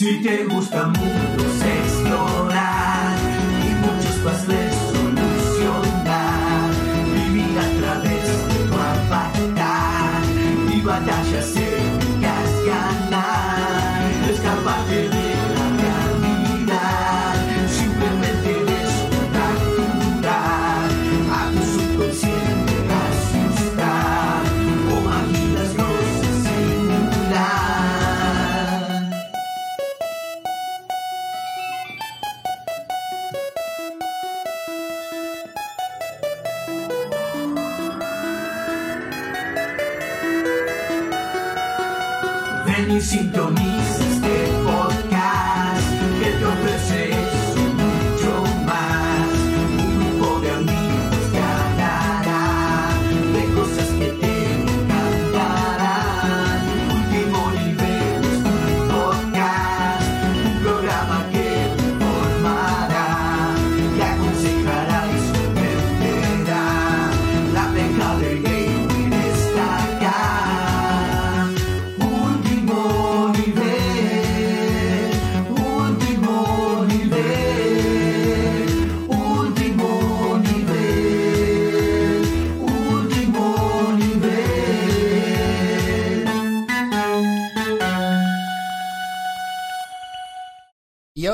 Si te gusta mundos explorar y muchos puzzles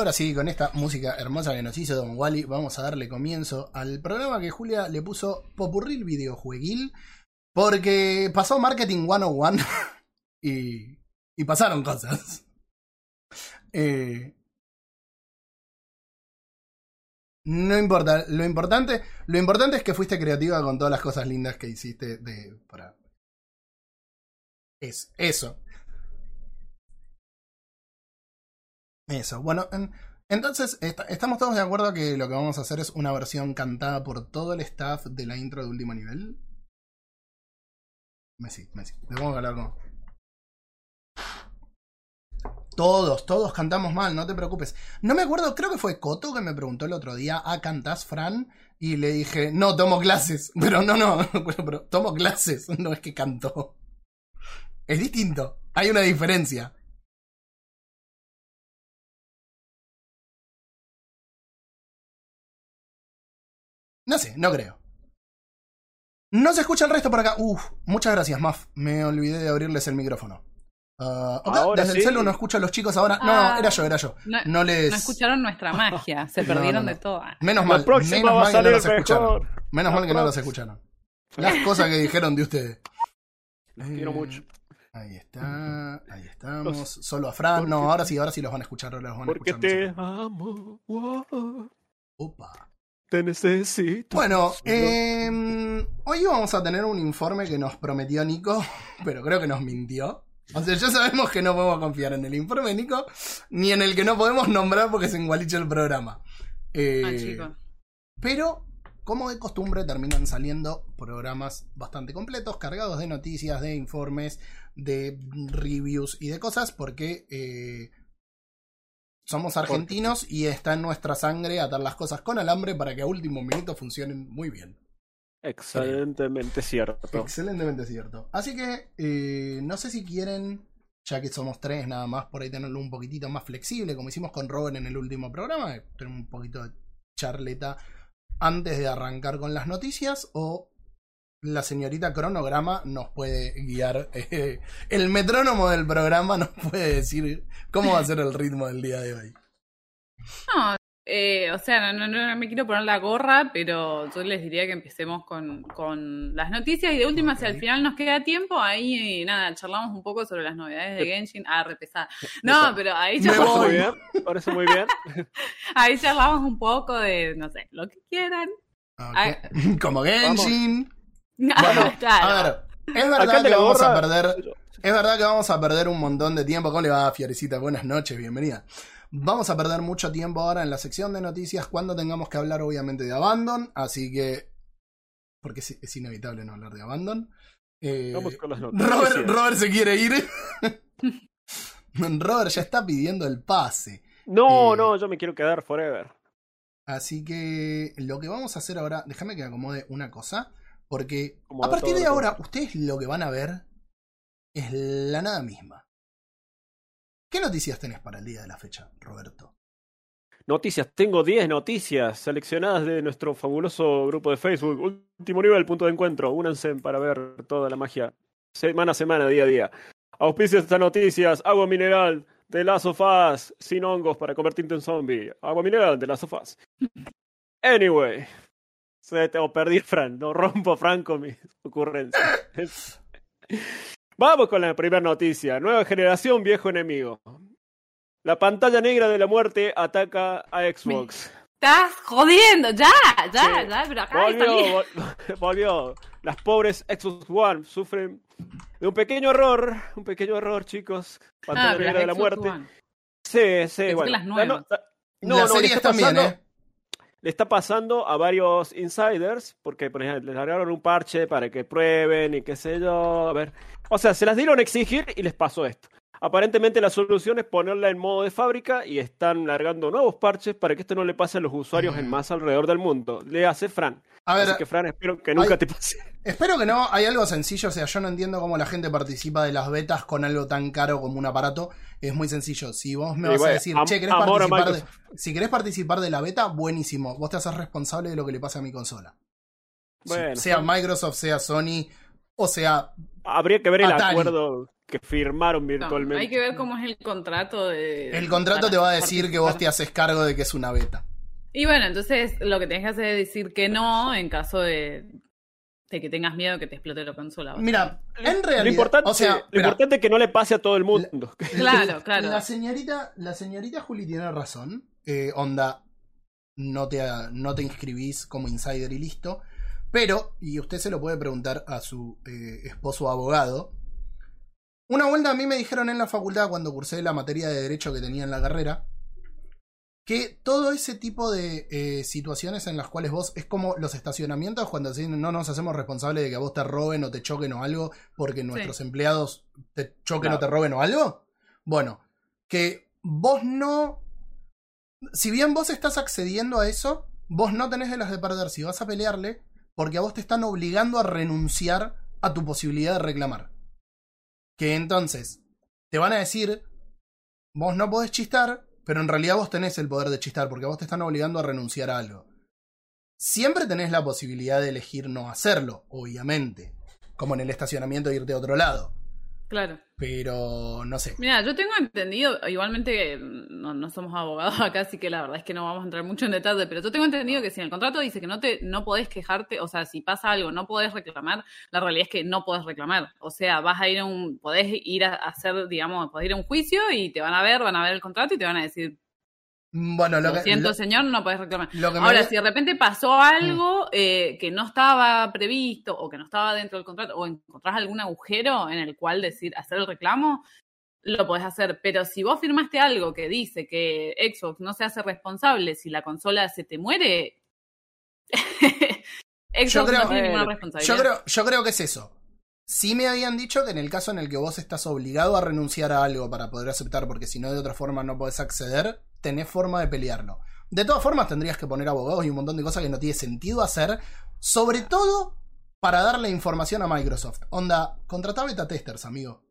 ahora sí, con esta música hermosa que nos hizo Don Wally, vamos a darle comienzo al programa que Julia le puso Popurril Videojueguil. Porque pasó Marketing 101 y, y pasaron cosas. Eh, no importa, lo importante, lo importante es que fuiste creativa con todas las cosas lindas que hiciste de para es eso. Eso, bueno, en- entonces esta- estamos todos de acuerdo que lo que vamos a hacer es una versión cantada por todo el staff de la intro de último nivel. Messi, Messi, que hablar con. Todos, todos cantamos mal, no te preocupes. No me acuerdo, creo que fue Coto que me preguntó el otro día, ¿ah, cantás, Fran? Y le dije, no, tomo clases. Pero no, no, pero tomo clases, no es que canto. Es distinto, hay una diferencia. No sé, no creo. No se escucha el resto por acá. Uf, muchas gracias, Maf. Me olvidé de abrirles el micrófono. Ah, Ahora desde sí. el celu no escucho a los chicos ahora. No, Ah. era yo, era yo. No, No les. no escucharon nuestra magia, se perdieron no, no. de todo. Menos mal, menos mal que no los escucharon. Menos La mal que no los escucharon. Las cosas que dijeron de ustedes. Los quiero Eh, mucho. Ahí está, ahí estamos. Los- Solo a Fran. No, ahora sí, ahora sí los van a escuchar. Los van a Porque escuchar te amo. wow, Opa. Te necesito. Bueno, eh, hoy vamos a tener un informe que nos prometió Nico, pero creo que nos mintió. O sea, ya sabemos que no podemos confiar en el informe de Nico, ni en el que no podemos nombrar porque se engualicha el programa. Eh, Ah, chicos. pero, como de costumbre, terminan saliendo programas bastante completos, cargados de noticias, de informes, de reviews y de cosas, porque eh, somos argentinos y está en nuestra sangre atar las cosas con alambre para que a último minuto funcionen muy bien. Excelentemente cierto. Excelentemente cierto. Así que, eh, no sé si quieren, ya que somos tres nada más, por ahí tenerlo un poquitito más flexible, como hicimos con Robin en el último programa, tener un poquito de charleta antes de arrancar con las noticias, o la señorita cronograma nos puede guiar, eh, el metrónomo del programa nos puede decir cómo va a ser el ritmo del día de hoy. No, eh, o sea, no, no, no me quiero poner la gorra, pero yo les diría que empecemos con, con las noticias y de última, si al final nos queda tiempo, ahí eh, nada, charlamos un poco sobre las novedades de Genshin. Ah, repesada. No, pero ahí charlamos, voy. muy bien. Parece muy bien. ahí charlamos un poco de, no sé, lo que quieran. Ay. Como Genshin. Bueno, claro. a ver, es verdad que vamos a perder Es verdad que vamos a perder un montón de tiempo. ¿Cómo le va, Fierecita? Buenas noches, bienvenida. Vamos a perder mucho tiempo ahora en la sección de noticias cuando tengamos que hablar, obviamente, de Abandon. Así que. Porque es, es inevitable no hablar de Abandon. Eh, Vamos con las noticias. Robert, Robert se quiere ir. Robert ya está pidiendo el pase. No, Eh, no, yo me quiero quedar forever. Así que lo que vamos a hacer ahora, déjame que acomode una cosa, porque Como a partir de ahora ustedes lo que van a ver es la nada misma. ¿Qué noticias tenés para el día de la fecha, Roberto? Noticias, tengo 10 noticias seleccionadas de nuestro fabuloso grupo de Facebook. Último nivel, punto de encuentro. Únanse para ver toda la magia. Semana a semana, día a día. Auspicia estas noticias. Agua mineral de Last of Us. Sin hongos para convertirte en zombie. Agua mineral de Last of Us. Anyway. Se te perdí, Fran. No rompo, Fran, con mis ocurrencias. Vamos con la primera noticia. Nueva generación, viejo enemigo. La pantalla negra de la muerte ataca a Xbox. Estás jodiendo, ya, ya, Sí. ya, pero acá está Volvió, vol- volvió. Las pobres Xbox One sufren de un pequeño error. Un pequeño error, chicos. Pantalla Ah, negra de la muerte. One. Sí, sí, que bueno. las La no- la- no, series está también, pasando- ¿eh? Le está pasando a varios insiders, porque por ejemplo, les largaron un parche para que prueben y qué sé yo, a ver. O sea, se las dieron a exigir y les pasó esto. Aparentemente la solución es ponerla en modo de fábrica y están largando nuevos parches para que esto no le pase a los usuarios en masa alrededor del mundo. Le hace Fran. A ver, Así que Fran, espero que nunca hay- te pase. espero que no. Hay algo sencillo. O sea, yo no entiendo cómo la gente participa de las betas con algo tan caro como un aparato. Es muy sencillo. Si vos me vas a decir, am- che, ¿querés participar de, si querés participar de la beta, buenísimo. Vos te haces responsable de lo que le pase a mi consola. Bueno, sea Microsoft, sea Sony, o sea. habría que ver el Atari. acuerdo que firmaron No, virtualmente. hay que ver cómo es el contrato de. El contrato te va a decir que vos te haces cargo de que es una beta. Y bueno, entonces lo que tenés que hacer es decir que no en caso de, de que tengas miedo que te explote la consola. Mira, en realidad. Lo importante, o sea, lo importante es que no le pase a todo el mundo. Claro, claro. La señorita, la señorita Juli tiene razón. Eh, onda, no te, no te inscribís como insider y listo. Pero, y usted se lo puede preguntar a su eh, esposo abogado. Una vuelta a mí me dijeron en la facultad cuando cursé la materia de derecho que tenía en la carrera. Que todo ese tipo de eh, situaciones en las cuales vos es como los estacionamientos cuando dicen no nos hacemos responsables de que a vos te roben o te choquen o algo porque nuestros empleados te choquen o te roben o algo. Bueno, que vos no. Si bien vos estás accediendo a eso, vos no tenés de las de perder si vas a pelearle, porque a vos te están obligando a renunciar a tu posibilidad de reclamar. Que entonces te van a decir, vos no podés chistar, pero en realidad vos tenés el poder de chistar, porque vos te están obligando a renunciar a algo. Siempre tenés la posibilidad de elegir no hacerlo, obviamente. Como en el estacionamiento de irte a otro lado. Claro. Pero no sé. Mira, yo tengo entendido, igualmente no, no somos abogados acá, así que la verdad es que no vamos a entrar mucho en detalle, pero yo tengo entendido que si en el contrato dice que no te no podés quejarte, o sea, si pasa algo, no podés reclamar, la realidad es que no podés reclamar. O sea, vas a ir a un, podés ir a hacer, digamos, podés ir a un juicio y te van a ver, van a ver el contrato y te van a decir, Bueno, lo lo que, siento, lo- señor, no podés reclamar. lo que me Ahora, si de repente pasó algo eh, que no estaba previsto o que no estaba dentro del contrato o encontrás algún agujero en el cual decir hacer el reclamo, lo podés hacer. Pero si vos firmaste algo que dice que Xbox no se hace responsable si la consola se te muere, Xbox Yo creo- no tiene ninguna responsabilidad. Yo creo, yo creo que es eso. Sí me habían dicho que en el caso en el que vos estás obligado a renunciar a algo para poder aceptar, porque si no de otra forma no podés acceder, tenés forma de pelearlo. De todas formas tendrías que poner abogados y un montón de cosas que no tiene sentido hacer, sobre todo para darle información a Microsoft. Onda, contratá beta testers, amigo.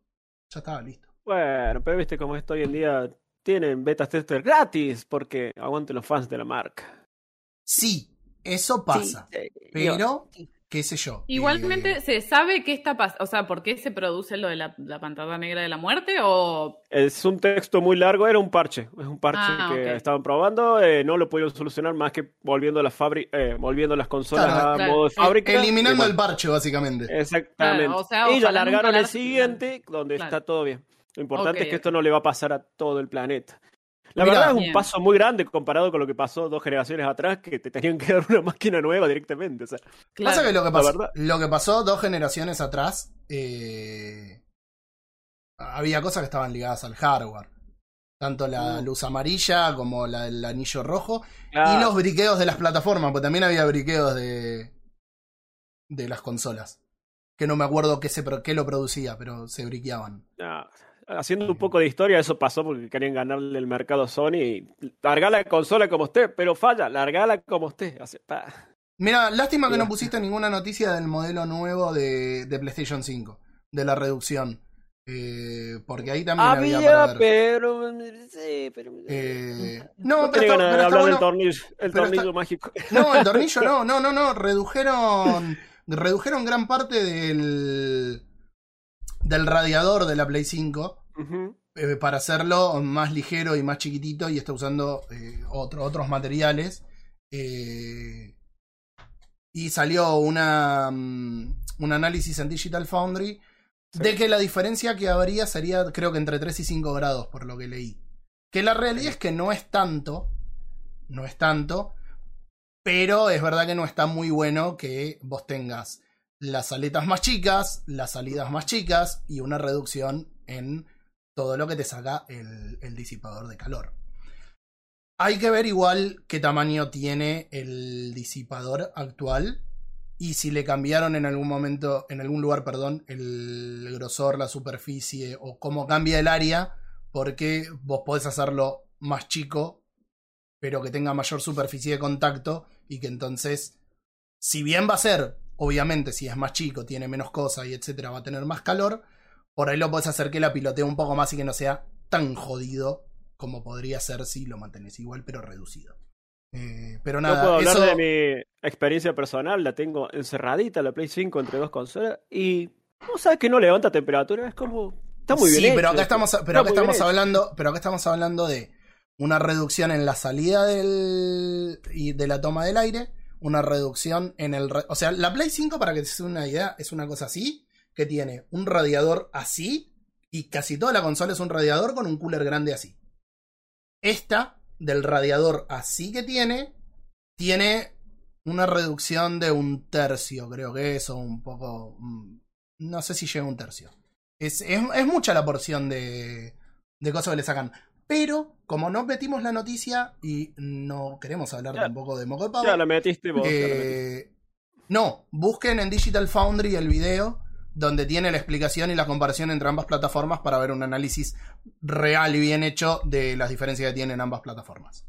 Ya estaba listo. Bueno, pero viste cómo esto hoy en día tienen beta tester gratis porque aguanten los fans de la marca. Sí, eso pasa. Sí, sí, Pero, qué sé yo. Igualmente, eh, ¿se sabe qué está pasando? O sea, ¿por qué se produce lo de la, la pantalla negra de la muerte? ¿O Es un texto muy largo, era un parche. Es un parche Ah, que estaban probando. eh, no lo pudieron solucionar más que volviendo a las fabri- eh, volviendo las consolas Claro, a claro. modo de Eh, fábrica. eliminando el parche, básicamente. Exactamente. Claro, o sea, y ya ojalá largaron nunca el siguiente, donde Claro. está todo bien. Lo importante es que esto no le va a pasar a todo el planeta. La verdad es un Bien. paso muy grande comparado con lo que pasó dos generaciones atrás, que te tenían que dar una máquina nueva directamente. O sea, Claro. Pasa que lo que pasó, lo que pasó dos generaciones atrás, eh, había cosas que estaban ligadas al hardware. Tanto la Mm. luz amarilla como la, el anillo rojo. claro, Y los briqueos de las plataformas, porque también había briqueos de, de las consolas. Que no me acuerdo qué, se, pro- qué lo producía, pero se briqueaban. no, haciendo un poco de historia, eso pasó porque querían ganarle el mercado a Sony y largar la consola como esté, pero falla, largala como pa. Mira, lástima que no pusiste ninguna noticia del modelo nuevo de, de PlayStation 5, de la reducción. Eh, porque ahí también había, Había, para ver. pero. Sí, pero. Eh, no no, pero está, pero está bueno. del tornillo, el pero tornillo está- mágico. No, el tornillo no, no, no, no. Redujeron. Redujeron gran parte del. del radiador de la Play 5. Eh, para hacerlo más ligero y más chiquitito. Y está usando eh, otro- otros materiales. Eh, y salió una, mm, un análisis en Digital Foundry. De que la diferencia que habría sería, creo que entre 3 y 5 grados, por lo que leí. Que la realidad es que no es tanto. No es tanto. Pero es verdad que no está muy bueno que vos tengas las aletas más chicas, las salidas más chicas y una reducción en todo lo que te saca el, disipador de calor. Hay que ver igual qué tamaño tiene el disipador actual y si le cambiaron en algún momento, en algún lugar, perdón, el grosor, la superficie o cómo cambia el área, porque vos podés hacerlo más chico, pero que tenga mayor superficie de contacto y que entonces, si bien va a ser, obviamente, si es más chico, tiene menos cosas y etcétera, va a tener más calor, por ahí lo podés hacer que la pilotee un poco más y que no sea tan jodido como podría ser si lo mantenés igual, pero reducido. Eh, pero No nada, puedo hablar eso- de mi experiencia personal, la tengo encerradita la Play 5 entre dos consolas y no sabes que no levanta temperatura, es como está muy bien sí, pero acá estamos, pero acá estamos hecho. hablando, pero acá estamos hablando de una reducción en la salida del y de la toma del aire, una reducción en el, o sea, la Play 5 para que se una idea es una cosa así que tiene un radiador así y casi toda la consola es un radiador con un cooler grande así. Esta del radiador así que tiene tiene una reducción de un tercio, creo que eso, un poco, mm, no sé si llega a un tercio. Es, es, es mucha la porción de, de cosas que le sacan. Pero, como no metimos la noticia y no queremos hablar Ya. tampoco de Moco de Pavo, Ya la metiste vos. la metiste. eh, no, busquen en Digital Foundry el video donde tiene la explicación y la comparación entre ambas plataformas para ver un análisis real y bien hecho de las diferencias que tienen ambas plataformas.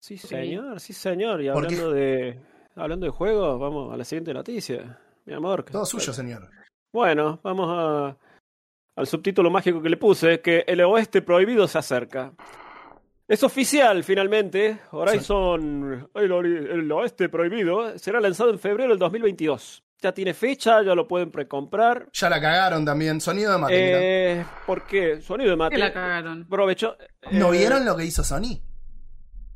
Sí, señor, sí, señor. Y hablando de hablando de juegos, vamos a la siguiente noticia. Mi amor. Todo suyo, señor. Bueno, vamos a, al subtítulo mágico que le puse, que el oeste prohibido se acerca. Es oficial, finalmente. Horizon, el, ori- el oeste prohibido, será lanzado en febrero del 2022. Ya tiene fecha, ya lo pueden precomprar. Ya la cagaron también. Sonido de mate. Eh, ¿Por qué? Sonido de Que mate. la cagaron. Provecho. ¿No eh, vieron lo que hizo Sony?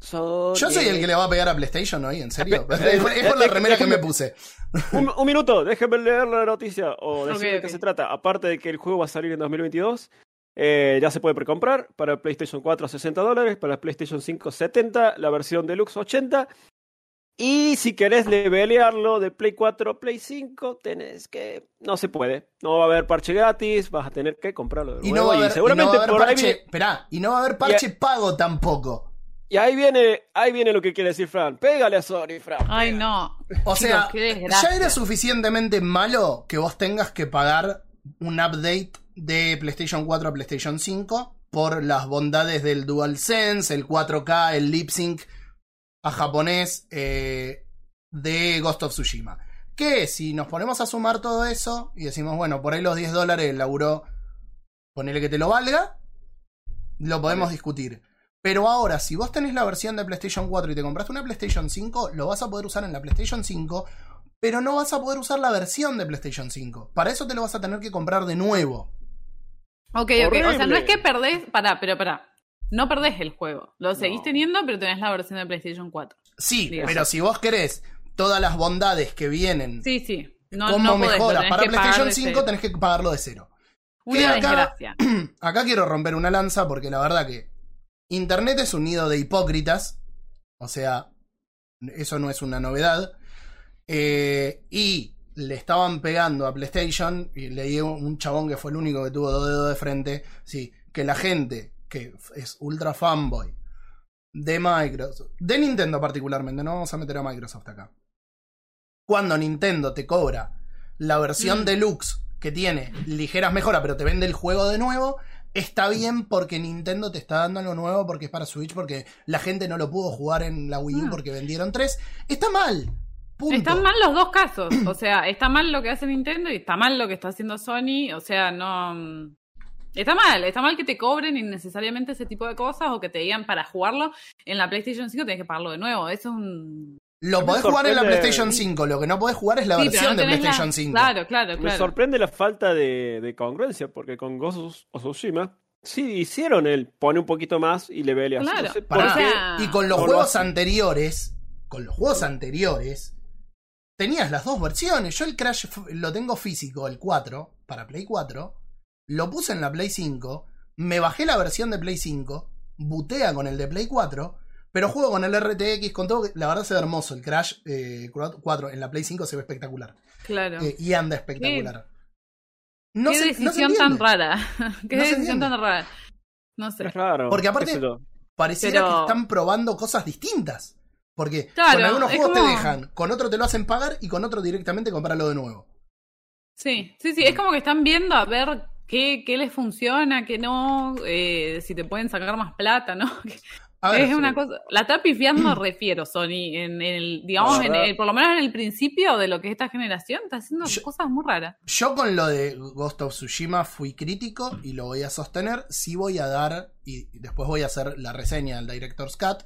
Sony- Yo soy el que le va a pegar a PlayStation hoy, ¿en serio? Es por- la remera que me puse. Un, un minuto, déjenme leer la noticia o decir de qué se trata. Aparte de que el juego va a salir en 2022, eh, ya se puede precomprar para PlayStation 4 a 60 dólares, para PlayStation 5 70, la versión Deluxe 80. Y si querés levelearlo de Play 4 a Play 5, tenés que. No se puede. No va a haber parche gratis, vas a tener que comprarlo de Y nuevo. no va a haber, y no va a haber por ahí parche. viene- Esperá, y no va a haber parche pago tampoco. y ahí viene, ahí viene lo que quiere decir Fran. Pégale a Sony, Fran. Ay, no. O sea, ya era suficientemente malo que vos tengas que pagar un update de PlayStation 4 a PlayStation 5 por las bondades del DualSense, el 4K, el lip sync a japonés eh, de Ghost of Tsushima. Que si nos ponemos a sumar todo eso y decimos, bueno, por ahí los 10 dólares el laburo, ponele que te lo valga, lo podemos discutir. Pero ahora, si vos tenés la versión de PlayStation 4 y te compraste una PlayStation 5, lo vas a poder usar en la PlayStation 5, pero no vas a poder usar la versión de PlayStation 5. Para eso te lo vas a tener que comprar de nuevo. Ok, ok. O sea, no es que perdés. Pará, pero pará. No perdés el juego. Lo seguís No. teniendo, pero tenés la versión de PlayStation 4. Sí, Digamos. pero si vos querés todas las bondades que vienen Sí, sí. No, como no podés, lo mejora tenés para PlayStation de 5 cero. tenés que pagarlo de cero. Una acá- desgracia. Acá quiero romper una lanza porque la verdad que Internet es un nido de hipócritas. O sea, eso no es una novedad. Eh, y le estaban pegando a PlayStation. Y leí un chabón que fue el único que tuvo dos dedos de frente. Sí, que la gente que es ultra fanboy de Microsoft, de Nintendo particularmente, no vamos a meter a Microsoft acá. Cuando Nintendo te cobra la versión Mm. deluxe que tiene ligeras mejoras, pero te vende el juego de nuevo, está bien porque Nintendo te está dando algo nuevo porque es para Switch, porque la gente no lo pudo jugar en la Wii U Ah. porque vendieron tres. Está mal. Punto. Están mal los dos casos. O sea, está mal lo que hace Nintendo y está mal lo que está haciendo Sony. O sea, no. Está mal, está mal que te cobren innecesariamente ese tipo de cosas o que te digan para jugarlo en la PlayStation 5 tenés que pagarlo de nuevo. Eso es un. Lo Me podés jugar en la PlayStation 5, lo que no podés jugar es la Sí, versión no de la- PlayStation 5. Claro, claro, Me claro. sorprende la falta de, de congruencia, porque con Ghost of Tsushima sí hicieron el pone un poquito más y le vele así. Claro. No sé Pará, por qué. O sea- Y con los No juegos anteriores, con los juegos anteriores, tenías las dos versiones. Yo el Crash lo tengo físico, el 4, para Play 4, lo puse en la Play 5, me bajé la versión de Play 5, butea con el de Play 4, pero juego con el RTX, con todo, la verdad se ve hermoso. El Crash eh, 4 en la Play 5 se ve espectacular. Claro. Eh, y anda espectacular. No Qué se- no se decisión tan rara. Qué No decisión tan rara. No sé. Es raro. Porque aparte-. Pareciera Pero- que están probando cosas distintas. Porque Claro, con algunos juegos te dejan, con otro te lo hacen pagar y con otro directamente comprarlo de nuevo. Sí, sí, sí. Es como que están viendo a ver qué, qué les funciona, qué no, eh, si te pueden sacar más plata, ¿no? Ver, es una sí. cosa. La está pifiando, refiero, Sony, en el, digamos, en el- por lo menos en el principio de lo que es esta generación, está haciendo Yo- cosas muy raras. yo con lo de Ghost of Tsushima fui crítico y lo voy a sostener. Sí voy a dar, y después voy a hacer la reseña del Director's Cut,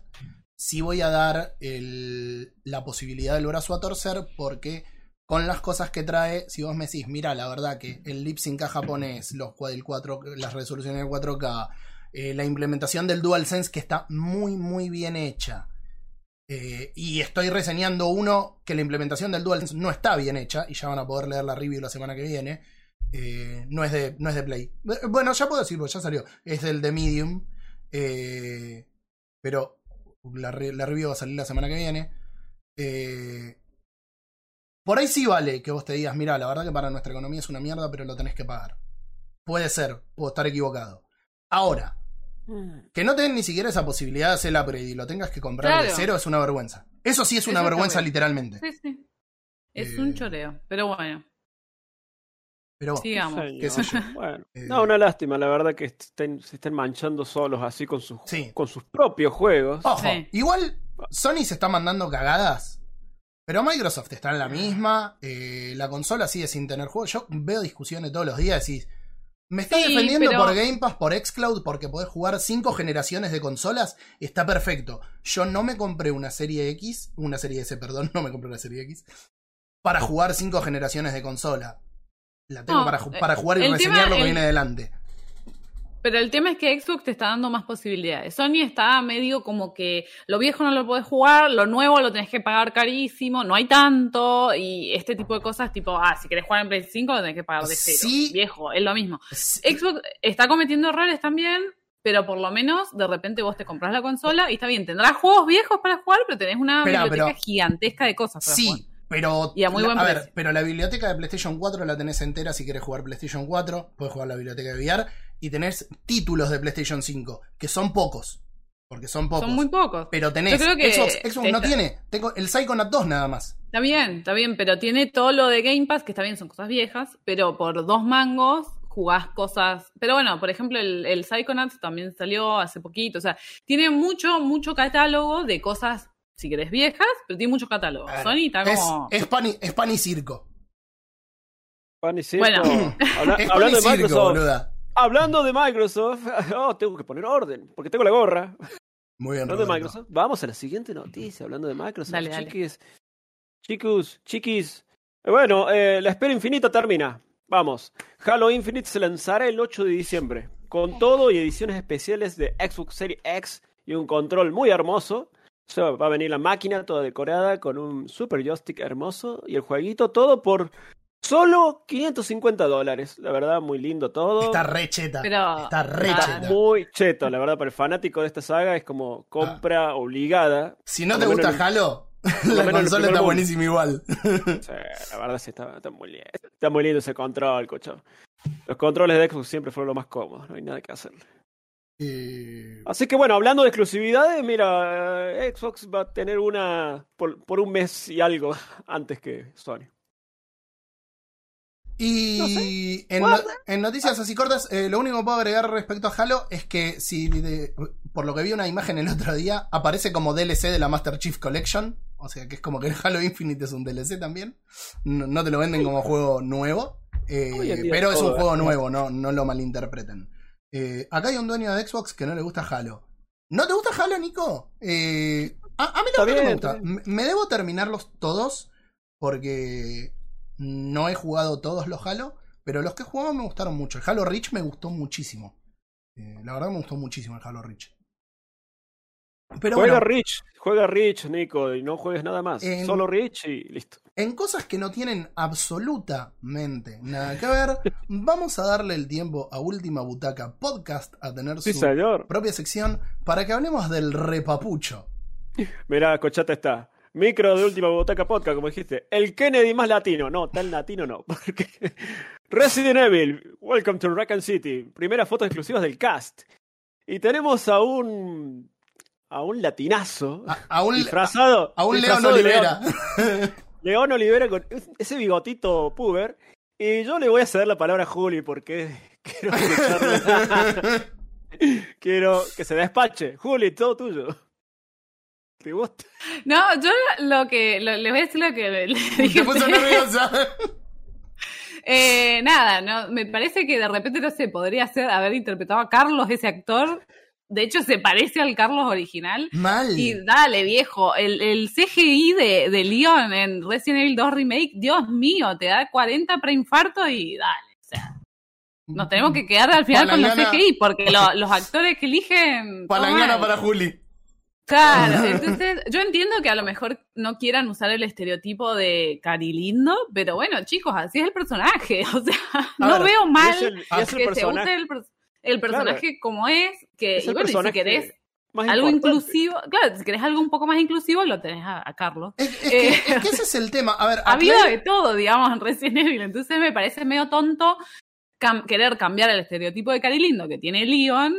sí voy a dar el- la posibilidad del brazo a torcer porque con las cosas que trae, si vos me decís, mira, la verdad que el lip sync japonés, los, el 4, las resoluciones de 4K, eh, la implementación del DualSense que está muy, muy bien hecha. Eh, y estoy reseñando uno que la implementación del DualSense no está bien hecha, y ya van a poder leer la review la semana que viene. Eh, no, es de, no es de Play. Bueno, ya puedo decirlo, ya salió. Es del de Medium. pero la, la review va a salir la semana que viene. Eh, por ahí sí vale que vos te digas, mira, la verdad que para nuestra economía es una mierda, pero lo tenés que pagar. Puede ser, puedo estar equivocado. Ahora, que no te den ni siquiera esa posibilidad de hacer el upgrade y lo tengas que comprar de cero es una vergüenza. Eso sí es una Eso vergüenza literalmente. Sí, sí. Es Eh, un choreo. Pero bueno, Pero bueno, sigamos. Señor. qué sé yo. Bueno, Eh, no, una lástima, la verdad que estén, se estén manchando solos así con sus, Sí. con sus propios juegos. Ojo, Sí. igual Sony se está mandando cagadas. Pero Microsoft está en la misma. eh, la consola sigue sin tener juegos. Yo veo discusiones todos los días y me está Sí, defendiendo pero- por Game Pass, por Xcloud, porque podés jugar cinco generaciones de consolas. Está perfecto. Yo no me compré una serie X, una serie S, perdón, no me compré una serie X, para jugar cinco generaciones de consola. La tengo No, para, ju- eh, para jugar y reseñar tema- lo que el- viene adelante. Pero el tema es que Xbox te está dando más posibilidades. Sony está medio como que lo viejo no lo podés jugar, lo nuevo lo tenés que pagar carísimo, no hay tanto, y este tipo de cosas, tipo, ah, si querés jugar en Play 5 lo tenés que pagar de cero. Sí. Viejo, es lo mismo. Sí, Xbox está cometiendo errores también, pero por lo menos de repente vos te compras la consola y está bien, tendrás juegos viejos para jugar, pero tenés una biblioteca pero- gigantesca de cosas para jugar. Sí, pero. Y a muy ver, pero la biblioteca de PlayStation 4 la tenés entera si quieres jugar PlayStation 4. Puedes jugar la biblioteca de VR. Y tenés títulos de PlayStation 5, que son pocos. Porque son pocos. Son muy pocos. Pero tenés. Yo creo que Xbox, Xbox no tiene. Tengo el Psychonaut 2 nada más. Está bien, está bien, pero tiene todo lo de Game Pass, que está bien, son cosas viejas, pero por dos mangos jugás cosas. Pero bueno, por ejemplo, el, el Psychonauts también salió hace poquito. O sea, tiene mucho, mucho catálogo de cosas, si querés, viejas, pero tiene mucho catálogo. Ver, Sony está es, como. es pan y, es pan y circo. Pan y circo. Bueno. Habla- Es pan y de circo, Microsoft. boluda. Hablando de Microsoft. Oh, tengo que poner orden. Porque tengo la gorra. Muy bien, Hablando de Roberto. Microsoft. Vamos a la siguiente noticia. Hablando de Microsoft. Dale, dale. Chiquis. Chicos, chiquis. Eh, Bueno, eh, la espera infinita termina. Vamos. Halo Infinite se lanzará el 8 de diciembre. Con todo y ediciones especiales de Xbox Series X y un control muy hermoso. O sea, va a venir la máquina toda decorada con un super joystick hermoso y el jueguito todo por solo 550 dólares. La verdad, muy lindo todo. Está re cheta. Pero- Está re Está cheta. Muy cheto, la verdad, para el fanático de esta saga es como compra obligada. Si no te gusta Halo, lo la menos en el consola está buenísima igual. Sí, la verdad sí está, está muy lindo. Está muy lindo ese control, cocho. Los controles de Xbox siempre fueron lo más cómodos, no hay nada que hacer. Eh, Así que bueno, hablando de exclusividades, mira, eh, Xbox va a tener una por, por un mes y algo antes que Sony. Y en, Guarda. no- en noticias así cortas, eh, lo único que puedo agregar respecto a Halo es que si de- por lo que vi una imagen el otro día, aparece como DLC de la Master Chief Collection. O sea que es como que el Halo Infinite es un DLC también. No, no te lo venden como juego nuevo. eh, pero es un juego nuevo, no, no lo malinterpreten. Eh, acá hay un dueño de Xbox que no le gusta Halo. ¿No te gusta Halo, Nico? Eh, a, a mí la verdad me gusta. me debo terminarlos todos porque no he jugado todos los Halo, pero los que he jugado me gustaron mucho. El Halo Reach me gustó muchísimo. Eh, la verdad me gustó muchísimo el Halo Reach. Pero juega bueno, Rich, juega Rich, Nico, y no juegues nada más. En- Solo Rich y listo. en cosas que no tienen absolutamente nada que ver, vamos a darle el tiempo a Última Butaca Podcast a tener Sí, su señor. propia sección para que hablemos del repapucho. Mirá, Cochata está. Micro de última botaca podcast, como dijiste. El Kennedy más latino. No, tal latino no. Porque... Resident Evil, Welcome to Raccoon City. Primeras fotos exclusivas del cast. Y tenemos a un. a un latinazo. A, a un, disfrazado. a un León Olivera. León. León Olivera con ese bigotito puber. Y yo le voy a ceder la palabra a Juli porque quiero quiero que se despache. Juli, todo tuyo. ¿Te gusta? No, yo lo que. Lo, les voy a decir lo que le, le dije. Se puso nerviosa. Eh, nada, no, me parece que de repente no se podría ser haber interpretado a Carlos, ese actor. De hecho, se parece al Carlos original. Mal. Y dale, viejo, el, el CGI de, de Leon en Resident Evil 2 Remake, Dios mío, te da 40 preinfartos y dale. O sea, nos tenemos que quedar al final con los Palangana- CGI porque lo- los actores que eligen. Palangana para Juli. Claro, entonces yo entiendo que a lo mejor no quieran usar el estereotipo de Cari Lindo, pero bueno, chicos, así es el personaje. O sea, no ver, veo mal es el- es que se personaje- use el, per- el personaje como es, que Es y bueno, y si querés más algo importante. inclusivo, claro, si querés algo un poco más inclusivo, lo tenés a, a Carlos. Es, es que, es que ese es el tema. A ver, Ha habido de todo, digamos, en Resident Evil, entonces me parece medio tonto cam- querer cambiar el estereotipo de Cari Lindo que tiene Leon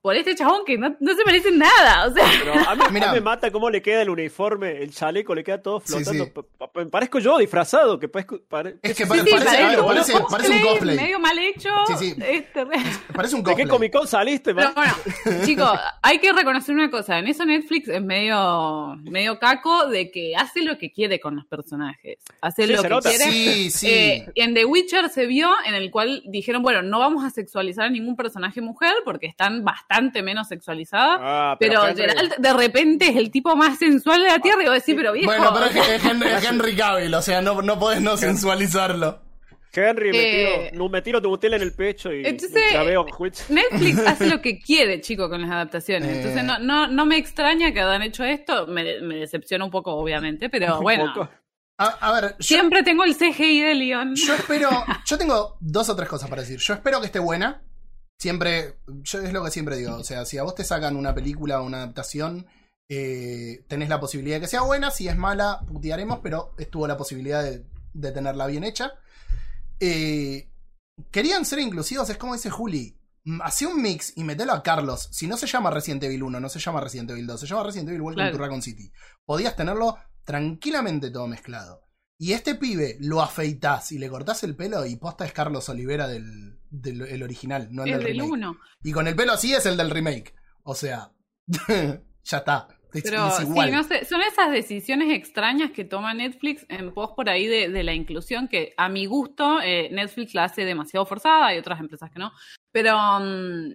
por este chabón que no, no se parece en nada, o sea... Pero a mí, a mí Mirá. me mata cómo le queda el uniforme, el chaleco, le queda todo flotando. sí. Pa- pa- pa- Parezco yo disfrazado, que parezco. pare- Es que parece- un parece- parece un cosplay. medio mal hecho. Sí, sí. es terrible. Parece un ¿De qué cosplay. Comic Con saliste, Pero bueno, chicos, hay que reconocer una cosa. En eso Netflix es medio, medio caco de que hace lo que quiere con los personajes. Hace Sí, lo que nota. quiere. Sí, sí. Eh, en The Witcher se vio en el cual dijeron, bueno, no vamos a sexualizar a ningún personaje mujer porque están bastante menos sexualizadas. Ah, pero Henry- Geralt de repente es el tipo más sensual de la Tierra y vos decís, pero viejo... bueno, pero es, que es Henry, es Henry Cavill, o sea, no, no podés no sensualizarlo. Henry, me, Eh, tiro, no, me tiro tu botella en el pecho y entonces, la veo Twitch. Netflix hace lo que quiere, chico, con las adaptaciones. Eh. Entonces no, no, no me extraña que hayan hecho esto. Me, me decepciona un poco, obviamente, pero bueno. A, a ver, yo, Siempre tengo el CGI de Leon. yo espero. Yo tengo dos o tres cosas para decir. Yo espero que esté buena. Siempre. Yo es lo que siempre digo. O sea, si a vos te sacan una película o una adaptación. eh, tenés la posibilidad de que sea buena. Si es mala, putearemos, pero estuvo la posibilidad de, de tenerla bien hecha. Eh, querían ser inclusivos, es como dice Juli. mm, Hacé un mix y metelo a Carlos. Si no se llama Resident Evil 1, no se llama Resident Evil 2, se llama Resident Evil Welcome Claro. to Raccoon City. Podías tenerlo tranquilamente todo mezclado. Y este pibe lo afeitás y le cortás el pelo y posta es Carlos Olivera del, del el original, no el, el del remake. 1. Y con el pelo así es el del remake. O sea, ya está. Es, Pero es sí, igual. no sé, son esas decisiones extrañas que toma Netflix en pos por ahí de, de la inclusión que a mi gusto eh, Netflix la hace demasiado forzada y otras empresas que no. Pero mm,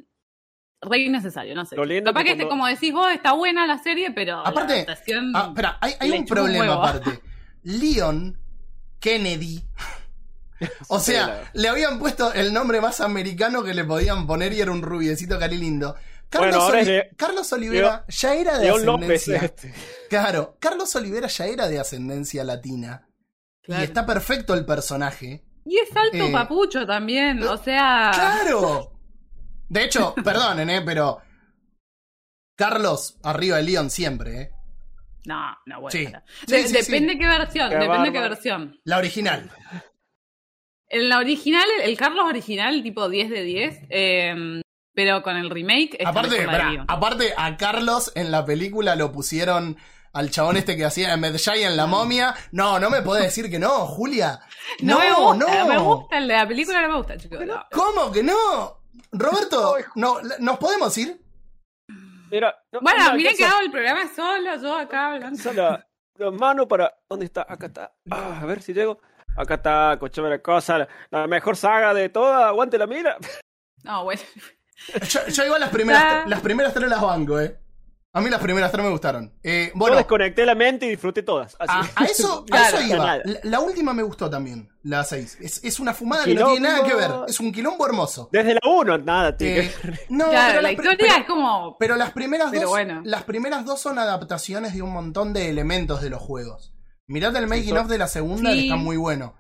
re innecesario, no sé. Lo lindo Capaz que que, este, cuando- como decís vos, está buena la serie, pero Aparte, la adaptación... Ah, espera, hay, hay un problema aparte. Leon Kennedy. O sea, le habían puesto el nombre más americano que le podían poner y era un rubiecito cari lindo. Carlos, Bueno, Oli- de- Carlos Olivera ya era de León López ascendencia. este. Claro, Carlos Olivera ya era de ascendencia latina. Claro. Y está perfecto el personaje. Y es alto Eh, papucho también, o sea... ¡Claro! De hecho, perdonen, ¿eh? Pero. Carlos arriba de Leon siempre, ¿eh? No, no, bueno. Sí. De- sí, depende sí. qué versión, Qué depende qué versión. La original. En la original, el, el Carlos original, tipo 10 de 10, eh, pero con el remake está Aparte, pará, aparte, a Carlos en la película lo pusieron al chabón este que hacía Medjay en La Momia. No, no me podés decir que no, Julia. No, No, me gusta, no. me gusta, el de la película no me gusta, chicos. no. ¿Cómo que no? Roberto, no, ¿nos podemos ir? Mira, no- Bueno, no, miren que hago el programa solo, yo acá hablando. alcanza la, la mano para. ¿Dónde está? Acá está. Ah, a ver si llego. Acá está, cochame la cosa. La, la mejor saga de toda. Aguante la mira. No, bueno. Yo, yo igual las primeras, Ah. las primeras tres las banco, eh. A mí las primeras tres me gustaron. Eh, Yo desconecté la mente y disfruté todas. Así. Ah, a eso, a eso iba. La, la última me gustó también, la 6. Es, es una fumada que no tiene nada que ver. Es un quilombo hermoso. Desde la 1, nada, tío. Eh, no, Claro, pero la historia pero- es como. Pero las primeras Pero dos, bueno. las primeras dos son adaptaciones de un montón de elementos de los juegos. Mirad el making of de la segunda, que está muy bueno.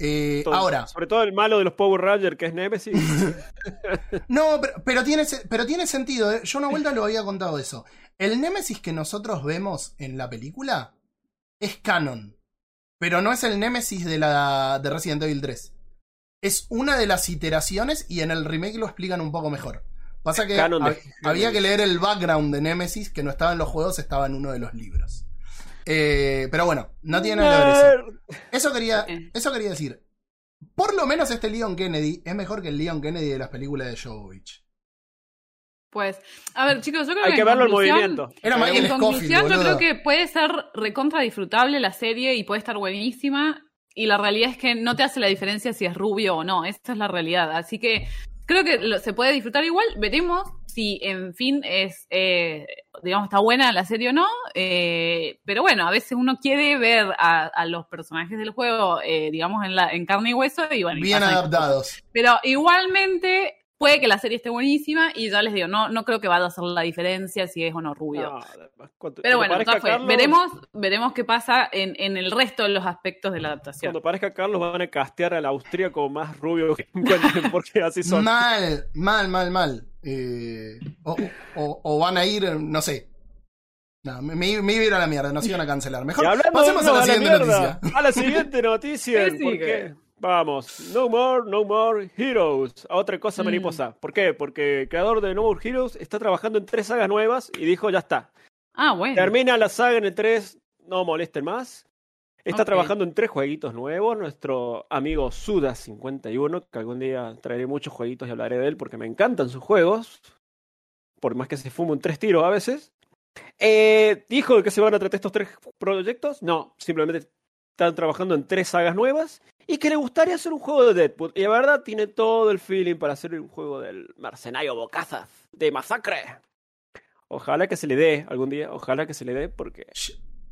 Eh, Todo- ahora, Sobre todo el malo de los Power Rangers, que es Nemesis. no, pero, pero tiene, pero tiene sentido. ¿eh? Yo una vuelta lo había contado eso. El Némesis que nosotros vemos en la película es canon. Pero no es el Némesis de la de Resident Evil 3. Es una de las iteraciones y en el remake lo explican un poco mejor. Pasa que Canon de hab- había que leer el background de Nemesis, que no estaba en los juegos, estaba en uno de los libros. Eh, pero bueno, no tiene nada que ver eso. Eso quería, Eh. eso quería decir. Por lo menos este Leon Kennedy es mejor que el Leon Kennedy de las películas de Jovovich. Pues, a ver, chicos, yo creo Hay que. que en verlo en conclusión- movimiento. Era Michael En Scofield, conclusión, yo creo que puede ser recontra disfrutable la serie y puede estar buenísima. Y la realidad es que no te hace la diferencia si es rubio o no. Esta es la realidad. Así que creo que lo- se puede disfrutar igual. Veremos si, en fin, es, eh, digamos, está buena la serie o no. Eh, pero bueno, a veces uno quiere ver a, a los personajes del juego, eh, digamos, en, la, en carne y hueso. Y bueno, Bien adaptados. Pero igualmente puede que la serie esté buenísima y ya les digo, no, no creo que vaya a hacer la diferencia si es o no rubio. No, además, cuando- Pero bueno, ya fue. Carlos- Veremos, veremos qué pasa en, en el resto de los aspectos de la adaptación. Cuando parezca Carlos van a castear al austríaco más rubio que encuentren, porque así son. Mal, mal, mal, mal. Eh, o, o- o van a ir, no sé. No, me, me- me iba a ir a la mierda, nos iban a cancelar. Mejor pasemos a la siguiente mierda, noticia. A la siguiente noticia. ¿Qué. Vamos, No More, No More Heroes. A otra cosa Mm. mariposa. ¿Por qué? Porque el creador de No More Heroes está trabajando en tres sagas nuevas y dijo, ya está. Ah, bueno. Termina la saga en el 3, no molesten más. Está trabajando en tres jueguitos nuevos. Nuestro amigo Suda51, que algún día traeré muchos jueguitos y hablaré de él porque me encantan sus juegos. Por más que se fume un tres tiros a veces. Eh, ¿Dijo de qué se van a tratar estos tres proyectos? No, simplemente están trabajando en tres sagas nuevas y que le gustaría hacer un juego de Deadpool. Y la verdad tiene todo el feeling para hacer un juego del mercenario Bocazas, de masacre. Ojalá que se le dé algún día, ojalá que se le dé porque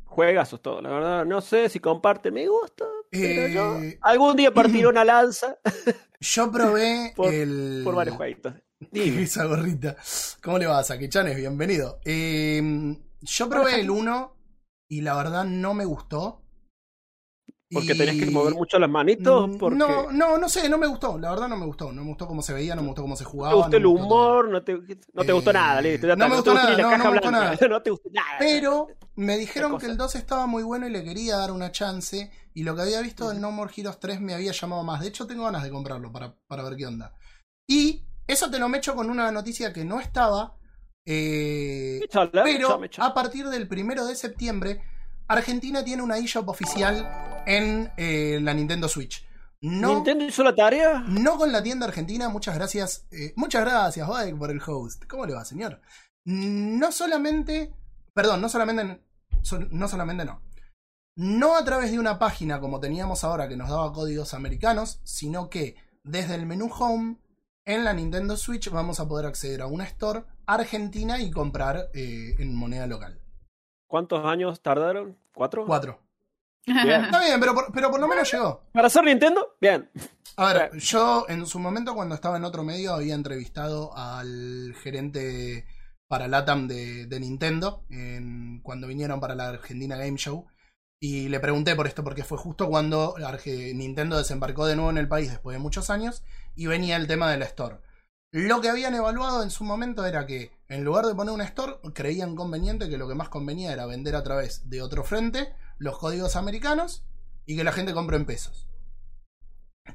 juegazos todo, la verdad. No sé si comparte me gusta, pero yo Eh, algún día partiré una lanza Yo probé Por- el. por varios jueguitos. Dime. Esa gorrita. ¿Cómo le va, Sakichanes? Bienvenido. Eh, yo probé el 1 y la verdad no me gustó. Porque Y- tenés que mover mucho las manitos, porque No, no, no sé, no me gustó. La verdad no me gustó. No me gustó cómo se veía, no me gustó cómo se no jugaba. te gustó el humor, no te, no te gustó Eh, nada, listo, no me gustó nada, no, me gustó nada. no te gustó nada. Pero me dijeron que el 2 estaba muy bueno y le quería dar una chance. Y lo que había visto del No More Heroes 3 me había llamado más. De hecho, tengo ganas de comprarlo para, para ver qué onda. Y eso te lo me echo con una noticia que no estaba. eh, pero a partir del primero de septiembre, Argentina tiene una eShop oficial en eh, la Nintendo Switch. No, ¿Nintendo hizo la tarea? no con la tienda argentina, muchas gracias. eh, muchas gracias, Mike, por el host. ¿Cómo le va, señor? No solamente. Perdón, no solamente. so- no solamente no. No a través de una página como teníamos ahora que nos daba códigos americanos, sino que desde el menú Home en la Nintendo Switch vamos a poder acceder a una store argentina y comprar eh, en moneda local. ¿Cuántos años tardaron? ¿Cuatro? Cuatro. Bien. Está bien, pero por, pero por lo menos llegó. ¿Para hacer Nintendo? Bien. A ver, Bien. yo en su momento cuando estaba en otro medio había entrevistado al gerente para LATAM de, de Nintendo en- cuando vinieron para la Argentina Game Show y le pregunté por esto porque fue justo cuando Arge- Nintendo desembarcó de nuevo en el país después de muchos años y venía el tema de la Store. Lo que habían evaluado en su momento era que en lugar de poner una Store creían conveniente que lo que más convenía era vender a través de otro frente los códigos americanos y que la gente compre en pesos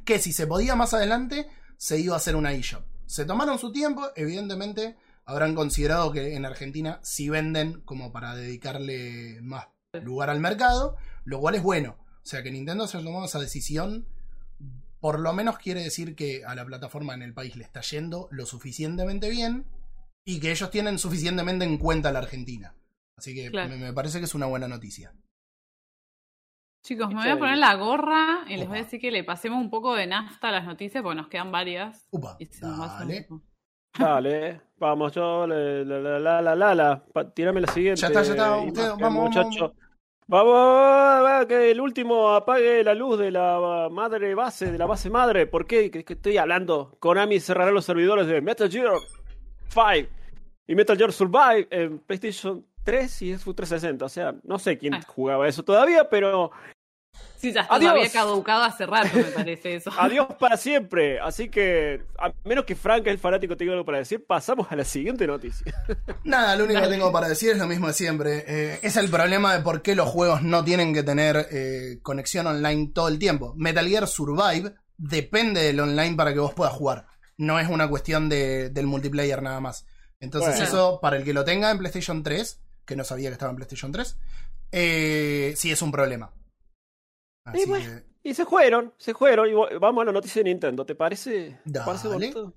que si se podía más adelante, se iba a hacer una eShop. Se tomaron su tiempo, evidentemente habrán considerado que en Argentina sí venden como para dedicarle más lugar al mercado, lo cual es bueno. O sea que Nintendo se ha tomado esa decisión, por lo menos quiere decir que a la plataforma en el país le está yendo lo suficientemente bien y que ellos tienen suficientemente en cuenta a la Argentina. Así que Claro. me, me parece que es una buena noticia. Chicos, me voy a poner la gorra y les voy a decir que le pasemos un poco de nafta a las noticias porque nos quedan varias. Upa, Y se nos dale. Dale, vamos, yo, la, la, la, la, la, la, tirame la siguiente. Ya está, ya está, y- usted, el vamos, muchacho. Vamos, va, que el último apague la luz de la madre base, de la base madre. ¿Por qué? Que, que estoy hablando. Konami cerrará los servidores de Metal Gear 5 y Metal Gear Survive en PlayStation 3 y Xbox 360. O sea, no sé quién Ah. jugaba eso todavía, pero Sí, ya está, Adiós. había caducado hace rato, me parece eso. adiós para siempre. Así que, a menos que Frank, el fanático, tenga algo para decir, pasamos a la siguiente noticia. Nada, lo único que tengo para decir es lo mismo de siempre. Eh, es el problema de por qué los juegos no tienen que tener eh, conexión online todo el tiempo. Metal Gear Survive depende del online para que vos puedas jugar. No es una cuestión de- del multiplayer nada más. Entonces Bueno. eso, para el que lo tenga en PlayStation 3, que no sabía que estaba en PlayStation 3, eh, sí es un problema. Así Y bueno. que- Y se fueron, se fueron. Y vamos a la noticia de Nintendo. ¿Te parece? ¿Te parece Dale. bonito?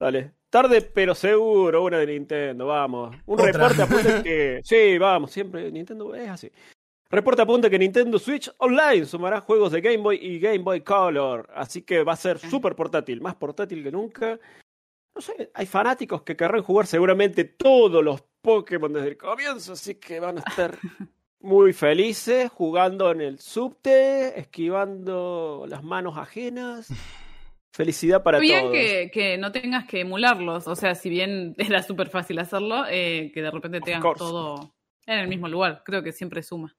Dale. Tarde pero seguro, una de Nintendo, vamos. Un Otra. reporte apunta que. Sí, vamos, siempre Nintendo es así. Reporte apunta que Nintendo Switch Online sumará juegos de Game Boy y Game Boy Color. Así que va a ser súper portátil, más portátil que nunca. No sé, hay fanáticos que querrán jugar seguramente todos los Pokémon desde el comienzo, así que van a estar muy felices jugando en el subte, esquivando las manos ajenas. Felicidad para Bien todos. que, que no tengas que emularlos, o sea, si bien era súper fácil hacerlo, eh, que de repente tengas todo en el mismo lugar, creo que siempre suma.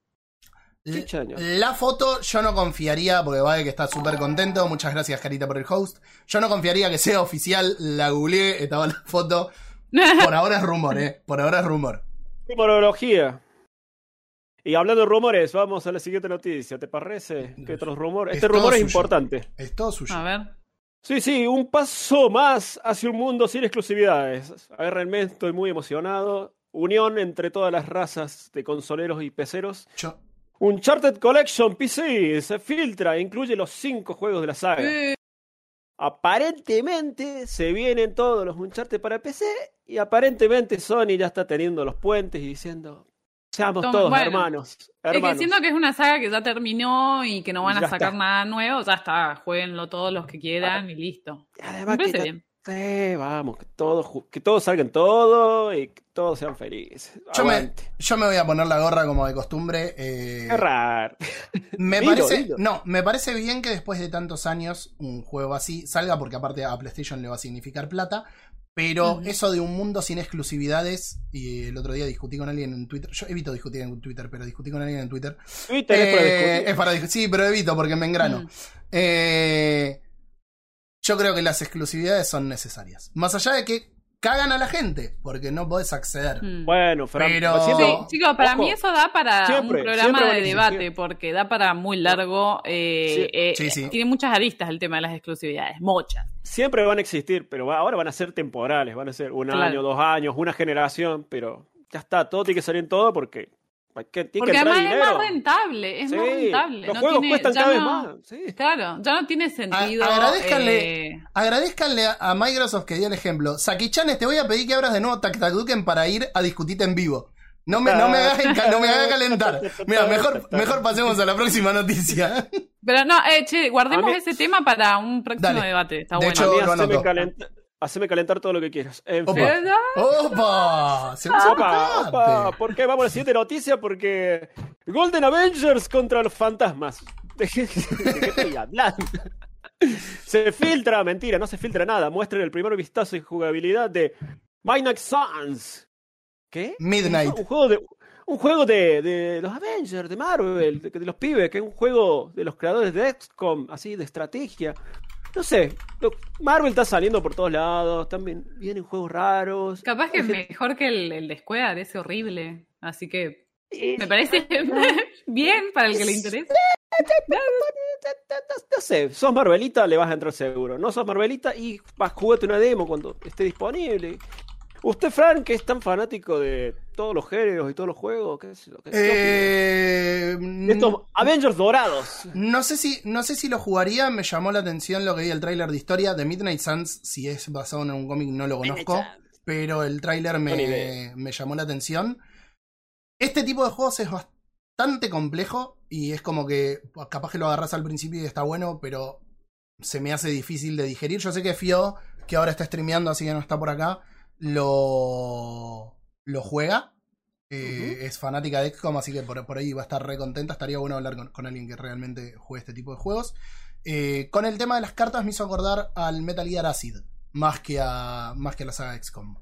La foto yo no confiaría, porque va que está súper contento. Muchas gracias, Carita, por el host. Yo no confiaría que sea oficial. La googleé, estaba la foto. Por ahora es rumor, eh. Por ahora es rumor. Rumorología. Y hablando de rumores, vamos a la siguiente noticia. ¿Te parece? ¿Qué otros rumores? Es Este rumor es suyo. importante. Es todo suyo. A ver. Sí, sí, un paso más hacia un mundo sin exclusividades. Agárrenme, estoy muy emocionado. Unión entre todas las razas de consoleros y peceros. Yo- Uncharted Collection PC se filtra e incluye los cinco juegos de la saga. Eh, Aparentemente se vienen todos los Uncharted para PC y aparentemente Sony ya está teniendo los puentes y diciendo, seamos Toma, todos bueno. hermanos. es que siento que es una saga que ya terminó y que no van a Ya sacar está. nada nuevo, ya está, jueguenlo todos los que quieran y listo. Además Me que bien. Vamos, que todos, que todos salgan todo y que todos sean felices. Yo me, yo me voy a poner la gorra como de costumbre. eh, Qué raro. me parece, no, me parece bien que después de tantos años un juego así salga, porque aparte a PlayStation le va a significar plata. Pero eso de un mundo sin exclusividades, y el otro día discutí con alguien en Twitter. Yo evito discutir en Twitter, pero discutí con alguien en Twitter. Twitter es para Eh, discutir. es para discu- Sí, pero evito porque me engrano. Eh, yo creo que las exclusividades son necesarias. Más allá de que cagan a la gente, porque no podés acceder. Mm. Bueno, Fran, Pero- siempre- Sí, chicos, para Ojo. mí eso da para Siempre, un programa de existir. debate, porque da para muy largo. eh, Sí. eh, Sí, sí. Tiene muchas aristas el tema de las exclusividades, muchas. siempre van a existir, pero ahora van a ser temporales, van a ser un Claro. año, dos años, una generación, pero ya está, todo tiene que salir en todo porque que, tiene Porque que además es más rentable, es Sí, más rentable. Los no juegos tiene- cuestan ya cada vez no- más. sí. Claro, ya no tiene sentido. agradezcanle- eh, Agradezcanle a, a Microsoft que dio el ejemplo. Saki-chan, te voy a pedir que abras de nuevo Taktakuken para ir a discutirte en vivo. No me, no me hagas, no me hagas calentar. Mira, mejor, mejor pasemos a la próxima noticia. Pero no, eh, che, guardemos mí- ese tema para un próximo Dale. debate. Está De bueno. hecho, A mí lo haceme anoto. Haceme calentar todo lo que quieras. En fin. Opa. ¿Verdad? ¡Opa! Se Opa, opa. ¿por qué? Vamos a la siguiente noticia porque Golden Avengers contra los fantasmas. ¿De qué, de qué estoy hablando? Se filtra, mentira, no se filtra nada. Muestren el primer vistazo y jugabilidad de Midnight Suns. ¿Qué? Midnight. Un juego de, un juego de, de los Avengers, de Marvel, de, de los pibes, que es un juego de los creadores de XCOM, así, de estrategia. No sé, Marvel está saliendo por todos lados, también vienen juegos raros. Capaz que es mejor que el, el de Square, ese horrible. Así que Eh, me parece bien para el que le interese. No sé, sos Marvelita, le vas a entrar seguro. No sos Marvelita y vas jugate una demo cuando esté disponible. Usted, Frank, que es tan fanático de todos los géneros y todos los juegos, ¿qué, Eh, opina? De estos Avengers dorados. No sé si, no sé si lo jugaría, me llamó la atención lo que vi el tráiler de historia de Midnight Suns, si es basado en un cómic no lo conozco, pero el tráiler me, me llamó la atención. Este tipo de juegos es bastante complejo y es como que capaz que lo agarras al principio y está bueno, pero se me hace difícil de digerir. Yo sé que Fio que ahora está streameando, así que no está por acá, lo, lo juega. Eh, Ujú. Es fanática de XCOM, así que por, por ahí va a estar re contenta. Estaría bueno hablar con, con alguien que realmente juegue este tipo de juegos. Eh, con el tema de las cartas me hizo acordar al Metal Gear Acid, más que a, más que a la saga XCOM.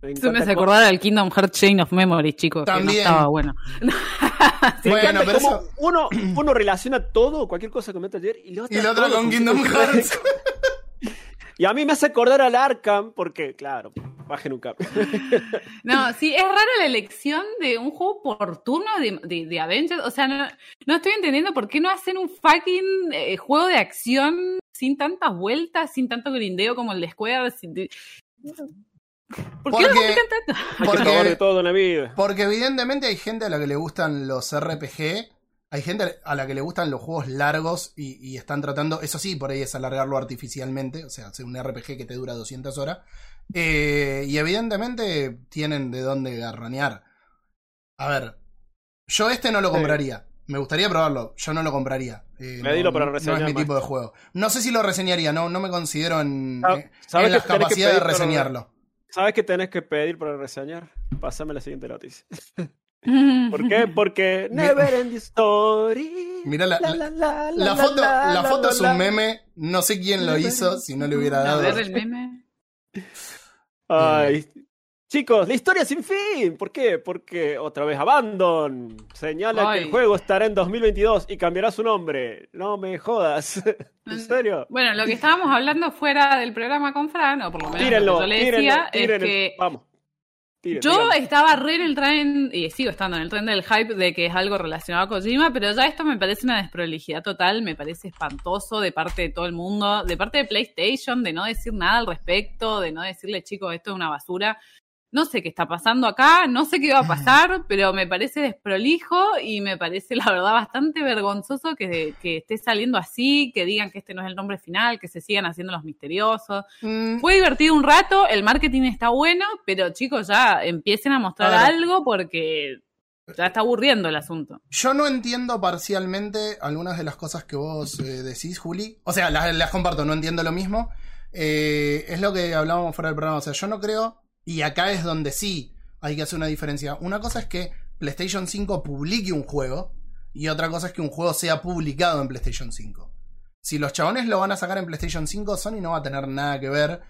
Eso me hace acordar al Kingdom Hearts Chain of Memories, chicos. Que no También. estaba bueno. Me Bueno, pero eso- uno, uno relaciona todo, cualquier cosa con Metal Gear, y otra, Y otra todo con Kingdom Hearts. Y a mí me hace acordar al Arkham, porque, claro, bajen un cambio. No, sí, es rara la elección de un juego por turno de, de, de Avengers. O sea, no, no estoy entendiendo por qué no hacen un fucking eh, juego de acción sin tantas vueltas, sin tanto grindeo como el de Square. sin- de- ¿Por qué lo Porque- complican tanto? Hay Porque- todo en la vida. Porque evidentemente hay gente a la que le gustan los RPG, hay gente a la que le gustan los juegos largos y, y están tratando, eso sí, por ahí es alargarlo artificialmente, o sea, hacer un RPG que te dura 200 horas. Eh, y evidentemente tienen de dónde garronear. A ver, yo este no lo Sí. compraría. Me gustaría probarlo, yo no lo compraría. Eh, Pedilo no, para no es reseñar mi tipo de juego. No sé si lo reseñaría, no, no me considero en, en ¿Sabes las tenés que capacidades de para- reseñarlo. ¿Sabes qué tenés que pedir para reseñar? Pásame la siguiente noticia. ¿Por qué? Porque Never End Story. Mira la- La, la, la, La la, foto, la, la la, foto la, es un meme. No sé quién lo hizo si no le hubiera A dado. ver el meme. Ay. Chicos, la historia sin fin. ¿Por qué? Porque otra vez Abandon señala que el juego estará en 2022 y cambiará su nombre. No me jodas. ¿En serio? Bueno, lo que estábamos hablando fuera del programa con Fran, o por lo menos Tírenlo, lo que yo le tírenlo, decía, tírenlo. es que Vamos. Yo estaba re en el tren, y sigo estando en el tren del hype de que es algo relacionado a Kojima, pero ya esto me parece una desprolijidad total, me parece espantoso de parte de todo el mundo, de parte de PlayStation, de no decir nada al respecto, de no decirle, chicos, esto es una basura. No sé qué está pasando acá, no sé qué va a pasar, pero me parece desprolijo y me parece, la verdad, bastante vergonzoso que, que esté saliendo así, que digan que este no es el nombre final, que se sigan haciendo los misteriosos. Mm, Fue divertido un rato, el marketing está bueno, pero chicos, ya empiecen a mostrar A algo porque ya está aburriendo el asunto. Yo no entiendo parcialmente algunas de las cosas que vos eh, decís, Juli. O sea, las, las comparto, no entiendo lo mismo. Eh, es lo que hablábamos fuera del programa. O sea, yo no creo. Y acá es donde sí hay que hacer una diferencia. Una cosa es que PlayStation 5 publique un juego. Y otra cosa es que un juego sea publicado en PlayStation 5. Si los chabones lo van a sacar en PlayStation 5, Sony no va a tener nada que ver.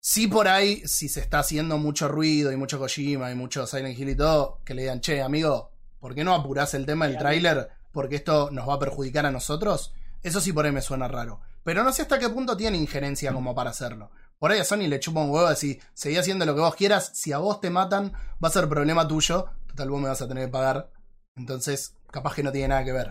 Sí por ahí, si se está haciendo mucho ruido y mucho Kojima y mucho Silent Hill y todo, que le digan, che, amigo, ¿por qué no apurás el tema del tráiler? Porque esto nos va a perjudicar a nosotros. Eso sí por ahí me suena raro. Pero no sé hasta qué punto tiene injerencia como para hacerlo. Por ahí a Sony le chupa un huevo decir, seguí haciendo lo que vos quieras, si a vos te matan, va a ser problema tuyo. Total, vos me vas a tener que pagar. Entonces, capaz que no tiene nada que ver.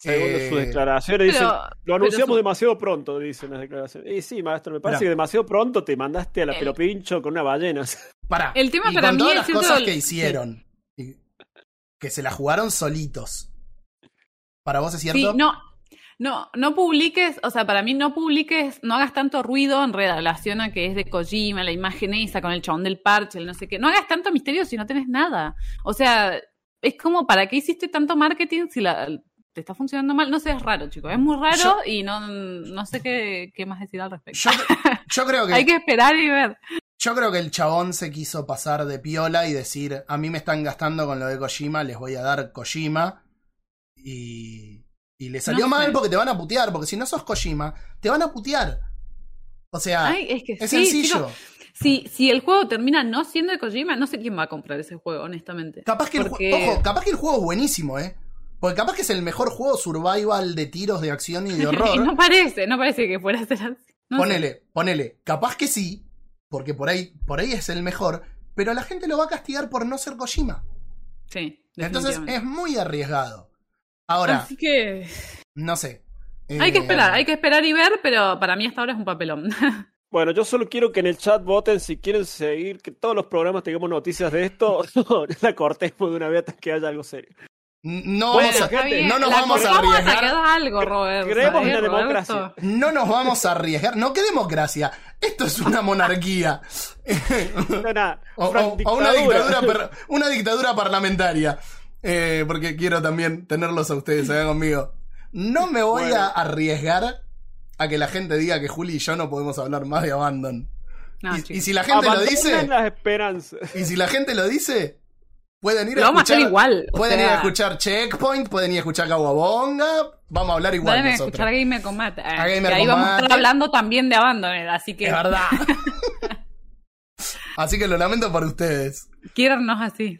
Según Eh, sus declaraciones, dicen, pero- lo anunciamos su- demasiado pronto, dicen las declaraciones. Y sí, maestro, me parece que demasiado pronto te mandaste a la El- pelopincho con una ballena. Pará. El tema y para con mí todas es las cierto cosas el- que hicieron. y que se la jugaron solitos. ¿Para vos es cierto? Sí, no, no, no publiques, o sea, para mí no publiques, no hagas tanto ruido en relación a que es de Kojima, la imagen esa con el chabón del parche, el no sé qué. No hagas tanto misterio si no tenés nada. O sea, es como, ¿para qué hiciste tanto marketing si la, te está funcionando mal? No sé, es raro, chicos. Es muy raro Yo- y no, no sé qué, qué más decir al respecto. Yo, yo creo que Hay que esperar y ver. Yo creo que el chabón se quiso pasar de piola y decir, a mí me están gastando con lo de Kojima, les voy a dar Kojima. Y, y le salió No mal porque te van a putear, porque si no sos Kojima, te van a putear. O sea, Ay, es que es sí, sencillo. si, si el juego termina no siendo de Kojima, no sé quién va a comprar ese juego, honestamente. Capaz que, el, ojo, capaz que el juego es buenísimo, ¿eh? Porque capaz que es el mejor juego survival de tiros, de acción y de horror. no parece, no parece que fuera a ser así. No sé. ponele, ponele. Capaz que sí, porque por ahí, por ahí es el mejor, pero la gente lo va a castigar por no ser Kojima. Sí, Entonces es muy arriesgado. Ahora, Así que no sé. hay que Eh, esperar, hay que esperar y ver, pero para mí hasta ahora es un papelón. Bueno, yo solo quiero que en el chat voten si quieren seguir, que todos los programas tengamos noticias de esto. la cortemos de una vez hasta que haya algo serio. No, Bueno, vamos a- no nos La vamos a arriesgar. que haga algo, Robert. Creemos en la ¿sabes, democracia. Roberto? No nos vamos a arriesgar. No, ¿qué democracia? Esto es una monarquía. No, nada, o, Frank, o- o una dictadura, per- una dictadura parlamentaria. Eh, porque quiero también tenerlos a ustedes acá conmigo. No me voy Bueno. a arriesgar a que la gente diga que Juli y yo no podemos hablar más de Abandon. No, y, si la gente lo dice, las esperanzas. y si la gente lo dice, pueden ir Lo a vamos a escuchar. hacer igual. Pueden ir a escuchar Checkpoint, pueden ir a escuchar Caguabonga. Vamos a hablar igual a nosotros. escuchar Gamer Combat. eh, A Gamer que ahí vamos a Combat. estar hablando también de Abandoned, así que Es verdad. Así que lo lamento por ustedes. quiérnos así.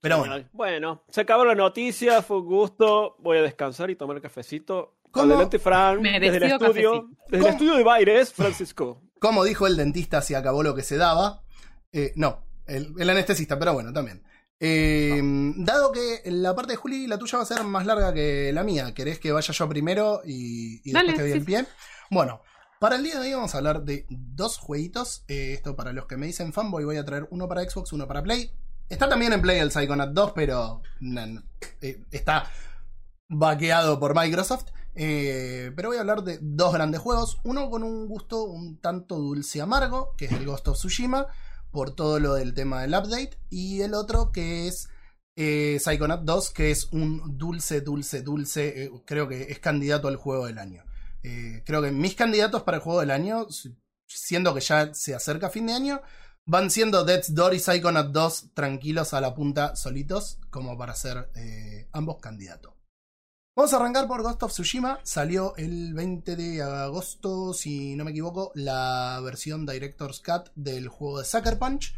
Pero bueno. Bueno, se acabó la noticia, fue un gusto. Voy a descansar y tomar cafecito. ¿Cómo? Adelante, Fran. Desde el estudio, cafecito. desde el estudio de Baires, Francisco. Como dijo el dentista, se acabó lo que se daba. Eh, no, el, el anestesista, pero bueno, también. Eh, dado que la parte de Juli, la tuya va a ser más larga que la mía, ¿querés que vaya yo primero y, y Dale, después te doy sí, el pie? Bueno, para el día de hoy vamos a hablar de dos jueguitos. Eh, esto para los que me dicen fanboy, voy a traer uno para Xbox, uno para Play. Está también en Play el Psychonaut 2, pero no, eh, está vaqueado por Microsoft. Eh, pero voy a hablar de dos grandes juegos. Uno con un gusto un tanto dulce amargo, que es el Ghost of Tsushima, por todo lo del tema del update. Y el otro que es eh, Psychonaut 2, que es un dulce, dulce, dulce. eh, creo que es candidato al juego del año. Creo que mis candidatos para el juego del año, si- siendo que ya se acerca fin de año, van siendo Death's Door y Psychonaut 2 tranquilos a la punta solitos, como para ser eh, ambos candidatos. Vamos a arrancar por Ghost of Tsushima. Salió el 20 de agosto, si no me equivoco, la versión Director's Cut del juego de Sucker Punch.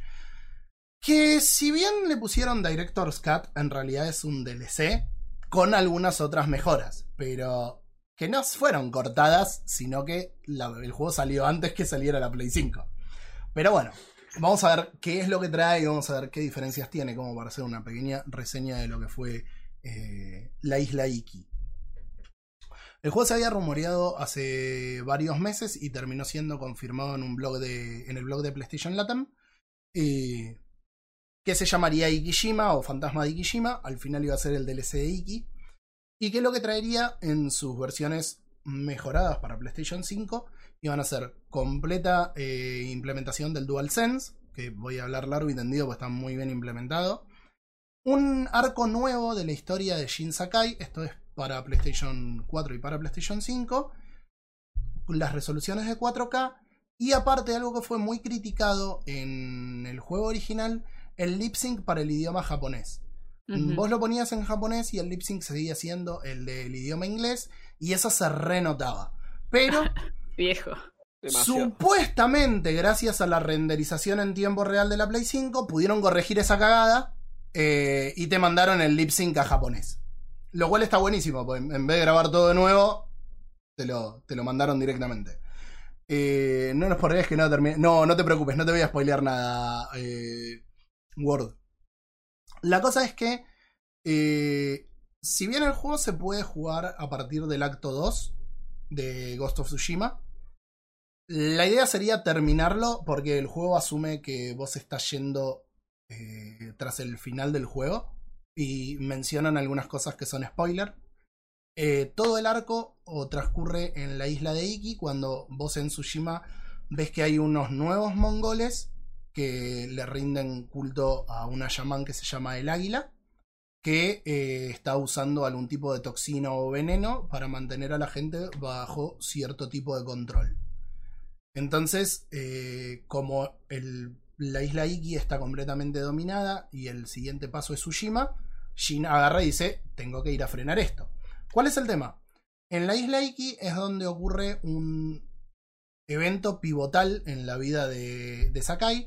Que si bien le pusieron Director's Cut, en realidad es un DLC con algunas otras mejoras. Pero que no fueron cortadas, sino que el juego salió antes que saliera la Play 5. Pero bueno, vamos a ver qué es lo que trae y vamos a ver qué diferencias tiene, como para hacer una pequeña reseña de lo que fue eh, la isla Iki. El juego se había rumoreado hace varios meses y terminó siendo confirmado en un blog de. en el blog de PlayStation Latam. eh, que se llamaría Ikishima o Fantasma de Ikishima. Al final iba a ser el DLC de Iki. Y que lo que traería en sus versiones mejoradas para PlayStation 5 iban a ser completa eh, implementación del DualSense. Que voy a hablar largo y tendido porque está muy bien implementado un arco nuevo de la historia de Shin Sakai. Esto es para PlayStation 4 y para PlayStation 5. Las resoluciones de 4K. Y aparte, algo que fue muy criticado en el juego original, el lip sync para el idioma japonés. Vos lo ponías en japonés y el lip sync seguía siendo el del idioma inglés. Y eso se renotaba. Pero Viejo. Demasiado. Supuestamente, gracias a la renderización en tiempo real de la Play 5, pudieron corregir esa cagada eh, y te mandaron el lip sync a japonés. Lo cual está buenísimo, porque en vez de grabar todo de nuevo, te lo, te lo mandaron directamente. Eh, no nos por es que no termine. No, no te preocupes, no te voy a spoilear nada, eh, Word. La cosa es que, eh, si bien el juego se puede jugar a partir del acto 2 de Ghost of Tsushima, la idea sería terminarlo porque el juego asume que vos estás yendo eh, tras el final del juego y mencionan algunas cosas que son spoiler. Eh, todo el arco o transcurre en la isla de Iki cuando vos en Tsushima ves que hay unos nuevos mongoles que le rinden culto a una chamán que se llama el águila que eh, está usando algún tipo de toxina o veneno para mantener a la gente bajo cierto tipo de control. Entonces, eh, como la isla Iki está completamente dominada y el siguiente paso es Tsushima, Shin agarra y dice, tengo que ir a frenar esto. ¿Cuál es el tema? En la isla Iki es donde ocurre un evento pivotal en la vida de, Sakai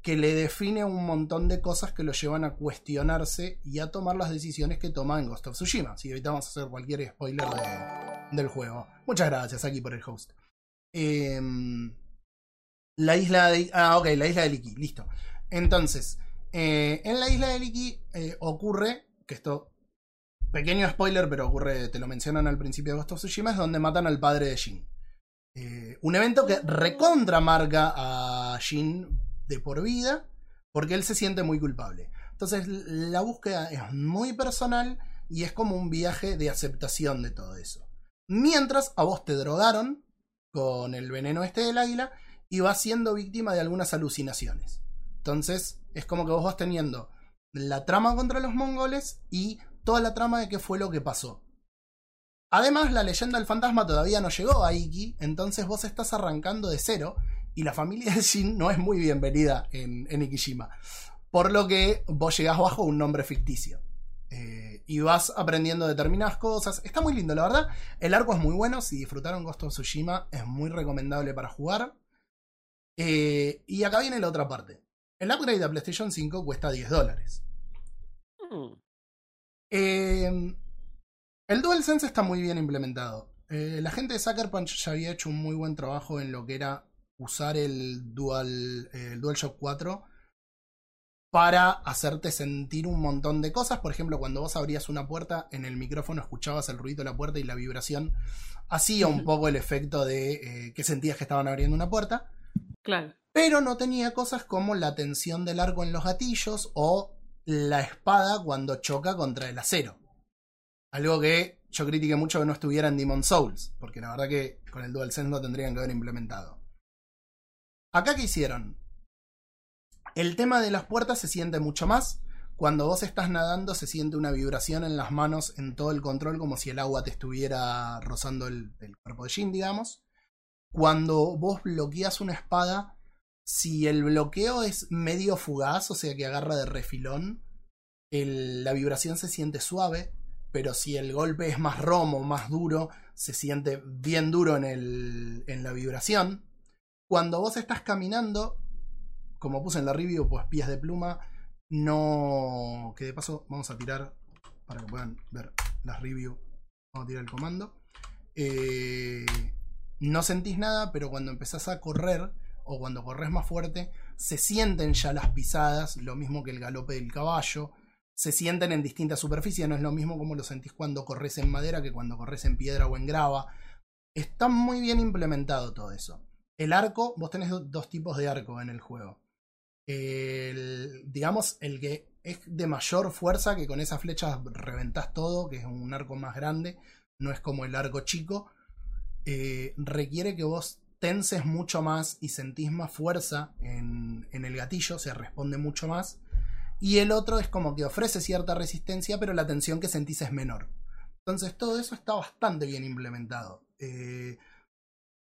que le define un montón de cosas que lo llevan a cuestionarse y a tomar las decisiones que toma en Ghost of Tsushima. Si evitamos hacer cualquier spoiler de- del juego. Muchas gracias aquí por el host. Em, la isla de. Ah, ok, la isla de Iki, listo. Entonces, eh, en la isla de Iki eh, ocurre, que esto. Pequeño spoiler, pero ocurre, te lo mencionan al principio de Ghost of Tsushima, es donde matan al padre de Jin. Eh, un evento que recontra marca a Jin de por vida, porque él se siente muy culpable. Entonces, la búsqueda es muy personal y es como un viaje de aceptación de todo eso. Mientras a vos te drogaron con el veneno este del águila y vas siendo víctima de algunas alucinaciones. Entonces, es como que vos vas teniendo la trama contra los mongoles y toda la trama de qué fue lo que pasó. Además, la leyenda del fantasma todavía no llegó a Iki, entonces vos estás arrancando de cero y la familia de Shin no es muy bienvenida en, en Ikishima. Por lo que vos llegás bajo un nombre ficticio. Eh, y vas aprendiendo determinadas cosas. Está muy lindo, la verdad. El arco es muy bueno. Si disfrutaron Ghost of Tsushima, es muy recomendable para jugar. Eh, y acá viene la otra parte. El upgrade a PlayStation 5 cuesta 10 dólares. Mm. Eh, el DualSense está muy bien implementado. Eh, la gente de Sucker Punch ya había hecho un muy buen trabajo en lo que era usar el Dual el DualShock 4 para hacerte sentir un montón de cosas. Por ejemplo, cuando vos abrías una puerta, en el micrófono escuchabas el ruido de la puerta y la vibración hacía un poco el efecto de eh, que sentías que estaban abriendo una puerta. Claro. Pero no tenía cosas como la tensión del arco en los gatillos o la espada cuando choca contra el acero. Algo que yo critiqué mucho que no estuviera en Demon Souls, porque la verdad que con el DualSense lo tendrían que haber implementado. Acá que hicieron, el tema de las puertas se siente mucho más. Cuando vos estás nadando se siente una vibración en las manos en todo el control como si el agua te estuviera rozando el, cuerpo de Jin, digamos. Cuando vos bloqueas una espada, si el bloqueo es medio fugaz, o sea que agarra de refilón, el- la vibración se siente suave, pero si el golpe es más romo, más duro, se siente bien duro en, el, en la vibración. Cuando vos estás caminando, como puse en la review, pues pies de pluma, no... Que de paso vamos a tirar, para que puedan ver las reviews, vamos a tirar el comando. Eh, no sentís nada, pero cuando empezás a correr, o cuando corres más fuerte, se sienten ya las pisadas, lo mismo que el galope del caballo, se sienten en distintas superficies, no es lo mismo como lo sentís cuando corres en madera que cuando corres en piedra o en grava. Está muy bien implementado todo eso. El arco, vos tenés do- dos tipos de arco en el juego. Digamos, el que es de mayor fuerza, que con esas flechas reventás todo, que es un arco más grande, no es como el arco chico, eh, requiere que vos tenses mucho más y sentís más fuerza en, en el gatillo, se responde mucho más. Y el otro es como que ofrece cierta resistencia, pero la tensión que sentís es menor. Entonces todo eso está bastante bien implementado. Eh,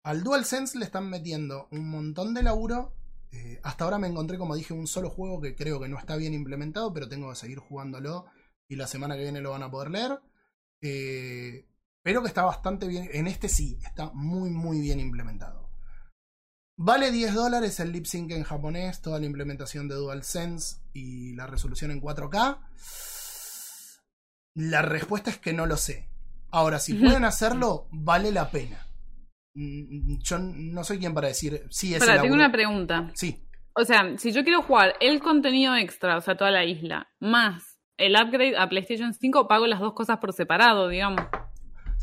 al DualSense le están metiendo un montón de laburo. Eh, hasta ahora me encontré, como dije, un solo juego que creo que no está bien implementado, pero tengo que seguir jugándolo y la semana que viene lo van a poder leer. Eh, pero que está bastante bien. En este sí, está muy, muy bien implementado. Vale 10 dólares el lip sync en japonés, toda la implementación de DualSense y la resolución en 4K. La respuesta es que no lo sé. Ahora, si pueden hacerlo, vale la pena. Mm, Yo no soy quien para decir sí es el tengo una pregunta. Sí, O sea, si yo quiero jugar el contenido extra, o sea, toda la isla, más el upgrade a PlayStation 5, pago las dos cosas por separado, digamos.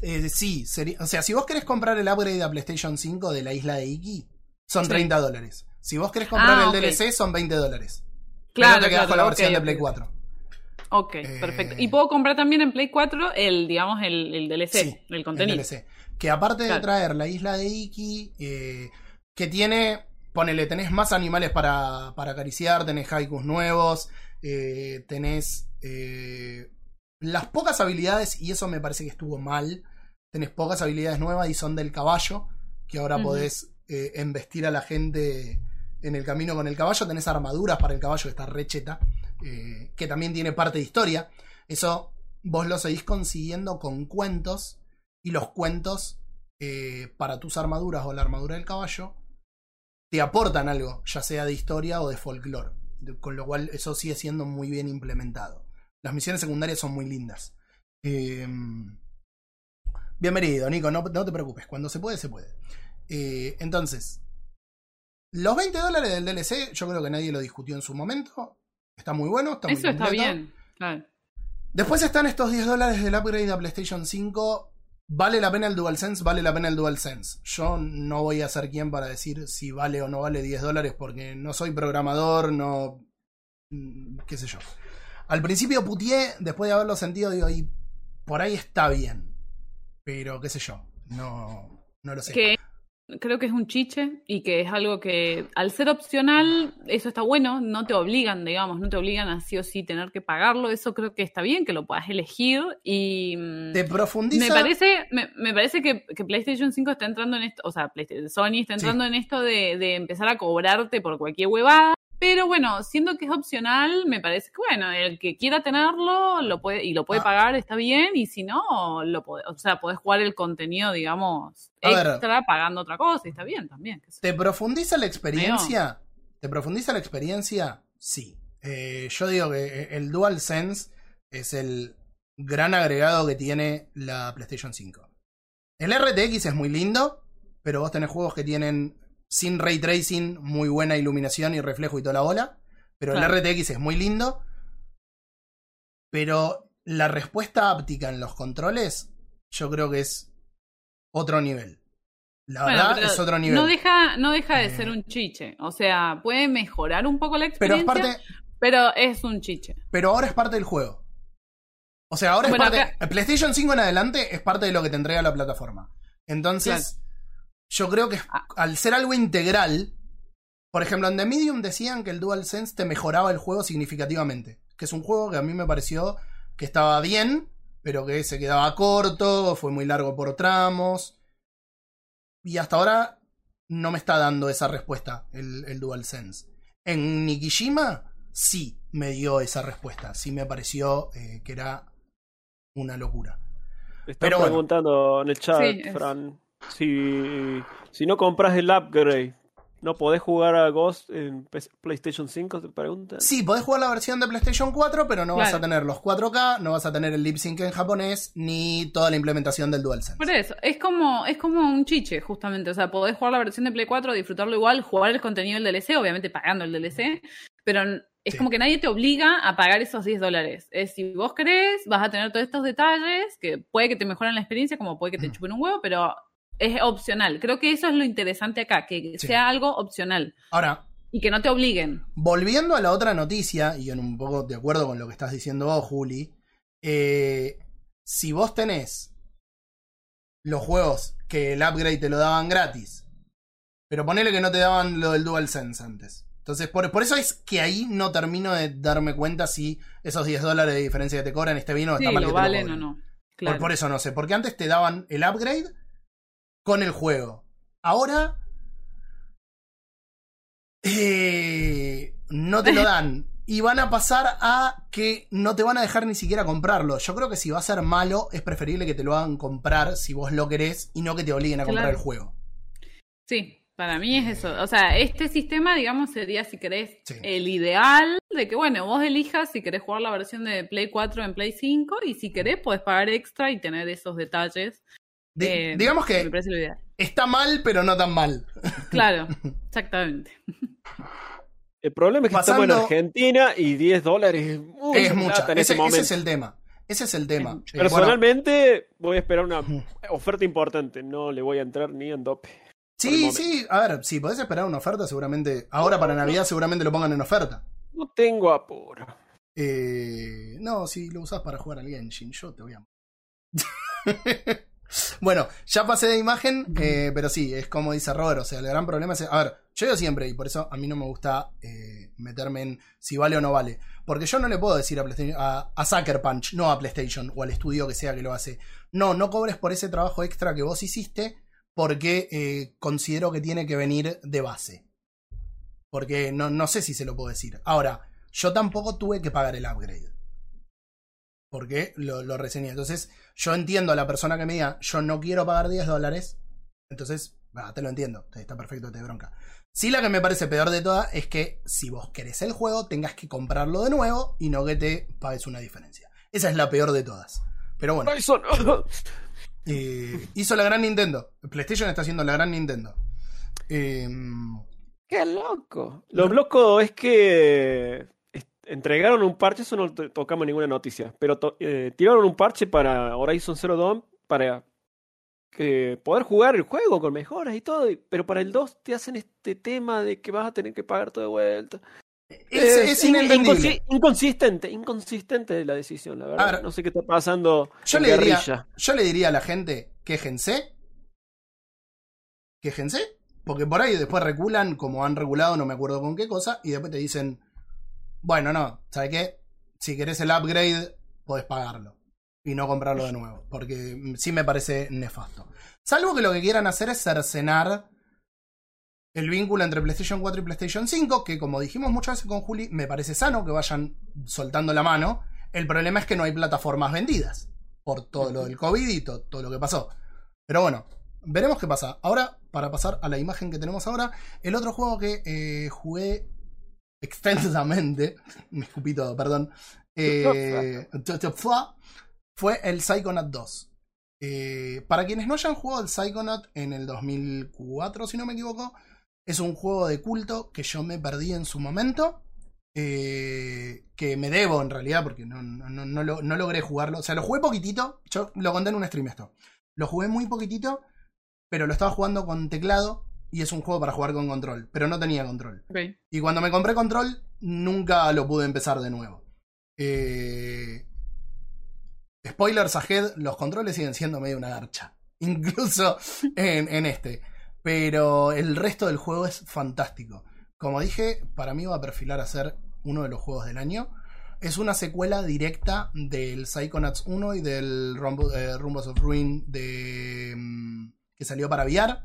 eh, sí, sería, o sea, si vos querés comprar el upgrade a PlayStation 5 de la isla de Iki, son Sí. 30 dólares. Si vos querés comprar Ah, el. DLC, son 20 dólares. Claro, Pero te claro, con la versión de Play ok. 4. Ok, Eh, perfecto. Y puedo comprar también en Play 4 el, digamos, el, el DLC, Sí, el contenido. DLC. Que aparte de Claro. traer la isla de Iki, eh, que tiene, ponele, tenés más animales para, para acariciar, tenés haikus nuevos, eh, tenés eh, las pocas habilidades, y eso me parece que estuvo mal, tenés pocas habilidades nuevas y son del caballo, que ahora podés embestir a la gente en el camino con el caballo, tenés armaduras para el caballo que está recheta, que también tiene parte de historia. Eso vos lo seguís consiguiendo con cuentos y los cuentos eh, para tus armaduras o la armadura del caballo te aportan algo, ya sea de historia o de folclore. Con lo cual eso sigue siendo muy bien implementado. Las misiones secundarias son muy lindas. Eh, bienvenido, Nico, no, no te preocupes, cuando se puede, se puede. Eh, entonces, los 20 dólares del DLC, yo creo que nadie lo discutió en su momento. Está muy bueno, está muy Eso está completo. bien. Claro. Después están estos 10 dólares del upgrade a PlayStation 5. ¿Vale la pena el DualSense? Vale la pena el DualSense. Yo no voy a ser quien para decir si vale o no vale 10 dólares porque no soy programador, no... mm, qué sé yo. Al principio putié, después de haberlo sentido, digo, y por ahí está bien. Pero qué sé yo, no, no lo sé. Que creo que es un chiche y que es algo que al ser opcional, eso está bueno, no te obligan, digamos, no te obligan a sí o sí tener que pagarlo, eso creo que está bien, que lo puedas elegir y... mm, Te profundiza. Me parece, me, me parece que, que PlayStation 5 está entrando en esto, o sea, PlayStation, Sony está Sí. entrando en esto de, de empezar a cobrarte por cualquier huevada. Pero bueno, siendo que es opcional, me parece que bueno, el que quiera tenerlo lo puede y lo puede Ah. pagar está bien y si no, lo puede, o sea, podés jugar el contenido, digamos, A ver. extra pagando otra cosa y está bien también. ¿Te profundiza la experiencia? ¿Te profundiza la experiencia? Sí. Eh, yo digo que el DualSense es el gran agregado que tiene la PlayStation 5. El RTX es muy lindo, pero vos tenés juegos que tienen sin ray tracing, muy buena iluminación y reflejo y toda la bola. Pero Claro. el RTX es muy lindo. Pero la respuesta áptica en los controles, yo creo que es otro nivel. La Bueno, verdad es otro nivel. No deja, no deja de Eh. ser un chiche. O sea, puede mejorar un poco la pero es experiencia, pero es, un chiche. pero ahora es parte del juego. O sea, ahora Bueno, es parte. acá- el PlayStation 5 en adelante es parte de lo que te entrega la plataforma. Entonces, yo creo que Ah. al ser algo integral. Por ejemplo, en The Medium decían que el DualSense te mejoraba el juego significativamente. Que es un juego que a mí me pareció que estaba bien, pero que se quedaba corto, fue muy largo por tramos. Y hasta ahora no me está dando esa respuesta el, el DualSense. En Nikishima sí me dio esa respuesta. Sí me pareció eh, que era una locura. Te están Pero bueno. preguntando en el chat, Sí, es- Fran, si, si no compras el upgrade, ¿no podés jugar a Ghost en PlayStation 5? Te preguntan. Sí, podés jugar la versión de PlayStation 4, pero no vas a tener los 4K, no vas a tener el lip sync en japonés, ni toda la implementación del DualSense. Por eso, es como, es como un chiche, justamente. O sea, podés jugar la versión de Play 4, disfrutarlo igual, jugar el contenido del DLC, obviamente pagando el DLC, pero es Sí. como que nadie te obliga a pagar esos 10 dólares. Es si vos querés, vas a tener todos estos detalles que puede que te mejoren la experiencia, como puede que te Ujú. chupen un huevo, pero es opcional. Creo que eso es lo interesante acá, que Sí. sea algo opcional Ahora, y que no te obliguen. volviendo a la otra noticia, y en un poco de acuerdo con lo que estás diciendo vos, Juli, eh, si vos tenés los juegos que el upgrade te lo daban gratis, pero ponele que no te daban lo del DualSense antes. Entonces, por, por eso es que ahí no termino de darme cuenta si esos 10 dólares de diferencia que te cobran esté bien o Sí, está mal que lo te valen o no. Por eso no sé, porque antes te daban el upgrade con el juego. Ahora eh, no te lo dan. Y van a pasar a que no te van a dejar ni siquiera comprarlo. Yo creo que si va a ser malo, es preferible que te lo hagan comprar si vos lo querés y no que te obliguen a comprar Claro. el juego. Sí, para mí es eso. O sea, este sistema, digamos, sería, si querés, Sí. el ideal de que, bueno, vos elijas si querés jugar la versión de Play 4 en Play 5 y si querés podés pagar extra y tener esos detalles. Eh, digamos Me que parece lo ideal. está mal, pero no tan mal. Claro, exactamente. El problema es que estamos en Pasando- Argentina y 10 dólares es mucha es mucha. plata en Ese, ese momento. ese es el tema. Ese es el tema. Eh, bueno, Personalmente voy a esperar una oferta importante. No le voy a entrar ni en dope. sí, sí. A ver, si podés esperar una oferta, seguramente. Ahora para Navidad, seguramente lo pongan en oferta. No tengo apuro. Eh, no, si lo usás para jugar al Genshin, yo te voy a. bueno, ya pasé de imagen, eh, pero sí, es como dice Robert, o sea, el gran problema es. A ver, yo siempre, y por eso a mí no me gusta eh, meterme en si vale o no vale. Porque yo no le puedo decir a, a, a Sucker Punch, no a PlayStation o al estudio que sea que lo hace. No, no cobres por ese trabajo extra que vos hiciste, porque eh, considero que tiene que venir de base. Porque no, no sé si se lo puedo decir. Ahora, yo tampoco tuve que pagar el upgrade. Porque lo, lo reseñé. Entonces, yo entiendo a la persona que me diga, yo no quiero pagar 10 dólares. Entonces, te lo entiendo. Está perfecto, te bronca. Sí, la que me parece peor de todas es que si vos querés el juego, tengas que comprarlo de nuevo y no que te pagues una diferencia. Esa es la peor de todas. Pero bueno, eh, hizo la gran Nintendo. PlayStation está haciendo la gran Nintendo. Eh, ¡Qué loco! Lo loco es que entregaron un parche, eso no to- tocamos ninguna noticia, pero eh, tiraron un parche para Horizon Zero Dawn para poder jugar el juego con mejoras y todo, pero para el 2 te hacen este tema de que vas a tener que pagar todo de vuelta. es, Eh, es in- inentendible. inconsi- inconsistente, inconsistente la decisión, la verdad. No sé qué está pasando Yo en le, diría, yo le diría a la gente, quéjense. quéjense. Porque por ahí después reculan, como han regulado, no me acuerdo con qué cosa, y después te dicen, bueno, no, ¿sabes qué? Si querés el upgrade, podés pagarlo. Y no comprarlo de nuevo. Porque sí me parece nefasto. Salvo que lo que quieran hacer es cercenar el vínculo entre PlayStation 4 y PlayStation 5, que como dijimos muchas veces con Juli, me parece sano que vayan soltando la mano. El problema es que no hay plataformas vendidas. Por todo lo del COVID y to- todo lo que pasó. Pero bueno, veremos qué pasa. Ahora, para pasar a la imagen que tenemos ahora, el otro juego que eh, jugué extensamente, me escupí todo, perdón, eh, fue el Psychonaut 2. Eh, para quienes no hayan jugado el Psychonaut en el 2004, si no me equivoco, es un juego de culto que yo me perdí en su momento. eh, que me debo en realidad, porque no, no, no, no lo- no logré jugarlo. O sea, lo jugué poquitito. Yo lo conté en un stream esto. Lo jugué muy poquitito, pero lo estaba jugando con teclado. Y es un juego para jugar con control. Pero no tenía control. Y cuando me compré control, nunca lo pude empezar de nuevo. Eh, Spoilers ahead, los controles siguen siendo medio una garcha. Incluso en, en este. Pero el resto del juego es fantástico. Como dije, para mí va a perfilar a ser uno de los juegos del año. Es una secuela directa del Psychonauts 1 y del Rumble- eh, Rumbos of Ruin de, mm, que salió para VR.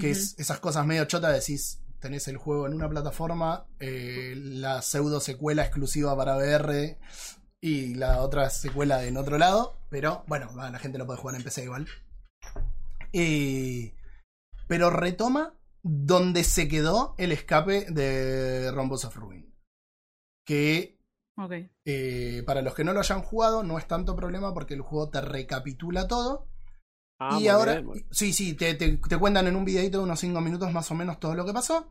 Que es esas cosas medio chotas, decís, tenés el juego en una plataforma, eh, la pseudo secuela exclusiva para VR y la otra secuela en otro lado, pero bueno, la gente lo puede jugar en PC igual. Y- pero retoma donde se quedó el escape de Rombos of Ruin. Que eh, para los que no lo hayan jugado no es tanto problema porque el juego te recapitula todo. Ah, y ahora, bien, sí, sí, te, te- te cuentan en un videito de unos 5 minutos más o menos todo lo que pasó.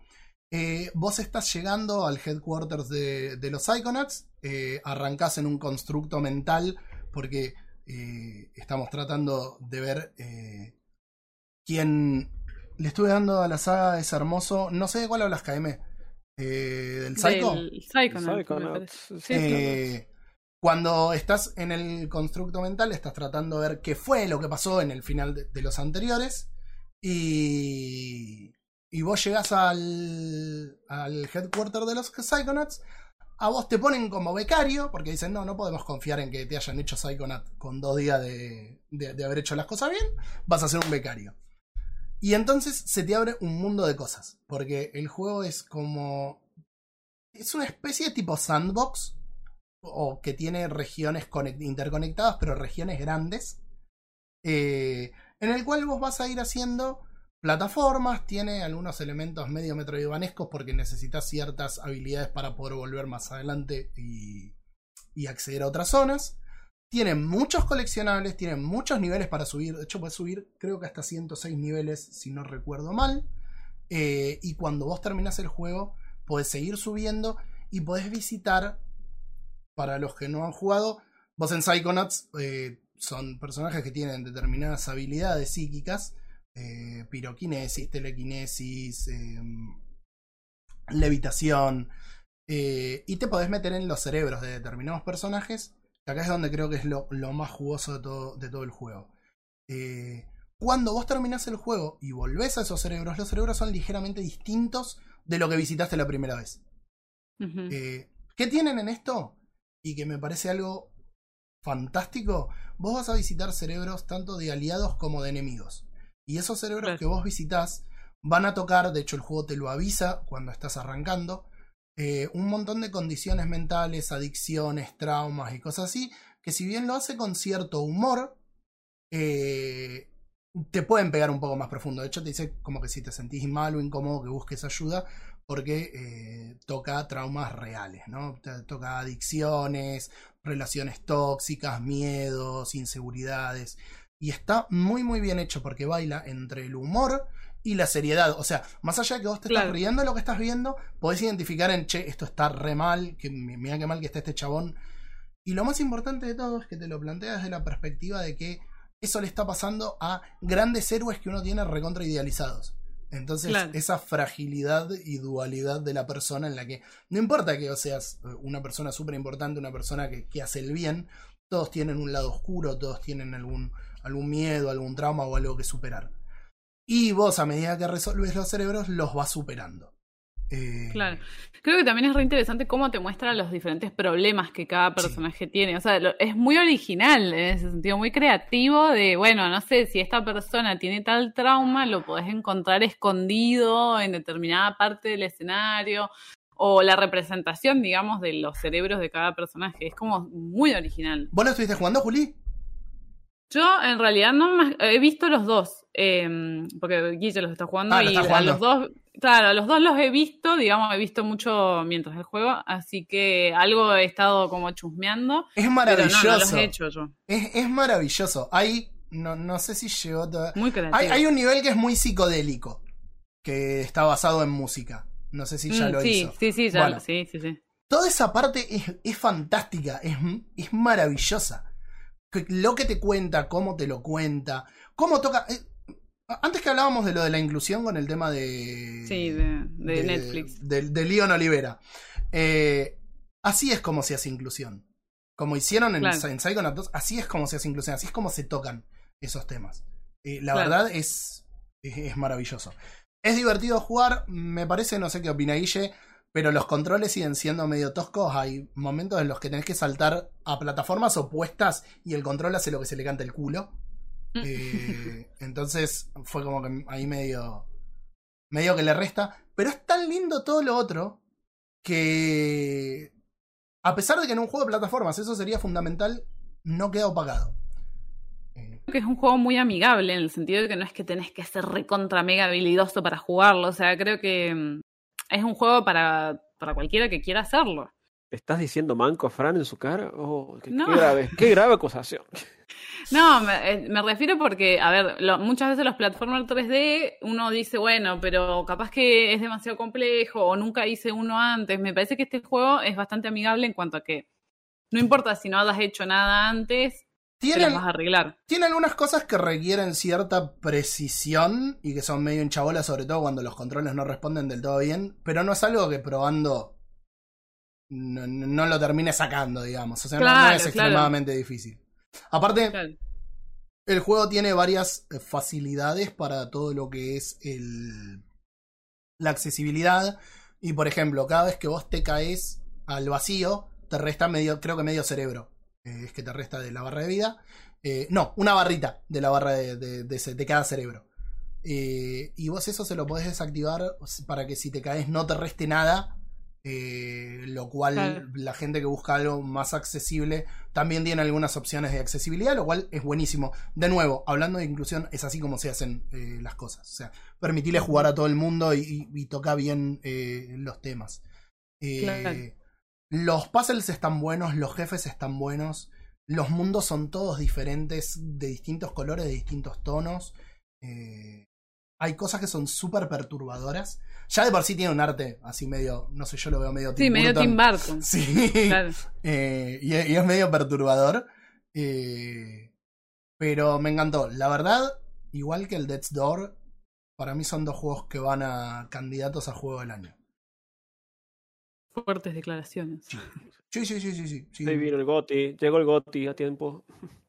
Eh, vos estás llegando al headquarters de, de los Psychonauts, eh, arrancás en un constructo mental porque eh, estamos tratando de ver eh, quién le estuve dando a la saga, es hermoso, no sé de cuál hablas KM, eh, del Psycho. Del Psychonauts, parece. sí, Sí, Eh, cuando estás en el constructo mental, estás tratando de ver qué fue lo que pasó en el final de, los anteriores. Y, y vos llegás al, al headquarter de los Psychonauts. A vos te ponen como becario, porque dicen, no, no podemos confiar en que te hayan hecho Psychonaut con dos días de- de haber hecho las cosas bien. Vas a ser un becario. Y entonces se te abre un mundo de cosas. Porque el juego es como. Es una especie de tipo sandbox o que tiene regiones conect- interconectadas, pero regiones grandes, eh, en el cual vos vas a ir haciendo plataformas, tiene algunos elementos medio metroidvanescos porque necesitas ciertas habilidades para poder volver más adelante y, y acceder a otras zonas. Tiene muchos coleccionables, tiene muchos niveles para subir. De hecho, puedes subir creo que hasta 106 niveles, si no recuerdo mal. Eh, y cuando vos terminás el juego, podés seguir subiendo y podés visitar para los que no han jugado, vos en Psychonauts eh, son personajes que tienen determinadas habilidades psíquicas, eh, piroquinesis, telequinesis, eh, levitación, eh, y te podés meter en los cerebros de determinados personajes, que acá es donde creo que es lo, lo más jugoso de todo, de todo el juego. Cuando vos terminás el juego y volvés a esos cerebros, los cerebros son ligeramente distintos de lo que visitaste la primera vez. ¿Qué tienen en esto? Y que me parece algo fantástico. Vos vas a visitar cerebros tanto de aliados como de enemigos. Y esos cerebros Claro. que vos visitas van a tocar, de hecho el juego te lo avisa cuando estás arrancando, eh, un montón de condiciones mentales, adicciones, traumas y cosas así, que si bien lo hace con cierto humor, eh, te pueden pegar un poco más profundo. De hecho, te dice como que si te sentís mal o incómodo que busques ayuda, porque eh, toca traumas reales, ¿no? Toca adicciones, relaciones tóxicas, miedos, inseguridades. Y está muy, muy bien hecho porque baila entre el humor y la seriedad. O sea, más allá de que vos te Claro. estás riendo de lo que estás viendo, podés identificar en, che, esto está re mal, que mira qué mal que está este chabón. Y lo más importante de todo es que te lo plantea desde la perspectiva de que eso le está pasando a grandes héroes que uno tiene recontra idealizados. Entonces, Claro. esa fragilidad y dualidad de la persona en la que no importa que seas eh, una persona súper importante, una persona que, que hace el bien, todos tienen un lado oscuro, todos tienen algún, algún miedo, algún trauma o algo que superar. Y vos, a medida que resolves los cerebros, los vas superando. Eh, Claro. Creo que también es re interesante cómo te muestra los diferentes problemas que cada personaje tiene. O sea, lo- es muy original en ese sentido, muy creativo de, bueno, no sé, si esta persona tiene tal trauma, lo podés encontrar escondido en determinada parte del escenario. O la representación, digamos, de los cerebros de cada personaje. Es como muy original. ¿Vos lo estuviste jugando, Juli? Yo en realidad no más, he visto los dos, eh, porque Guille los está jugando Ah, lo y a los dos, claro, los dos los he visto, digamos, he visto mucho mientras el juego, así que algo he estado como chusmeando, Es pero no, maravilloso. no los he hecho yo. es, es maravilloso. Hay, no, no sé si llegó toda- Muy creativo. Hay, hay un nivel que es muy psicodélico, que está basado en música. No sé si ya Mm, lo sí, hizo. sí, sí, ya, Bueno. sí, sí, sí. Toda esa parte es, es fantástica, es, es maravillosa. Lo que te cuenta, cómo te lo cuenta, cómo toca. Antes que hablábamos de lo de la inclusión con el tema de. Sí, de, de Netflix. De, de Leon Olivera. Eh, así es como se hace inclusión. Como hicieron en, Claro. en Psychonauts 2, así es como se hace inclusión, así es como se tocan esos temas. Eh, la Claro. verdad es, es, es maravilloso. Es divertido jugar, me parece, no sé qué opina Guille, pero los controles siguen siendo medio toscos. Hay momentos en los que tenés que saltar a plataformas opuestas y el control hace lo que se le canta el culo. Eh, entonces fue como que ahí medio. medio que le resta. Pero es tan lindo todo lo otro que. A pesar de que en un juego de plataformas eso sería fundamental, no queda opacado. Eh, Creo que es un juego muy amigable en el sentido de que no es que tenés que ser recontra mega habilidoso para jugarlo, o sea, creo que mm, es un juego para, para cualquiera que quiera hacerlo. ¿Le estás diciendo manco a Fran en su cara? Oh, qué, qué No. grave, qué grave acusación. No, me, eh, me refiero porque, a ver, lo- muchas veces los platformers 3D uno dice, bueno, pero capaz que es demasiado complejo o nunca hice uno antes. Me parece que este juego es bastante amigable en cuanto a que no importa si no hayas hecho nada antes, te Tiene, vas a arreglar. tiene algunas cosas que requieren cierta precisión y que son medio hinchabolas, sobre todo cuando los controles no responden del todo bien, pero no es algo que probando no, lo termine sacando, digamos. O sea, no- es claro. extremadamente difícil. Aparte, Claro. El juego tiene varias eh, facilidades para todo lo que es el, la accesibilidad. Y por ejemplo, cada vez que vos te caes al vacío, te resta medio, creo que medio cerebro. Eh, es que te resta de la barra de vida. Eh, no, una barrita de la barra de, de- de ese- de cada cerebro. Eh, y vos eso se lo podés desactivar para que si te caes no te reste nada. Eh, lo cual Claro. la gente que busca algo más accesible también tiene algunas opciones de accesibilidad, lo cual es buenísimo. De nuevo, hablando de inclusión, es así como se hacen eh, las cosas. O sea, permitirle jugar a todo el mundo y, y- y toca bien eh, los temas. Claro. Los puzzles están buenos, los jefes están buenos, los mundos son todos diferentes, de distintos colores, de distintos tonos. Hay cosas que son súper perturbadoras. Ya de por sí tiene un arte así medio, no sé, yo lo veo medio Sí, Tim medio Burton. Tim Burton. Sí. Claro. Eh, y, es- y es medio perturbador. Eh, pero me encantó. La verdad, igual que el Death's Door, para mí son dos juegos que van a candidatos a juego del año. Fuertes declaraciones. Sí, sí, sí, sí, sí. sí. Ahí vino el Goti, llegó el Goti a tiempo.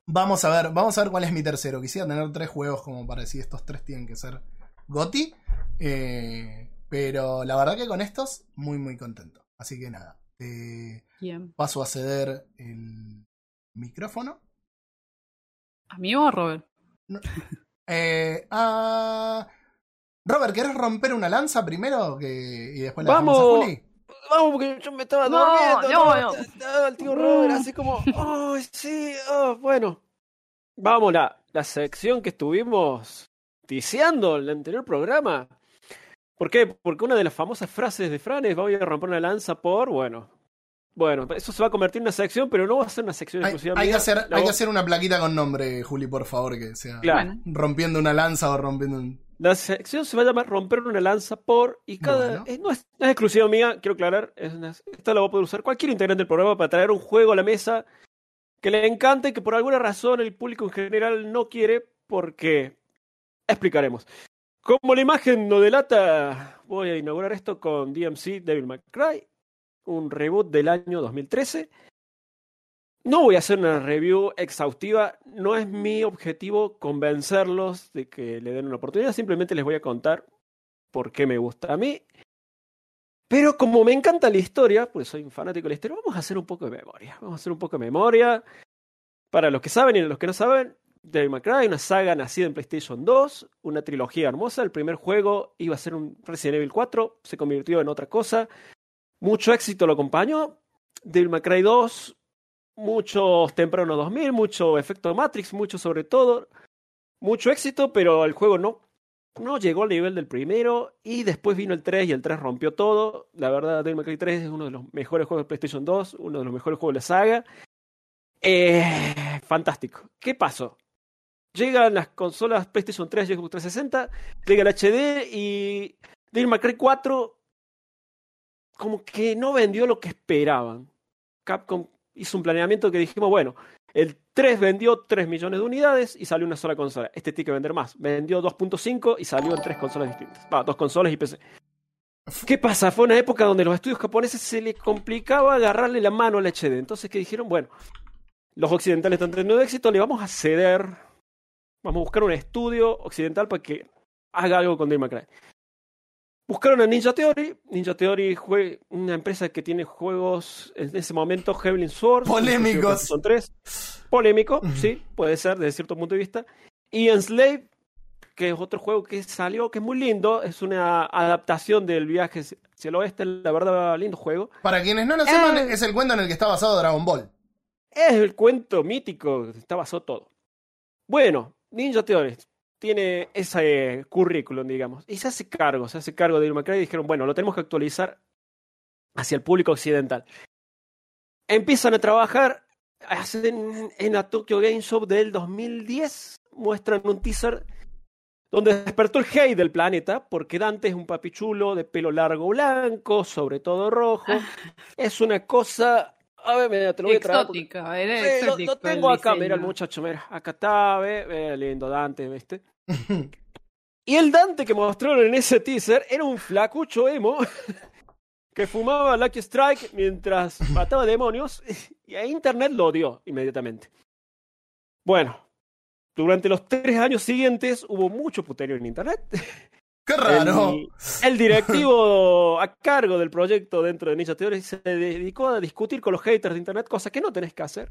Vamos a ver, vamos a ver cuál es mi tercero. Quisiera tener tres juegos como para decir estos tres tienen que ser Goti. Eh, pero la verdad que con estos, muy, muy contento. Así que nada. eh, Bien. paso a ceder el micrófono. ¿A mí o a Robert? Eh, ah, Robert, ¿querés romper una lanza primero? Que, y después la ¡Vamos! a Juli. Vamos, porque yo me estaba No, durmiendo. no, no. El tío Robert así como, oh, sí, oh, bueno. Vamos, la, la sección que estuvimos ticiando en el anterior programa. ¿Por qué? Porque una de las famosas frases de Fran es voy a romper una lanza por, bueno. Bueno, eso se va a convertir en una sección, pero no va a ser una sección Hay, exclusiva hay que hacer, hay que hacer una plaquita con nombre, Juli, por favor, que sea Claro. Rompiendo una lanza o rompiendo un. La sección se va a llamar Romper una lanza por. Y cada. Bueno. no, es, no es exclusiva mía, quiero aclarar. Es una- esta la va a poder usar cualquier integrante del programa para traer un juego a la mesa que le encante y que por alguna razón el público en general no quiere, porque. Explicaremos. Como la imagen no delata, voy a inaugurar esto con DMC Devil May Cry, un reboot del año 2013. No voy a hacer una review exhaustiva, no es mi objetivo convencerlos de que le den una oportunidad, simplemente les voy a contar por qué me gusta a mí. Pero como me encanta la historia, pues soy un fanático de la historia, vamos a hacer un poco de memoria. Vamos a hacer un poco de memoria. Para los que saben y los que no saben, Devil May Cry, una saga nacida en PlayStation 2, una trilogía hermosa. El primer juego iba a ser un Resident Evil 4, se convirtió en otra cosa. Mucho éxito lo acompañó. Devil May Cry 2, muchos tempranos 2000, mucho efecto Matrix, mucho sobre todo. Mucho éxito, pero el juego no, no llegó al nivel del primero. Y después vino el 3 y el 3 rompió todo. La verdad, Devil May Cry 3 es uno de los mejores juegos de PlayStation 2, uno de los mejores juegos de la saga. Eh, fantástico. ¿Qué pasó? Llegan las consolas PlayStation 3 y Xbox 360, llega el HD y Devil May Cry 4 como que no vendió lo que esperaban. Capcom hizo un planeamiento que dijimos, bueno, el 3 vendió 3 millones de unidades y salió una sola consola. Este tiene que vender más. Vendió 2.5 y salió en tres consolas distintas. Va, dos consolas y PC. ¿Qué pasa? Fue una época donde los estudios japoneses se les complicaba agarrarle la mano al HD. Entonces, ¿qué dijeron? Bueno, los occidentales están teniendo éxito, le vamos a ceder. Vamos a buscar un estudio occidental para que haga algo con May Cry. Buscaron a Ninja Theory. Ninja Theory fue una empresa que tiene juegos en ese momento Heavenly Sword. Polémicos. Son tres. Polémico, sí, puede ser desde cierto punto de vista. Y Enslave, que es otro juego que salió, que es muy lindo. Es una adaptación del viaje hacia el oeste. La verdad, lindo juego. Para quienes no lo sepan, Eh. es el cuento en el que está basado Dragon Ball. Es el cuento mítico, está basado todo. Bueno, Ninja Theory tiene ese currículum, digamos, y se hace cargo, se hace cargo de Cry y dijeron, bueno, lo tenemos que actualizar hacia el público occidental. Empiezan a trabajar, hacen en la Tokyo Game Show del 2010, muestran un teaser donde despertó el hate del planeta, porque Dante es un papichulo de pelo largo blanco, sobre todo rojo. Es una cosa... A ver, mira, te lo voy a traer porque- Exótica, era Sí, lo, exótico. lo tengo acá, mira el diseño. muchacho, mira, acá está, ve, ve, lindo Dante, ¿viste? Y el Dante que mostraron en ese teaser era un flacucho emo que fumaba Lucky Strike mientras mataba demonios y a internet lo odió inmediatamente. Bueno, durante los tres años siguientes hubo mucho puterío en internet. ¡Qué raro! El, el directivo a cargo del proyecto dentro de Ninja Theory se dedicó a discutir con los haters de internet, cosa que no tenés que hacer.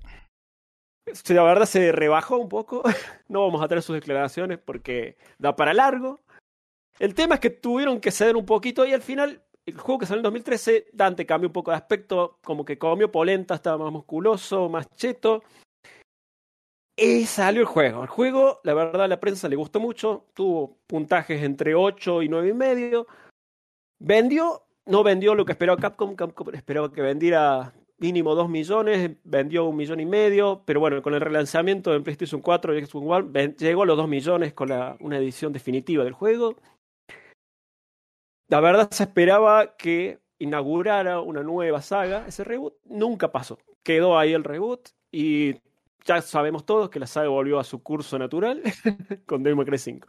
La verdad se rebajó un poco. No vamos a tener sus declaraciones porque da para largo. El tema es que tuvieron que ceder un poquito y al final, el juego que salió en 2013, Dante cambió un poco de aspecto, como que comió polenta, estaba más musculoso, más cheto. Y salió el juego. El juego, la verdad, a la prensa le gustó mucho. Tuvo puntajes entre 8 y 9 y medio. Vendió, no vendió lo que esperaba Capcom. Capcom esperaba que vendiera mínimo 2 millones. Vendió un millón y medio. Pero bueno, con el relanzamiento en PlayStation 4 y Xbox One, llegó a los 2 millones con una edición definitiva del juego. La verdad, se esperaba que inaugurara una nueva saga. Ese reboot nunca pasó. Quedó ahí el reboot y ya sabemos todos que la saga volvió a su curso natural con Devil May Cry 5.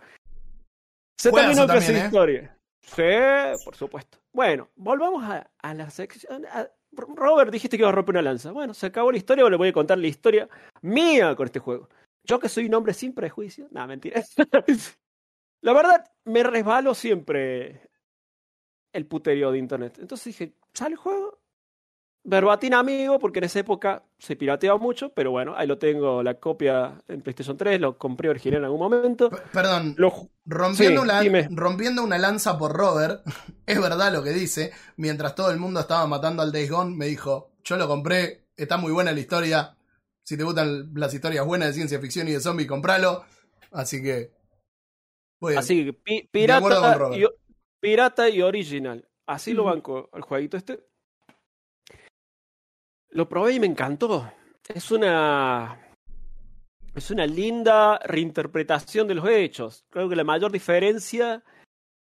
Se Juegazo terminó con esa también, ¿eh? historia. Sí, por supuesto. Bueno, volvamos a, a la sección. a- Robert, dijiste que iba a romper una lanza. Bueno, se acabó la historia, ahora le voy a contar la historia mía con este juego. Yo que soy un hombre sin prejuicio. No, mentira. la verdad, me resbalo siempre el puterío de internet. Entonces dije, ¿sale el juego? Verbatim amigo, porque en esa época se pirateaba mucho, pero bueno, ahí lo tengo, la copia en PlayStation 3, lo compré original en algún momento. P- Perdón, Lo, rompiendo, Sí, una, dime. rompiendo una lanza por Robert, es verdad lo que dice. Mientras todo el mundo estaba matando al Days Gone, me dijo: Yo lo compré, está muy buena la historia. Si te gustan las historias buenas de ciencia ficción y de zombies, compralo. Así que. Voy así, con pirata, y, o- pirata y original. Así lo banco el jueguito este. Lo probé y me encantó. Es una. Es una linda reinterpretación de los hechos. Creo que la mayor diferencia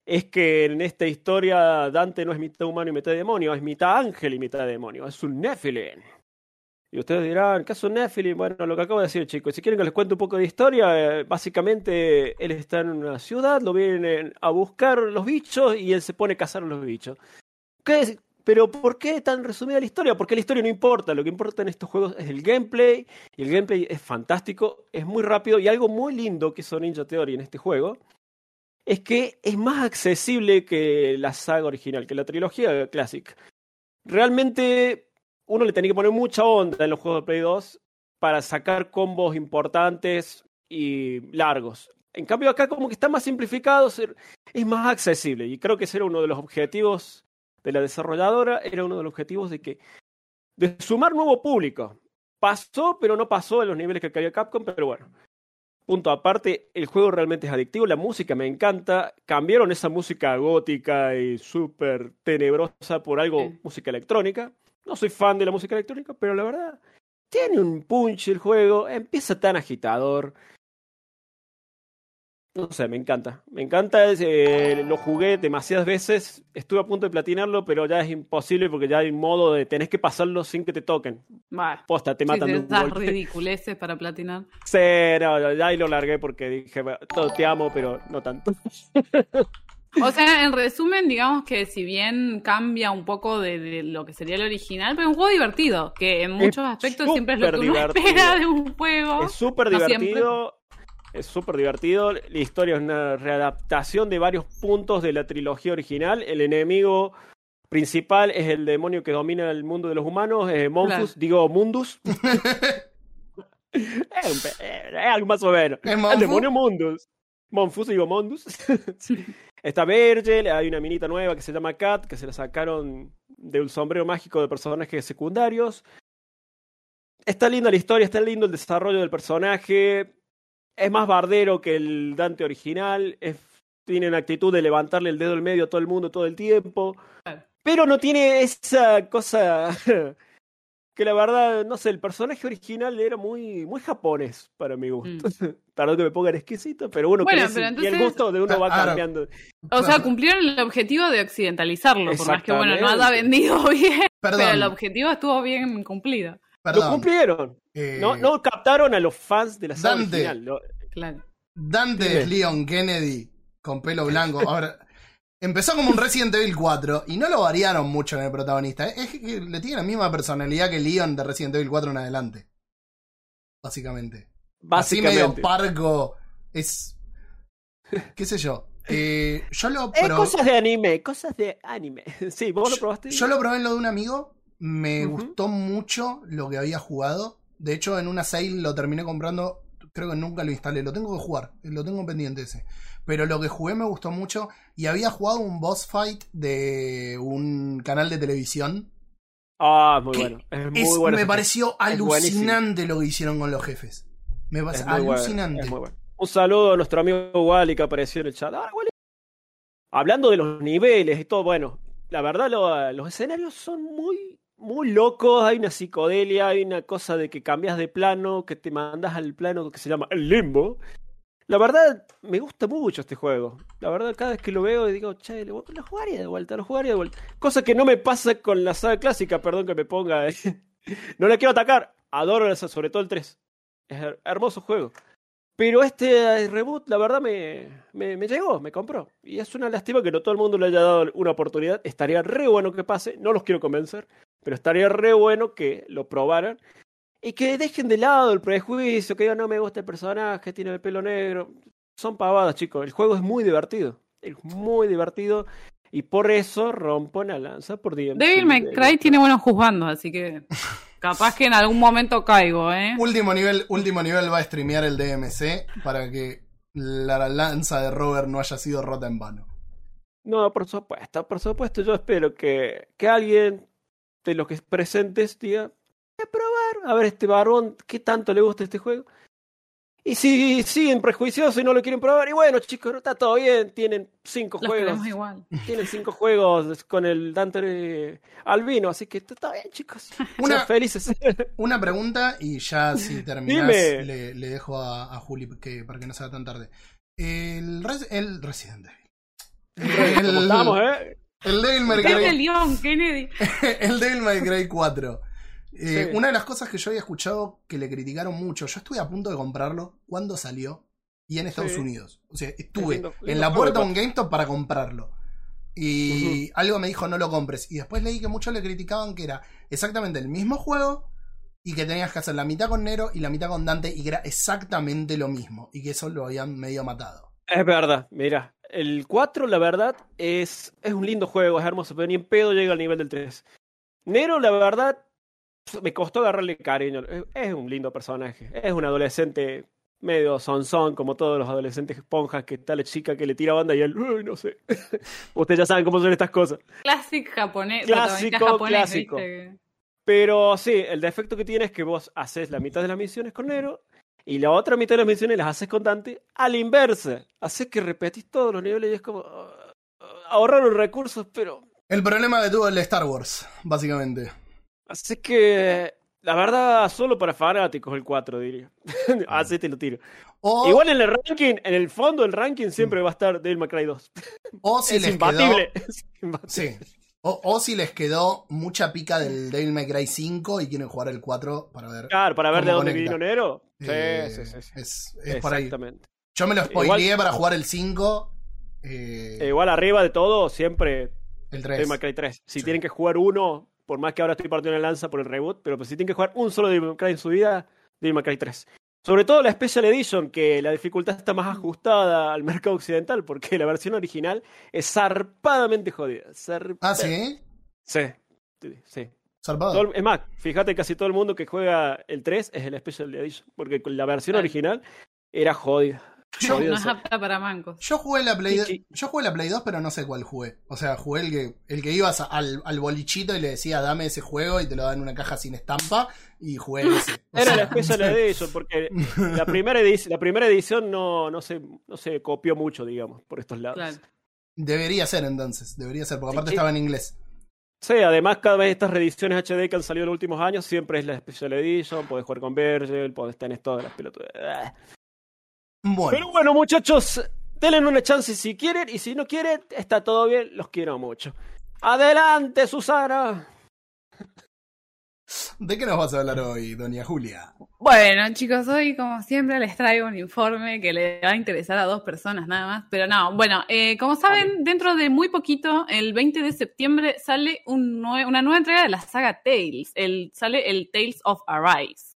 es que en esta historia Dante no es mitad humano y mitad demonio, es mitad ángel y mitad demonio. Es un Nephilim. Y ustedes dirán, ¿qué es un Nephilim? Bueno, lo que acabo de decir, chicos. Si quieren que les cuente un poco de historia, eh, básicamente él está en una ciudad, lo vienen a buscar los bichos y él se pone a cazar a los bichos. ¿Qué? Pero ¿por qué tan resumida la historia? Porque la historia no importa, lo que importa en estos juegos es el gameplay, y el gameplay es fantástico, es muy rápido, y algo muy lindo que hizo Ninja Theory en este juego es que es más accesible que la saga original, que la trilogía Classic. Realmente uno le tenía que poner mucha onda en los juegos de Play 2 para sacar combos importantes y largos. En cambio acá como que está más simplificado, es más accesible y creo que ese era uno de los objetivos de la desarrolladora, era uno de los objetivos de que de sumar nuevo público. Pasó, pero no pasó en los niveles que quería Capcom, pero bueno. Punto aparte, el juego realmente es adictivo, la música me encanta. Cambiaron esa música gótica y súper tenebrosa por algo, Sí. música electrónica. No soy fan de la música electrónica, pero la verdad, tiene un punch el juego, empieza tan agitador. No sé, me encanta. Me encanta, eh, lo jugué demasiadas veces, estuve a punto de platinarlo, pero ya es imposible porque ya hay un modo de tenés que pasarlo sin que te toquen. Va. Posta, te matan sí, de un esas golpe. ridiculeces para platinar. Sí, no, ya ahí lo largué porque dije, "Bueno, todo te amo, pero no tanto. O sea, en resumen, digamos que si bien cambia un poco de, de lo que sería el original, pero es un juego divertido, que en muchos aspectos siempre es lo que uno espera de un juego. Es súper No divertido. Es súper divertido. La historia es una readaptación de varios puntos de la trilogía original. El enemigo principal es el demonio que domina el mundo de los humanos, eh, Monfus, Claro. digo Mundus. es, eh, es algo más o menos. ¿Es El demonio Mundus. Monfus, digo Mondus. Está Virgil, hay una minita nueva que se llama Kat, que se la sacaron de un sombrero mágico de personajes secundarios. Está linda la historia, está lindo el desarrollo del personaje. Es más bardero que el Dante original. Es, tiene una actitud de levantarle el dedo al medio a todo el mundo todo el tiempo. Pero no tiene esa cosa que la verdad, no sé, el personaje original era muy, muy japonés para mi gusto. Perdón que me pongan exquisito, pero uno Mm. Bueno, crece pero y el entonces- gusto de uno va Claro. cambiando. O sea, cumplieron el objetivo de occidentalizarlo, por más que bueno, no haya vendido bien, Perdón, pero el objetivo estuvo bien cumplido. Lo perdón. cumplieron. Eh, No, no captaron a los fans de la saga Dante. original. Lo- Claro. Dante Dime. es Leon Kennedy con pelo blanco. Ahora, empezó como un Resident Evil 4 y no lo variaron mucho en el protagonista. Es que le tiene la misma personalidad que Leon de Resident Evil 4 en adelante. Básicamente. Así medio Básicamente. parco. Es. ¿Qué sé yo? Eh, yo lo Eh, pro- cosas de anime, cosas de anime. Sí, vos lo probaste. Yo lo probé en lo de un amigo. Me gustó mucho lo que había jugado. De hecho, en una sale lo terminé comprando. Creo que nunca lo instalé. Lo tengo que jugar. Lo tengo pendiente ese. Pero lo que jugué me gustó mucho. Y había jugado un boss fight de un canal de televisión. Ah, muy bueno. Es muy Es- bueno. me pareció alucinante lo que hicieron con los jefes. Me parece bueno, alucinante. es muy bueno. Un saludo a nuestro amigo Wally que apareció en el chat. Ah, Wally. Hablando de los niveles y todo, bueno, la verdad lo- los escenarios son muy, muy locos. Hay una psicodelia, hay una cosa de que cambias de plano, que te mandas al plano que se llama el limbo. La verdad, me gusta mucho este juego. La verdad, cada vez que lo veo digo, che, lo, lo jugaría de vuelta, lo jugaría de vuelta. Cosa que no me pasa con la saga clásica, perdón que me ponga. eh. no la quiero atacar. Adoro esa, sobre todo el 3. Es her- hermoso juego. Pero este eh, reboot, la verdad, me, me, me llegó, me compró. Y es una lástima que no todo el mundo le haya dado una oportunidad. Estaría re bueno que pase, no los quiero convencer, pero estaría re bueno que lo probaran. Y que dejen de lado el prejuicio, que digan, no me gusta el personaje, tiene el pelo negro. Son pavadas, chicos. El juego es muy divertido. Es muy divertido. Y por eso rompo una lanza por DMC. Devil May Cry tiene buenos juzgandos, así que capaz que en algún momento caigo, ¿eh? Último nivel, último nivel va a streamear el DMC para que la lanza de Robert no haya sido rota en vano. No, por supuesto, por supuesto. Yo espero que, que alguien de los que presentes diga, voy a probar, a ver este barbón, qué tanto le gusta este juego. Y si siguen prejuiciosos y no lo quieren probar, y bueno, chicos, no está todo bien, tienen cinco Los juegos. igual. Tienen cinco juegos con el Dante eh, Albino, así que está todo bien, chicos. Una- Sean felices. Una pregunta y ya si terminás Dime. le, le dejo a, a Juli que, para que no sea tan tarde. El, Res- el Resident Evil. El, estamos, ¿eh? El Devil May ¿Qué es Cry, Leon Kennedy? el Devil May Cry 4. Eh, Sí. Una de las cosas que yo había escuchado que le criticaron mucho, yo estuve a punto de comprarlo cuando salió y en Estados Sí. Unidos. O sea, estuve lindo- en la puerta de de un GameStop para comprarlo. Y algo me dijo no lo compres. Y después leí que muchos le criticaban que era exactamente el mismo juego y que tenías que hacer la mitad con Nero y la mitad con Dante y que era exactamente lo mismo. Y que eso lo habían medio matado. Es verdad, mira. El 4, la verdad, es, es un lindo juego, es hermoso, pero ni en pedo llega al nivel del 3. Nero, la verdad, me costó agarrarle cariño. Es- Es un lindo personaje. Es un adolescente medio sonzón, como todos los adolescentes esponjas, que está la chica que le tira banda y él, "Uy, no sé. Ustedes ya saben cómo son estas cosas. Clásico japonés. Clásico, japonés, clásico. ¿viste? Pero sí, el defecto que tiene es que vos haces la mitad de las misiones con Nero y la otra mitad de las misiones las haces con Dante a la inversa. Haces que repetís todos los niveles y es como ah, ah, ahorrar los recursos, pero El problema que tuvo el de Star Wars, básicamente. Así que, la verdad, solo para fanáticos el 4, diría. Así te lo tiro. O, Igual en el ranking, en el fondo del ranking siempre va a estar Devil May Cry 2. o si es les imbatible. quedó. Es imbatible. Sí. O, o si les quedó mucha pica del Devil May Cry 5 y quieren jugar el 4 para ver. Claro, para ver de ¿Cómo dónde vino Nero. Sí, Eh, sí, sí. sí. Es, es por ahí. Exactamente. Yo me lo spoileé Igual- para jugar el 5. eh, E igual arriba de todo, siempre el Devil 3. May Cry 3. Si Sí. tienen que jugar uno, por más que ahora estoy partiendo la lanza por el reboot, pero pues si tienen que jugar un solo Devil May Cry en su vida, Devil May Cry 3. Sobre todo la Special Edition, que la dificultad está más ajustada al mercado occidental, porque la versión original es zarpadamente jodida. Zarp- Ah, sí. Sí. Sí. Todo es más, fíjate, casi todo el mundo que juega el 3 es el Special Edition, porque con la versión original era jodida. Yo- No es apta para mancos. Yo jugué la Play Sí, sí. yo jugué la Play 2, pero no sé cuál jugué. O sea, jugué el que el que ibas al, al bolichito y le decía, "Dame ese juego" y te lo dan en una caja sin estampa y jugué ese. O Era sea, la Special Edition, porque la primera, edici- la primera edición no, no, se, no se copió mucho, digamos, por estos lados. Claro. Debería ser entonces, debería ser, porque aparte Sí. estaba en inglés. Sí, además cada vez estas reediciones HD que han salido en los últimos años siempre es la Special Edition, podés jugar con Virgil, podés tener todas las pelotas. Bueno, Pero bueno, muchachos, denle una chance si quieren, y si no quieren, está todo bien, los quiero mucho. Adelante, Susana. ¿de qué nos vas a hablar hoy, doña Julia? Bueno, chicos, hoy como siempre les traigo un informe que le va a interesar a dos personas nada más. Pero no, bueno, eh, como saben, dentro de muy poquito, el 20 de septiembre, sale un nue- una nueva entrega de la saga Tales. El, sale el Tales of Arise.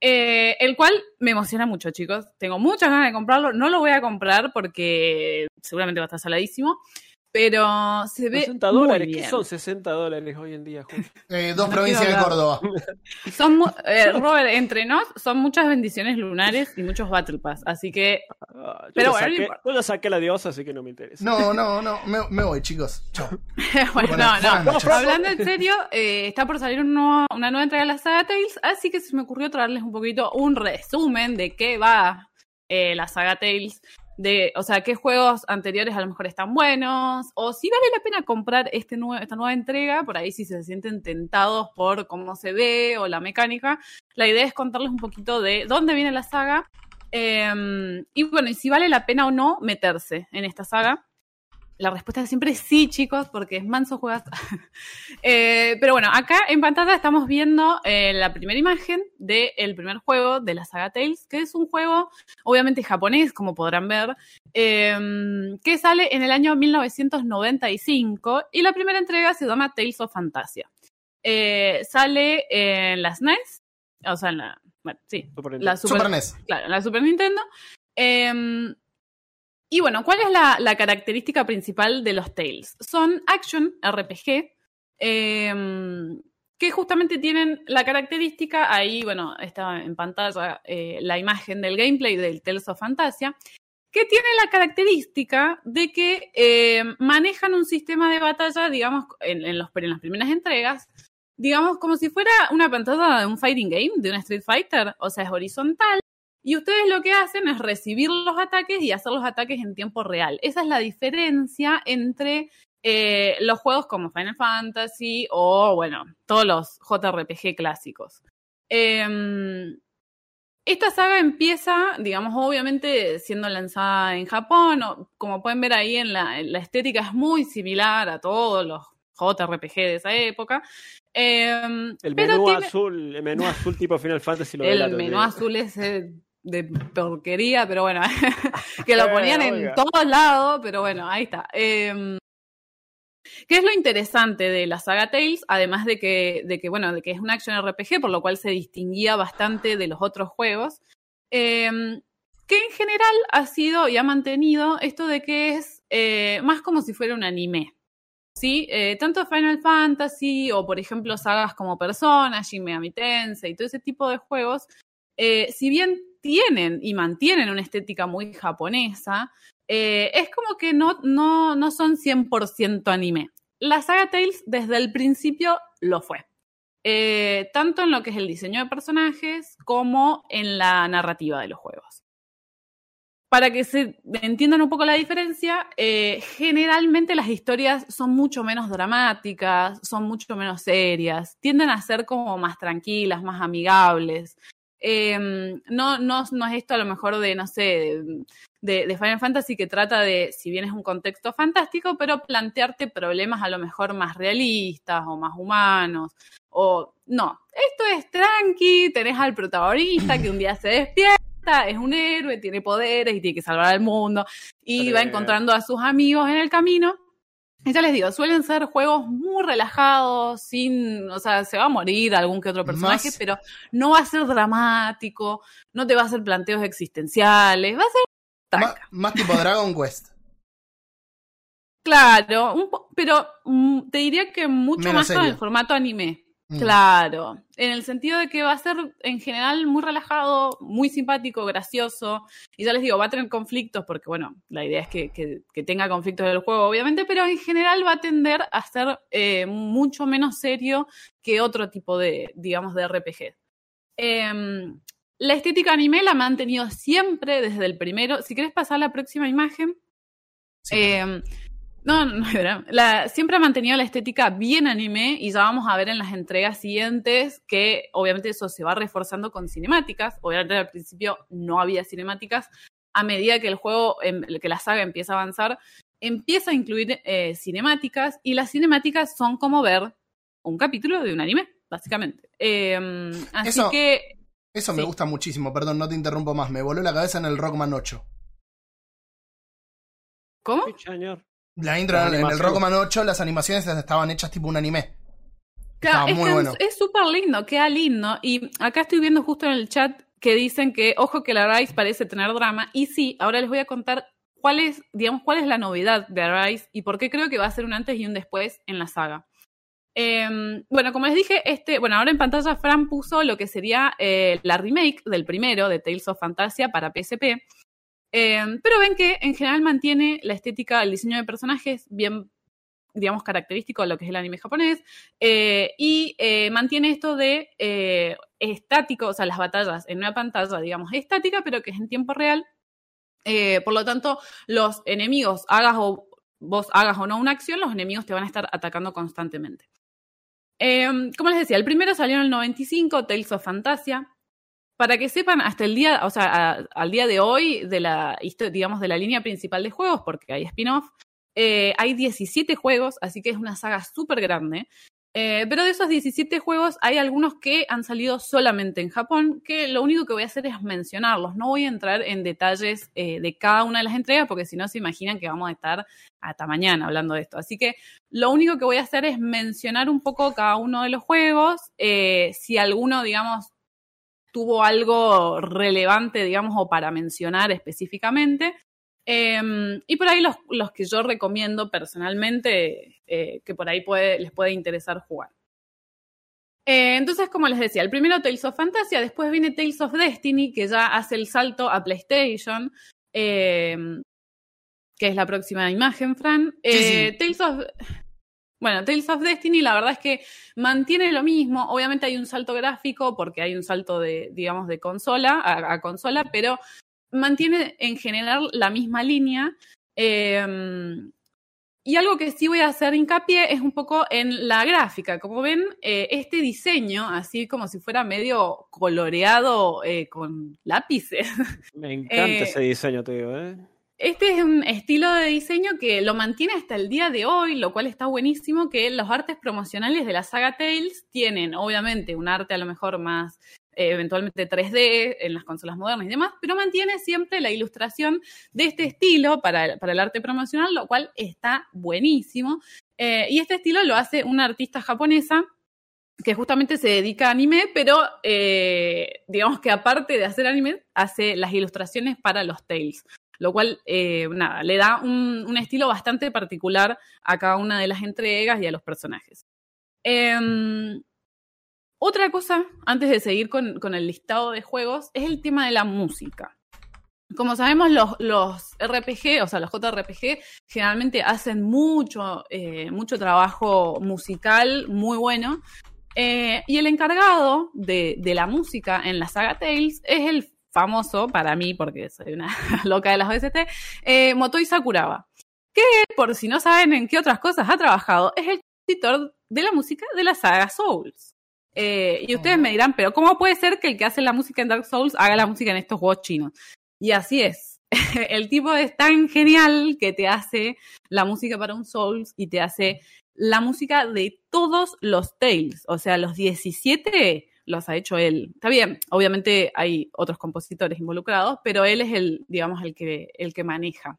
Eh, el cual me emociona mucho, chicos. Tengo muchas ganas de comprarlo. No lo voy a comprar porque seguramente va a estar saladísimo. Pero se ve 60 muy dólares, ¿qué bien. son 60 dólares hoy en día? Julio? Eh, dos No provincias de Córdoba. Son, mu- eh, Robert, entre nos, son muchas bendiciones lunares y muchos Battle Pass. Así que Ah, yo, Pero bueno, no saqué, importa. yo saqué la diosa, así que no me interesa. No, no, no, me, me voy, chicos. Chao. bueno, no, no. Hablando en serio, eh, está por salir un nuevo- una nueva entrega de la saga Tales, así que se me ocurrió traerles un poquito un resumen de qué va eh, la saga Tales. De, o sea, qué juegos anteriores a lo mejor están buenos, o si vale la pena comprar este nue- esta nueva entrega, por ahí si se sienten tentados por cómo se ve o la mecánica. La idea es contarles un poquito de dónde viene la saga, eh, y bueno, y si vale la pena o no meterse en esta saga. La respuesta siempre es sí, chicos, porque es manso juegas. Eh, pero bueno, acá en pantalla estamos viendo eh, la primera imagen del primer juego de la saga Tales, que es un juego, obviamente japonés, como podrán ver, eh, que sale en el año 1995 y la primera entrega se llama Tales of Fantasia. Eh, sale en las NES, o sea, en la, bueno, sí, Super la. Super, Super NES. Claro, en la Super Nintendo. Y bueno, ¿cuál es la, característica principal de los Tales? Son action RPG eh, que justamente tienen la característica, ahí, bueno, está en pantalla eh, la imagen del gameplay del Tales of Fantasia, que tiene la característica de que eh, manejan un sistema de batalla, digamos, en, en los, en las primeras entregas, digamos, como si fuera una pantalla de un fighting game, de un Street Fighter, o sea, es horizontal. Y ustedes lo que hacen es recibir los ataques y hacer los ataques en tiempo real. Esa es la diferencia entre eh, los juegos como Final Fantasy o, bueno, todos los JRPG clásicos. Eh, esta saga empieza, digamos, obviamente siendo lanzada en Japón. o- como pueden ver ahí en la, en la estética es muy similar a todos los JRPG de esa época. Eh, El menú tiene- azul, el menú azul tipo Final Fantasy lo el menú azul ese de porquería, pero bueno, que lo ponían en todos lados, pero bueno, ahí está. Eh, ¿Qué es lo interesante de la saga Tales? Además de que, de que, bueno, de que es un action RPG, por lo cual se distinguía bastante de los otros juegos, eh, que en general ha sido y ha mantenido esto de que es eh, más como si fuera un anime. ¿Sí? Eh, tanto Final Fantasy o, por ejemplo, sagas como Persona, Shin Megami Tensei y todo ese tipo de juegos, eh, si bien tienen y mantienen una estética muy japonesa, eh, es como que no, no, no son 100% anime. La saga Tales desde el principio lo fue. Eh, tanto en lo que es el diseño de personajes como en la narrativa de los juegos. Para que se entiendan un poco la diferencia, eh, generalmente las historias son mucho menos dramáticas, son mucho menos serias, tienden a ser como más tranquilas, más amigables. Eh, no, no, no es esto a lo mejor de, no sé, de, de, Final Fantasy que trata de, si bien es un contexto fantástico, pero plantearte problemas a lo mejor más realistas o más humanos. O no, esto es tranqui, tenés al protagonista que un día se despierta, es un héroe, tiene poderes y tiene que salvar al mundo y va encontrando a sus amigos en el camino. Ya les digo, suelen ser juegos muy relajados, sin, o sea, se va a morir algún que otro personaje, Más- pero no va a ser dramático, no te va a hacer planteos existenciales, va a ser más tipo Dragon Quest. Claro, un po- pero mm, te diría que mucho Menos más con serio. el formato anime. Mm. Claro, en el sentido de que va a ser en general muy relajado, muy simpático, gracioso. Y ya les digo, va a tener conflictos, porque bueno, la idea es que, que- que tenga conflictos del juego, obviamente, pero en general va a tender a ser eh, mucho menos serio que otro tipo de, digamos, de RPG. Em, la estética anime la ha mantenido siempre desde el primero. Si querés pasar a la próxima imagen. Sí. Eh, no, no, no, era- la, siempre ha mantenido la estética bien anime y ya vamos a ver en las entregas siguientes que obviamente eso se va reforzando con cinemáticas. Obviamente al principio no había cinemáticas. A medida que el juego, em, que la saga empieza a avanzar, empieza a incluir eh, cinemáticas y las cinemáticas son como ver un capítulo de un anime, básicamente. Eh, así Eso- que Eso me gusta muchísimo, perdón, no te interrumpo más. Me voló la cabeza en el Rockman 8. ¿Cómo? Señor. La intro en el. Rockman 8, las animaciones estaban hechas tipo un anime. Claro, Estaba es muy bueno. es súper lindo, queda lindo. Y acá estoy viendo justo en el chat que dicen que, ojo que la Arise parece tener drama. Y sí, ahora les voy a contar cuál es, digamos, cuál es la novedad de Arise y por qué creo que va a ser un antes y un después en la saga. Eh, bueno, como les dije, este, bueno, ahora en pantalla Fran puso lo que sería eh, la remake del primero de Tales of Fantasia para PSP. Eh, pero ven que en general mantiene la estética, el diseño de personajes bien, digamos, característico de lo que es el anime japonés. Eh, y eh, mantiene esto de estático, o sea, las batallas en una pantalla, digamos, estática, pero que es en tiempo real. Por lo tanto, los enemigos, hagas o vos hagas o no una acción, los enemigos te van a estar atacando constantemente. Como les decía, el primero salió en el 95, Tales of Fantasia. Para que sepan, hasta el día, o sea, al día de hoy, de la, digamos, de la línea principal de juegos, porque hay spin-off, eh, hay 17 juegos, así que es una saga súper grande. Eh, pero de esos 17 juegos hay algunos que han salido solamente en Japón, que lo único que voy a hacer es mencionarlos. No voy a entrar en detalles eh, de cada una de las entregas, porque si no se imaginan que vamos a estar hasta mañana hablando de esto. Así que lo único que voy a hacer es mencionar un poco cada uno de los juegos. si alguno, digamos, tuvo algo relevante, digamos, o para mencionar específicamente. Eh, y por ahí los, los que yo recomiendo personalmente, eh, que por ahí puede, les puede interesar jugar. Eh, entonces, como les decía, el primero Tales of Fantasia, después viene Tales of Destiny, que ya hace el salto a PlayStation, eh, que es la próxima imagen, Fran. Sí, sí. Tales of... Bueno, Tales of Destiny, la verdad es que mantiene lo mismo. Obviamente hay un salto gráfico porque hay un salto de, digamos, de consola a, a consola, pero mantiene en general la misma línea. Eh, y algo que sí voy a hacer hincapié es un poco en la gráfica. Como ven, eh, este diseño, así como si fuera medio coloreado eh, con lápices, Me encanta Eh, ese diseño, te digo, ¿eh? Este es un estilo de diseño que lo mantiene hasta el día de hoy, lo cual está buenísimo, que los artes promocionales de la saga Tales tienen, obviamente, un arte a lo mejor más eh, eventualmente 3D en las consolas modernas y demás, pero mantiene siempre la ilustración de este estilo para, el arte promocional, lo cual está buenísimo. Eh, y este estilo lo hace una artista japonesa que justamente se dedica a anime, pero eh, digamos que aparte de hacer anime, hace las ilustraciones para los Tales. Lo cual, eh, nada, le da un, un, estilo bastante particular a cada una de las entregas y a los personajes. Eh, otra cosa, antes de seguir con, con, el listado de juegos, es el tema de la música. Como sabemos, los, los RPG, o sea, los JRPG, generalmente hacen mucho, eh, mucho trabajo musical muy bueno. Eh, y el encargado de, de, la música en la saga Tales es el famoso, para mí, porque soy una loca de las OST, eh, Motoi Sakuraba. Que, por si no saben en qué otras cosas ha trabajado, es el compositor de la música de la saga Souls. Eh, y ustedes me dirán, pero ¿cómo puede ser que el que hace la música en Dark Souls haga la música en estos juegos chinos? Y así es. el tipo es tan genial que te hace la música para un Souls y te hace la música de todos los Tales. O sea, los 17 los ha hecho él. Está bien, obviamente hay otros compositores involucrados, pero él es el, digamos, el que, el que maneja.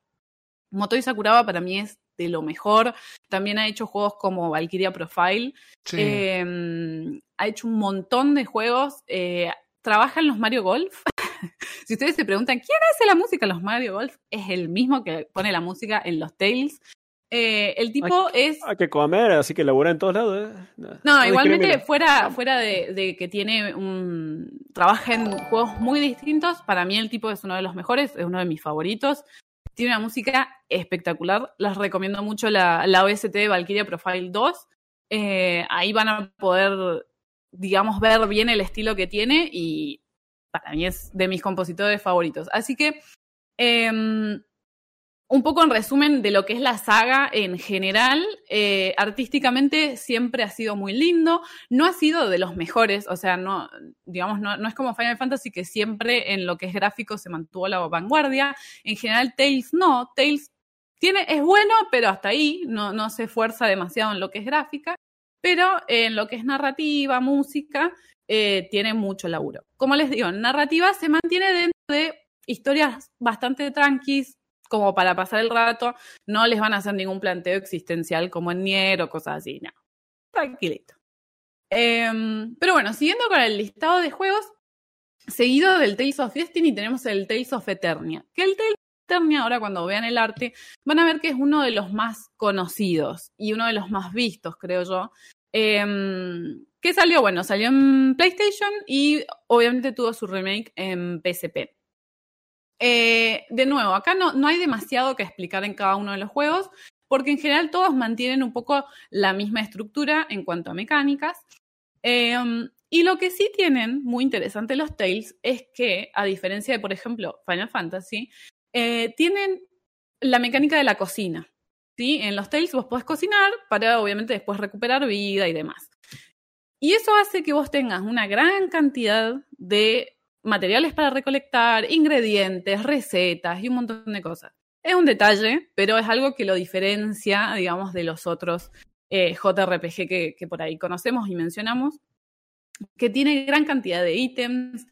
Motoi Sakuraba para mí es de lo mejor. También ha hecho juegos como Valkyria Profile. Sí. Eh, ha hecho un montón de juegos. Eh, trabaja en los Mario Golf. si ustedes se preguntan, ¿quién hace la música en los Mario Golf? Es el mismo que pone la música en los Tales. Eh, el tipo hay, es. Hay que comer, así que labura en todos lados. ¿eh? No, no, igualmente, fuera, fuera de, de, que tiene un. trabaja en juegos muy distintos, para mí el tipo es uno de los mejores, es uno de mis favoritos. Tiene una música espectacular. Les recomiendo mucho la, la OST de Valkyria Profile 2. Eh, ahí van a poder, digamos, ver bien el estilo que tiene y para mí es de mis compositores favoritos. Así que. Eh, un poco en resumen de lo que es la saga en general, eh, artísticamente siempre ha sido muy lindo, no ha sido de los mejores, o sea, no, digamos, no, es como Final Fantasy que siempre en lo que es gráfico se mantuvo la vanguardia, en general Tales no, Tales tiene, es bueno, pero hasta ahí, no, no se esfuerza demasiado en lo que es gráfica, pero en lo que es narrativa, música, eh, tiene mucho laburo. Como les digo, narrativa se mantiene dentro de historias bastante tranquis, como para pasar el rato, no les van a hacer ningún planteo existencial como en Nier o cosas así, no. Tranquilito. Eh, pero bueno, siguiendo con el listado de juegos, seguido del Tales of Destiny tenemos el Tales of Eternia. Que el Tales of Eternia, ahora cuando vean el arte, van a ver que es uno de los más conocidos y uno de los más vistos, creo yo. Eh, ¿Qué salió? Bueno, salió en PlayStation y obviamente tuvo su remake en PSP. Eh, de nuevo, acá no, no hay demasiado que explicar en cada uno de los juegos, porque en general todos mantienen un poco la misma estructura en cuanto a mecánicas. Eh, y lo que sí tienen, muy interesante los Tales, es que, a diferencia de, por ejemplo, Final Fantasy, eh, tienen la mecánica de la cocina. ¿sí? En los Tales vos podés cocinar para, obviamente, después recuperar vida y demás. Y eso hace que vos tengas una gran cantidad de materiales para recolectar, ingredientes, recetas y un montón de cosas. Es un detalle, pero es algo que lo diferencia, digamos, de los otros eh, JRPG que, por ahí conocemos y mencionamos, que tiene gran cantidad de ítems,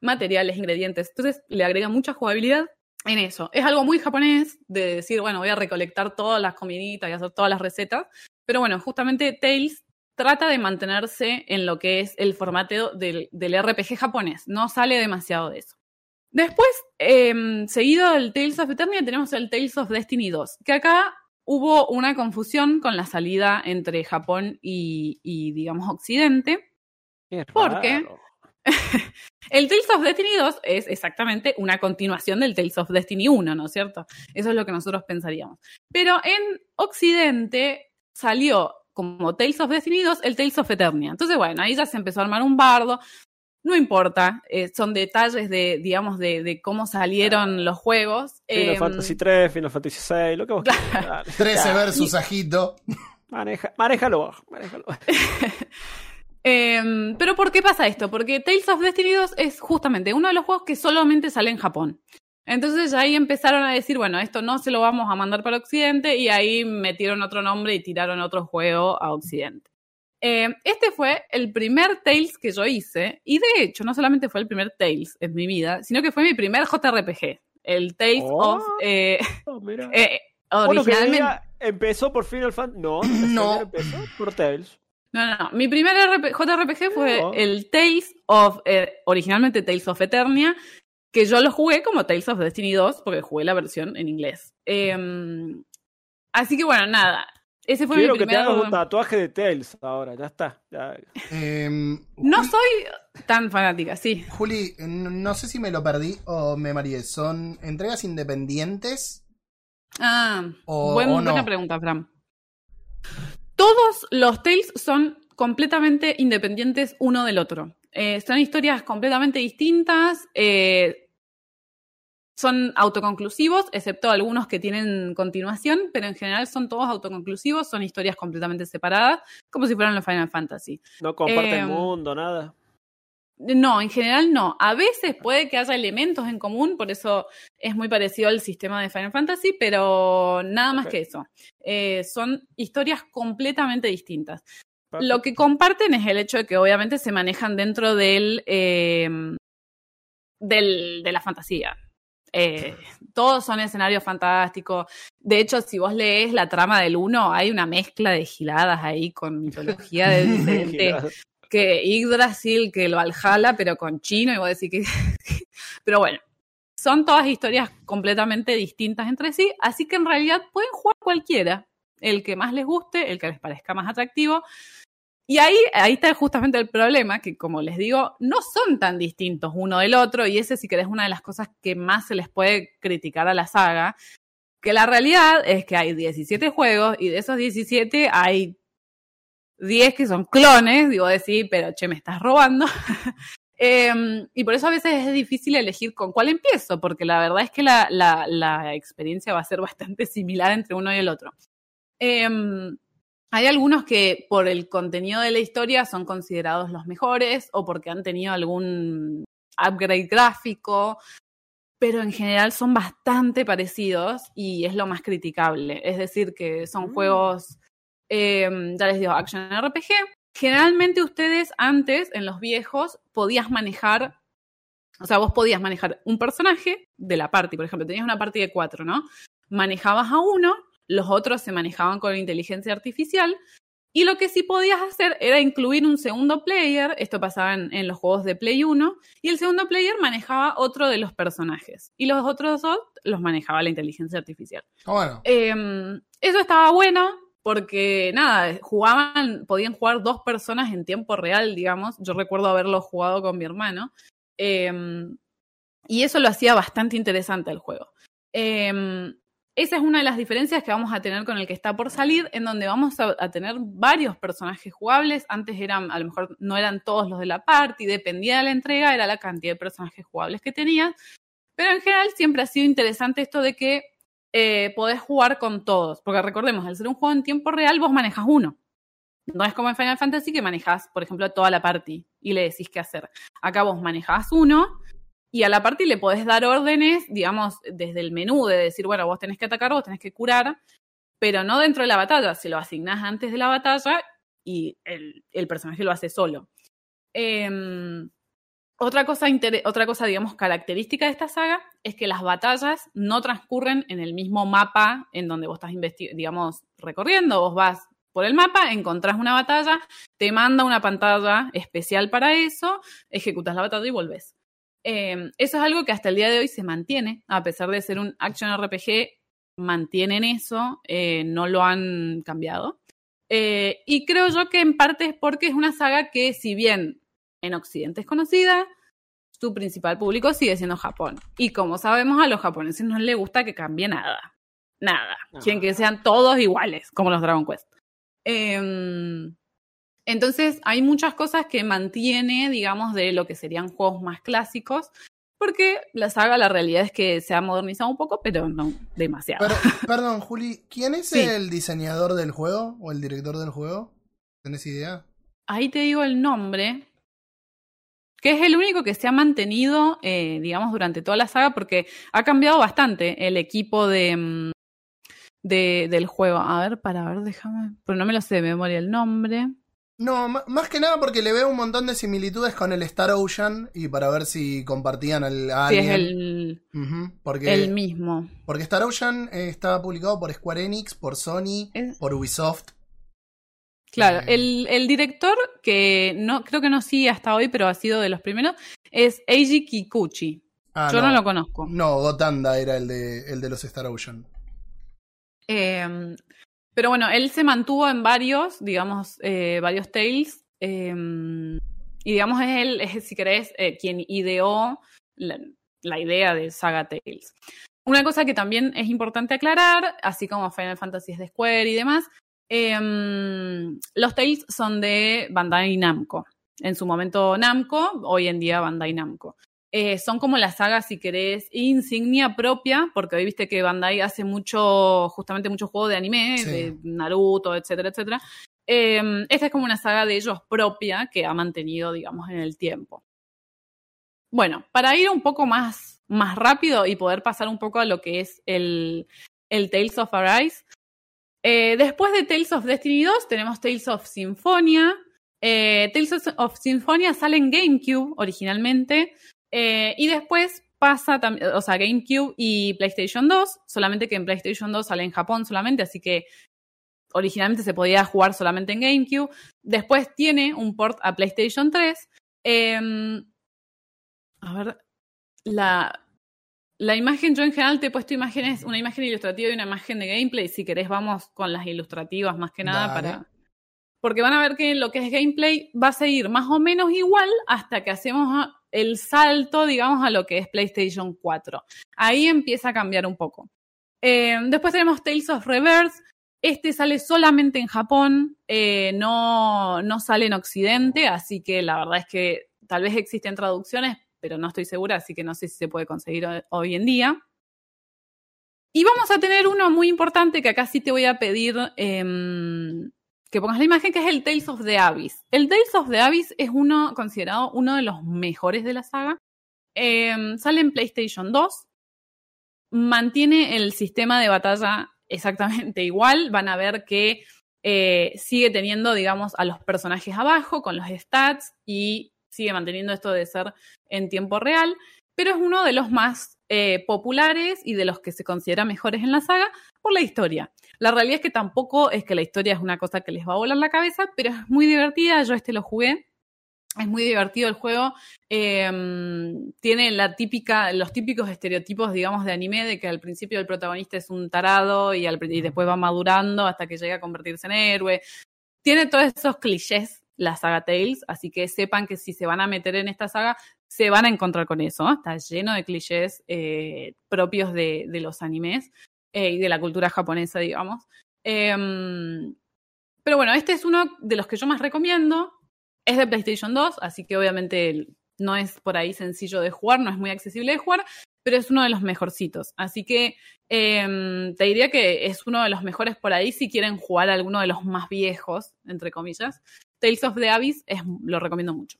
materiales, ingredientes. Entonces le agrega mucha jugabilidad en eso. Es algo muy japonés de decir, bueno, voy a recolectar todas las comiditas y hacer todas las recetas. Pero bueno, justamente Tales trata de mantenerse en lo que es el formato del, del RPG japonés, no sale demasiado de eso. Después, eh, seguido del Tales of Eternia, tenemos el Tales of Destiny 2, que acá hubo una confusión con la salida entre Japón y, y digamos, Occidente. Porque el Tales of Destiny 2 es exactamente una continuación del Tales of Destiny 1, ¿no es cierto? Eso es lo que nosotros pensaríamos. Pero en Occidente salió como Tales of Destiny 2, el Tales of Eternia. Entonces, bueno, ahí ya se empezó a armar un bardo. No importa, eh, son detalles de, digamos, de, de cómo salieron los juegos. Final eh, Fantasy 3, Final Fantasy 6, lo que vos quieras. 13 versus Ajito. Maneja, manéjalo, manéjalo. eh, pero ¿por qué pasa esto? Porque Tales of Destiny 2 es justamente uno de los juegos que solamente sale en Japón. Entonces ahí empezaron a decir, bueno, esto no se lo vamos a mandar para Occidente y ahí metieron otro nombre y tiraron otro juego a Occidente. Eh, este fue el primer Tales que yo hice y de hecho no solamente fue el primer Tales en mi vida, sino que fue mi primer JRPG, el Tales oh, of... Eh, oh, eh, Uno que originalmente. empezó por Final Fantasy. No, No. empezó por Tales. No, no, no. Mi primer RP JRPG fue No. el Tales of. eh, originalmente Tales of Eternia. Que yo lo jugué como Tales of Destiny 2, porque jugué la versión en inglés. Em, así que bueno, nada. Ese fue Quiero mi que te primer. hagas un tatuaje de Tales ahora, ya está. ya. Em, No Juli- soy tan fanática, sí. Juli, no sé si me lo perdí o me mareé. ¿Son entregas independientes? Ah, O- buen- o no. buena pregunta, Fran. Todos los Tales son completamente independientes uno del otro. Eh, son historias completamente distintas. eh, son autoconclusivos, excepto algunos que tienen continuación, pero en general son todos autoconclusivos, son historias completamente separadas, como si fueran los Final Fantasy. No comparte Em, el mundo, nada. No, en general no. A veces puede que haya elementos en común, por eso es muy parecido al sistema de Final Fantasy, pero nada más que eso. Eh, son historias completamente distintas. Lo que comparten es el hecho de que obviamente se manejan dentro del, eh, del de la fantasía. Eh, todos son escenarios fantásticos. De hecho, si vos lees la trama del uno, hay una mezcla de giladas ahí con mitología de diferentes que Yggdrasil, que el Valhalla, pero con chino, y vos decís que... pero bueno, son todas historias completamente distintas entre sí, así que en realidad pueden jugar cualquiera, el que más les guste, el que les parezca más atractivo. Y ahí, ahí está justamente el problema, que como les digo, no son tan distintos uno del otro, y ese si querés una de las cosas que más se les puede criticar a la saga, que la realidad es que hay 17 juegos, y de esos 17 hay 10 que son clones, digo decir, pero che, me estás robando. Em, y por eso a veces es difícil elegir con cuál empiezo, porque la verdad es que la, la- la experiencia va a ser bastante similar entre uno y el otro. Em, hay algunos que por el contenido de la historia son considerados los mejores o porque han tenido algún upgrade gráfico, pero en general son bastante parecidos y es lo más criticable. Es decir, que son Mm. juegos, em, ya les digo, action RPG. Generalmente ustedes antes, en los viejos, podías manejar, o sea, vos podías manejar un personaje de la party, por ejemplo, tenías una party de cuatro, ¿no? Manejabas a uno, los otros se manejaban con inteligencia artificial, y lo que sí podías hacer era incluir un segundo player, esto pasaba en, en los juegos de Play 1, y el segundo player manejaba otro de los personajes, y los otros dos los manejaba la inteligencia artificial. Ah, bueno. Eh, eso estaba bueno porque, nada, jugaban, podían jugar dos personas en tiempo real, digamos. Yo recuerdo haberlo jugado con mi hermano. Eh, y eso lo hacía bastante interesante el juego. Eh, esa es una de las diferencias que vamos a tener con el que está por salir, en donde vamos a, tener varios personajes jugables. Antes eran, a lo mejor no eran todos los de la party, dependía de la entrega, era la cantidad de personajes jugables que tenías. Pero en general siempre ha sido interesante esto de que eh, podés jugar con todos. Porque recordemos, al ser un juego en tiempo real, vos manejas uno. No es como en Final Fantasy que manejas, por ejemplo, toda la party y le decís qué hacer. Acá vos manejás uno y a la party le podés dar órdenes, digamos, desde el menú de decir, bueno, vos tenés que atacar, vos tenés que curar, pero no dentro de la batalla. Se lo asignás antes de la batalla y el, personaje lo hace solo. Em, otra cosa, otra cosa, digamos, característica de esta saga es que las batallas no transcurren en el mismo mapa en donde vos estás, digamos, recorriendo. Vos vas por el mapa, encontrás una batalla, te manda una pantalla especial para eso, ejecutas la batalla y volvés. Eh, eso es algo que hasta el día de hoy se mantiene, a pesar de ser un action RPG, mantienen eso, eh, no lo han cambiado. Eh, y creo yo que en parte es porque es una saga que, si bien en Occidente es conocida, su principal público sigue siendo Japón. Y como sabemos, a los japoneses no les gusta que cambie nada. Nada. Quieren que sean todos iguales, como los Dragon Quest. Em, entonces, hay muchas cosas que mantiene, digamos, de lo que serían juegos más clásicos, porque la saga, la realidad es que se ha modernizado un poco, pero no demasiado. Pero, perdón, Juli, ¿quién es Sí. el diseñador del juego o el director del juego? ¿Tenés idea? Ahí te digo el nombre, que es el único que se ha mantenido, eh, digamos, durante toda la saga, porque ha cambiado bastante el equipo de, mm, de- del juego. A ver, para ver, déjame. Pero no me lo sé de memoria el nombre. No, más que nada porque le veo un montón de similitudes con el Star Ocean y para ver si compartían al, a Sí, es alguien. el, porque, el mismo. porque Star Ocean eh, estaba publicado por Square Enix, por Sony, Es- por Ubisoft. Claro, Eh. el, el director, que no creo que no sigue hasta hoy, pero ha sido de los primeros, es Eiji Kikuchi. Ah, Yo no. lo conozco. No, Gotanda era el de, el de los Star Ocean. Eh, pero bueno, él se mantuvo en varios, digamos, eh, varios Tales. eh, y digamos, es él, es, si querés, eh, quien ideó la, la idea de Saga Tales. Una cosa que también es importante aclarar, así como Final Fantasy es de Square y demás, em, los Tales son de Bandai Namco. En su momento Namco, hoy en día Bandai Namco. Eh, son como la saga, si querés, insignia propia, porque hoy viste que Bandai hace mucho, justamente mucho juego de anime, Sí. de Naruto, etcétera, etcétera. Eh, esta es como una saga de ellos propia que ha mantenido, digamos, en el tiempo. Bueno, para ir un poco más, más rápido y poder pasar un poco a lo que es el, el Tales of Arise. eh, después de Tales of Destiny 2 tenemos Tales of Symphonia. Eh, Tales of- of Symphonia sale en GameCube originalmente. Eh, y después pasa también, o sea, GameCube y PlayStation 2, solamente que en PlayStation 2 sale en Japón solamente, así que originalmente se podía jugar solamente en GameCube. Después tiene un port a PlayStation 3. Em, a ver, la, la imagen, yo en general te he puesto imágenes, una imagen ilustrativa y una imagen de gameplay. Si querés, vamos con las ilustrativas más que nada Dale. para. Porque van a ver que lo que es gameplay va a seguir más o menos igual hasta que hacemos el salto, digamos, a lo que es PlayStation 4. Ahí empieza a cambiar un poco. Eh, después tenemos Tales of Reverse. Este sale solamente en Japón, eh, no, no sale en Occidente, así que la verdad es que tal vez existen traducciones, pero no estoy segura, así que no sé si se puede conseguir ho- hoy en día. Y vamos a tener uno muy importante que acá sí te voy a pedir em, que pongas la imagen, que es el Tales of the Abyss. El Tales of the Abyss es uno considerado uno de los mejores de la saga. Em, sale en PlayStation 2. Mantiene el sistema de batalla exactamente igual. Van a ver que eh, sigue teniendo, digamos, a los personajes abajo con los stats y sigue manteniendo esto de ser en tiempo real, pero es uno de los más eh, populares y de los que se considera mejores en la saga por la historia. La realidad es que tampoco es que la historia es una cosa que les va a volar la cabeza, pero es muy divertida. Yo este lo jugué. Es muy divertido el juego. Eh, tiene la típica, los típicos estereotipos, digamos, de anime, de que al principio el protagonista es un tarado y, después va madurando hasta que llega a convertirse en héroe. Tiene todos esos clichés la saga Tales, así que sepan que si se van a meter en esta saga, se van a encontrar con eso. Está lleno de clichés eh, propios de, los animes eh, y de la cultura japonesa, digamos. Eh, pero bueno, este es uno de los que yo más recomiendo. Es de PlayStation 2, así que obviamente no es por ahí sencillo de jugar, no es muy accesible de jugar, pero es uno de los mejorcitos. Así que eh, te diría que es uno de los mejores por ahí si quieren jugar alguno de los más viejos, entre comillas. Tales of the Abyss es, lo recomiendo mucho.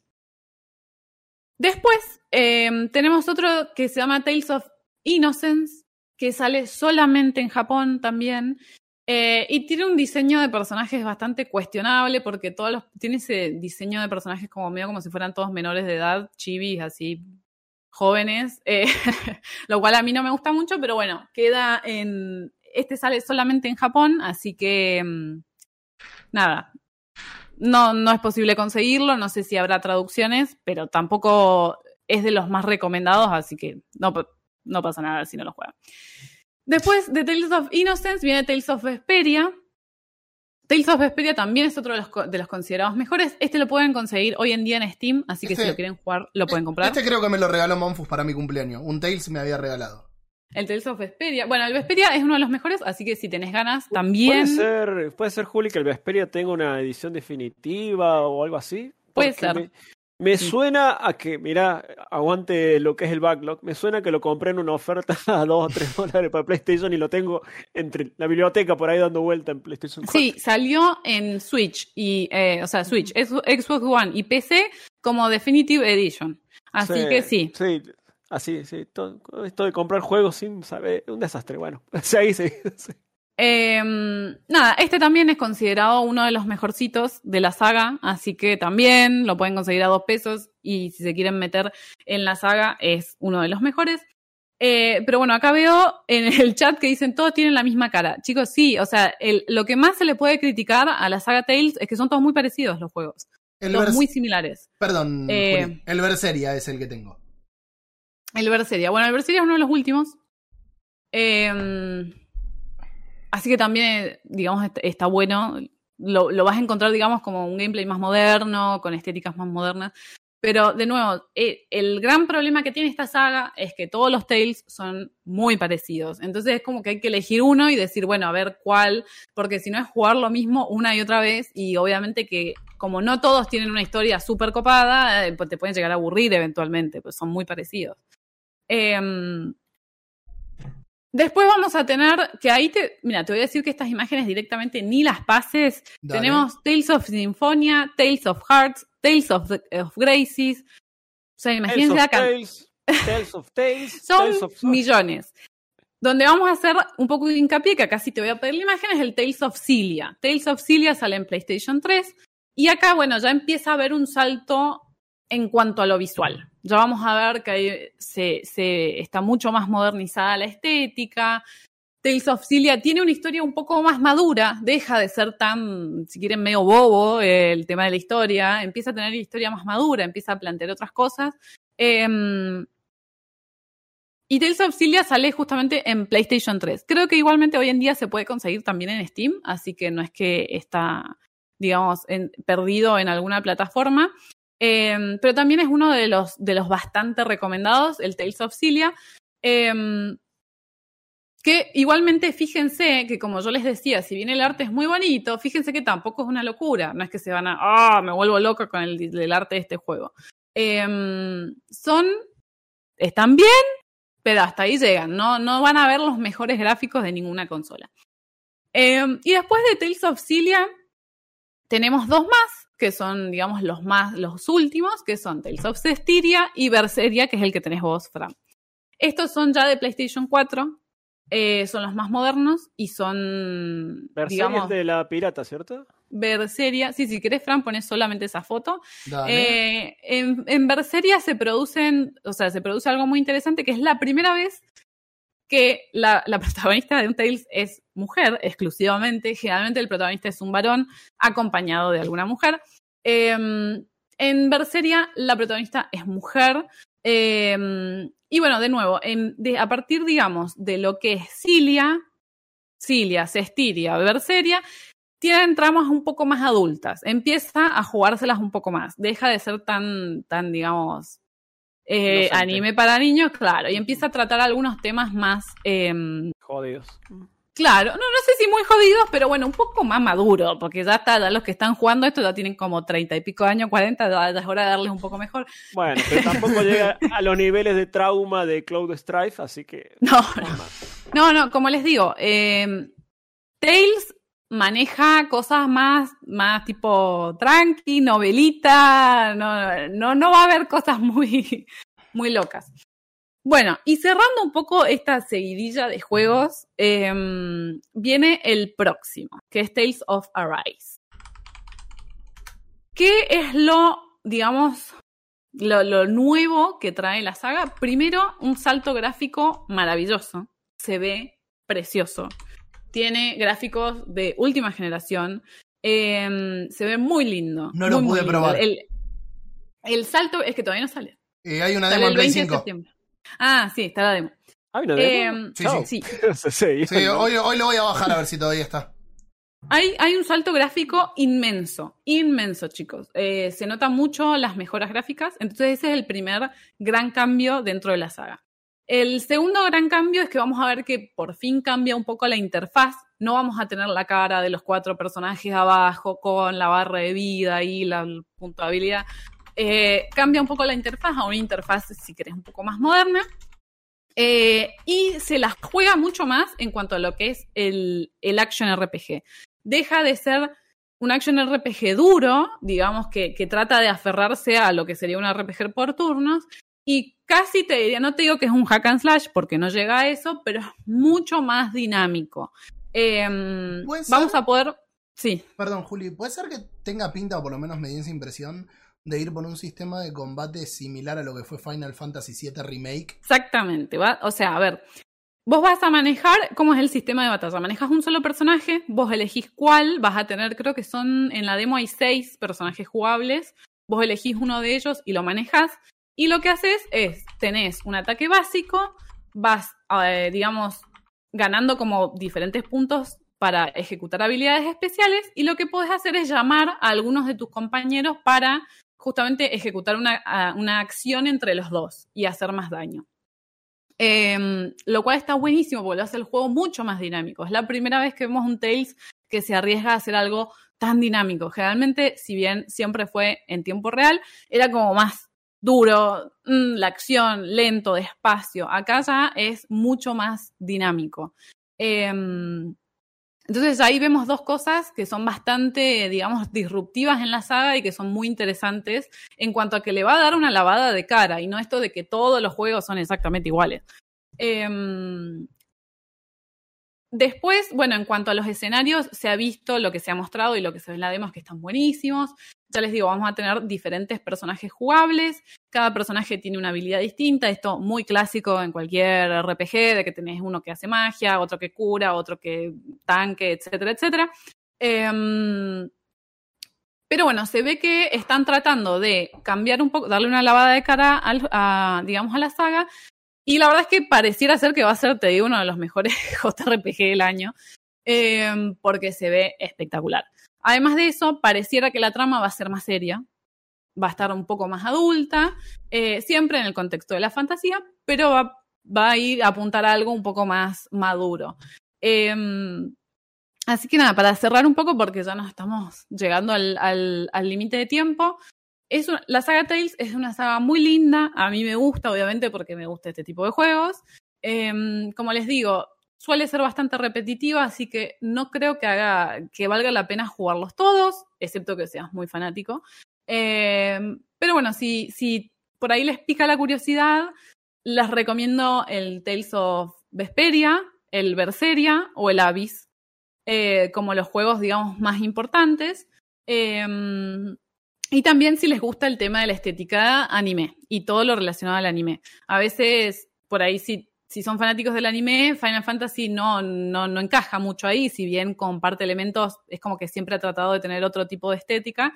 Después eh, tenemos otro que se llama Tales of Innocence, que sale solamente en Japón también. Eh, y tiene un diseño de personajes bastante cuestionable porque todos los, tiene ese diseño de personajes como medio como si fueran todos menores de edad, chivis, así jóvenes, eh, lo cual a mí no me gusta mucho, pero bueno, queda en... Este sale solamente en Japón, así que mmm, nada, no, no es posible conseguirlo, no sé si habrá traducciones, pero tampoco es de los más recomendados, así que no, no pasa nada si no lo juegan. Después de Tales of Innocence viene Tales of Vesperia. Tales of Vesperia también es otro de los, de los, considerados mejores. Este lo pueden conseguir hoy en día en Steam, así que este, si lo quieren jugar, lo pueden comprar. Este creo que me lo regaló Monfus para mi cumpleaños. Un Tales me había regalado. El Tales of Vesperia. Bueno, el Vesperia es uno de los mejores, así que si tenés ganas, también. Puede ser, puede ser Juli, que el Vesperia tenga una edición definitiva o algo así. Puede ser. Me, me sí. suena a que, mira, aguante lo que es el backlog. Me suena que lo compré en una oferta a 2 o 3 dólares para PlayStation y lo tengo entre la biblioteca por ahí dando vuelta en PlayStation 4. Sí, salió en Switch, y, eh, o sea, Switch, Xbox One y PC como Definitive Edition. Así sí, que sí. Sí, así, sí. Todo, esto de comprar juegos sin saber, un desastre. Bueno, sí, ahí sí. sí. Eh, nada, este también es considerado uno de los mejorcitos de la saga, así que también lo pueden conseguir a dos pesos y si se quieren meter en la saga es uno de los mejores. Eh, pero bueno, acá veo en el chat que dicen todos tienen la misma cara. Chicos, sí, o sea, el- lo que más se le puede criticar a la saga Tales es que son todos muy parecidos los juegos. El Todos muy similares. Perdón, Eh, Juli. el Berseria es el que tengo. El Berseria. Bueno, el Berseria es uno de los últimos. Eh, así que también, digamos, est- está bueno. Lo, lo vas a encontrar, digamos, como un gameplay más moderno, con estéticas más modernas. Pero, de nuevo, eh, el gran problema que tiene esta saga es que todos los Tales son muy parecidos. Entonces es como que hay que elegir uno y decir, bueno, a ver cuál, porque si no es jugar lo mismo una y otra vez y obviamente que como no todos tienen una historia súper copada, eh, pues te pueden llegar a aburrir eventualmente, pues son muy parecidos. Em, después vamos a tener, que ahí te, mira, te voy a decir que estas imágenes directamente ni las pases. Dale. Tenemos Tales of Symphonia, Tales of Hearts, Tales of, of Graces. O sea, Tales imagínense of la can- Tales, Tales of Tales, son Tales of millones. Donde vamos a hacer un poco de hincapié, que acá sí te voy a pedir la imagen, es el Tales of Cilia. Tales of Cilia sale en PlayStation 3. Y acá, bueno, ya empieza a haber un salto en cuanto a lo visual. Ya vamos a ver que ahí se, está mucho más modernizada la estética. Tales of Cilia tiene una historia un poco más madura, deja de ser tan, si quieren, medio bobo eh, el tema de la historia, empieza a tener historia más madura, empieza a plantear otras cosas. Em, y Tales of Cilia sale justamente en PlayStation 3. Creo que igualmente hoy en día se puede conseguir también en Steam, así que no es que está, digamos, perdido en alguna plataforma. Em, pero también es uno de los, de los bastante recomendados, el Tales of Cilia. Em, que igualmente fíjense que como yo les decía, si bien el arte es muy bonito, fíjense que tampoco es una locura. No es que se van a, ah, me vuelvo loca con el, arte de este juego. Em, son, están bien, pero hasta ahí llegan. No, no van a ver los mejores gráficos de ninguna consola. Y después de Tales of Cilia, tenemos dos más, que son, digamos, los más, los últimos, que son Tales of Cestiria y Berseria, que es el que tenés vos, Fran. Estos son ya de PlayStation 4, eh, son los más modernos y son, Berseria digamos, es de la pirata, ¿cierto? Berseria. Sí, si querés, Fran, pones solamente esa foto. Dale. Eh, en, en Berseria se producen, o sea, se produce algo muy interesante que es la primera vez que la, protagonista de un Tales es mujer exclusivamente. Generalmente el protagonista es un varón acompañado de alguna mujer. Eh, en Berseria la protagonista es mujer. eh, y bueno, de nuevo, a partir, digamos, de lo que es Cilia, Cilia, Cestiria, Berseria, tienen tramas un poco más adultas. Empieza a jugárselas un poco más. Deja de ser tan, tan digamos, eh, anime para niños, claro. Y empieza a tratar algunos temas más, em, Jodidos. claro, no, no sé si muy jodidos, pero bueno, un poco más maduro, porque ya está, ya los que están jugando esto ya tienen como treinta y pico de años, cuarenta, ya ya es hora de darles un poco mejor. Bueno, pero tampoco llega a los niveles de trauma de Cloud Strife, así que. No, no. No, no, como les digo, eh, Tales maneja cosas más, más tipo tranqui, novelita, no, no, no va a haber cosas muy, muy locas. Bueno, y cerrando un poco esta seguidilla de juegos, eh, viene el próximo, que es Tales of Arise. ¿Qué es lo, digamos, lo nuevo que trae la saga? Primero, un salto gráfico maravilloso. Se ve precioso. Tiene gráficos de última generación. Eh, se ve muy lindo. No lo muy, pude probar. El, el salto es que todavía no sale. Eh, hay una Sale demo en el Play 20 de 5. septiembre. Ah, sí, está la demo. ¿Hay una demo? Eh, Sí, sí. Sí, hoy, hoy lo voy a bajar a ver si todavía está. Hay, hay un salto gráfico inmenso, inmenso, chicos. Eh, se notan mucho las mejoras gráficas, entonces ese es el primer gran cambio dentro de la saga. El segundo gran cambio es que vamos a ver que por fin cambia un poco la interfaz. No vamos a tener la cara de los cuatro personajes abajo con la barra de vida y la habilidad. Eh, cambia un poco la interfaz a una interfaz, si querés, un poco más moderna. Eh, y se las juega mucho más en cuanto a lo que es el, el action RPG. Deja de ser un action RPG duro, digamos, que, que trata de aferrarse a lo que sería un RPG por turnos, y casi te diría, no te digo que es un hack and slash porque no llega a eso, pero es mucho más dinámico. Em, ¿Puede ser? vamos a poder. Sí, Perdón, Juli, ¿puede ser que tenga pinta, o por lo menos me dio esa impresión, de ir por un sistema de combate similar a lo que fue Final Fantasy VII Remake? exactamente. ¿va? O sea, a ver. Vos vas a manejar, ¿cómo es el sistema de batalla? Manejas un solo personaje, vos elegís cuál, vas a tener, creo que son, en la demo hay seis personajes jugables, vos elegís uno de ellos y lo manejas, y lo que haces es, tenés un ataque básico, vas, eh, digamos, ganando como diferentes puntos para ejecutar habilidades especiales, y lo que podés hacer es llamar a algunos de tus compañeros para justamente ejecutar una, una acción entre los dos y hacer más daño. Em, lo cual está buenísimo porque lo hace el juego mucho más dinámico. Es la primera vez que vemos un Tales que se arriesga a hacer algo tan dinámico. Generalmente, si bien siempre fue en tiempo real, era como más duro, mm, la acción, lento, despacio. Acá ya es mucho más dinámico. Em, entonces ahí vemos dos cosas que son bastante, digamos, disruptivas en la saga y que son muy interesantes en cuanto a que le va a dar una lavada de cara y no esto de que todos los juegos son exactamente iguales. Em, Después, bueno, en cuanto a los escenarios, se ha visto lo que se ha mostrado y lo que se ve en la demo es que están buenísimos. Ya les digo, vamos a tener diferentes personajes jugables. Cada personaje tiene una habilidad distinta. Esto muy clásico en cualquier RPG, de que tenés uno que hace magia, otro que cura, otro que tanque, etcétera, etcétera. Em, pero bueno, se ve que están tratando de cambiar un poco, darle una lavada de cara a, digamos, a la saga. Y la verdad es que pareciera ser que va a ser, te digo, uno de los mejores JRPG del año, em, porque se ve espectacular. Además de eso, pareciera que la trama va a ser más seria, va a estar un poco más adulta, eh, siempre en el contexto de la fantasía, pero va, a ir a apuntar a algo un poco más maduro. Em, así que nada, para cerrar un poco, porque ya nos estamos llegando al límite de tiempo, la saga Tales es una saga muy linda, a mí me gusta, obviamente, porque me gusta este tipo de juegos. Em, como les digo, suele ser bastante repetitiva, así que no creo que haga que valga la pena jugarlos todos, excepto que seas muy fanático. Em, pero bueno, si, por ahí les pica la curiosidad, les recomiendo el Tales of Vesperia, el Berseria o el Abyss, eh, como los juegos, digamos, más importantes. Em, y también si les gusta el tema de la estética anime y todo lo relacionado al anime. A veces, por ahí, si, si son fanáticos del anime, Final Fantasy no, no, no encaja mucho ahí, si bien comparte elementos, es como que siempre ha tratado de tener otro tipo de estética.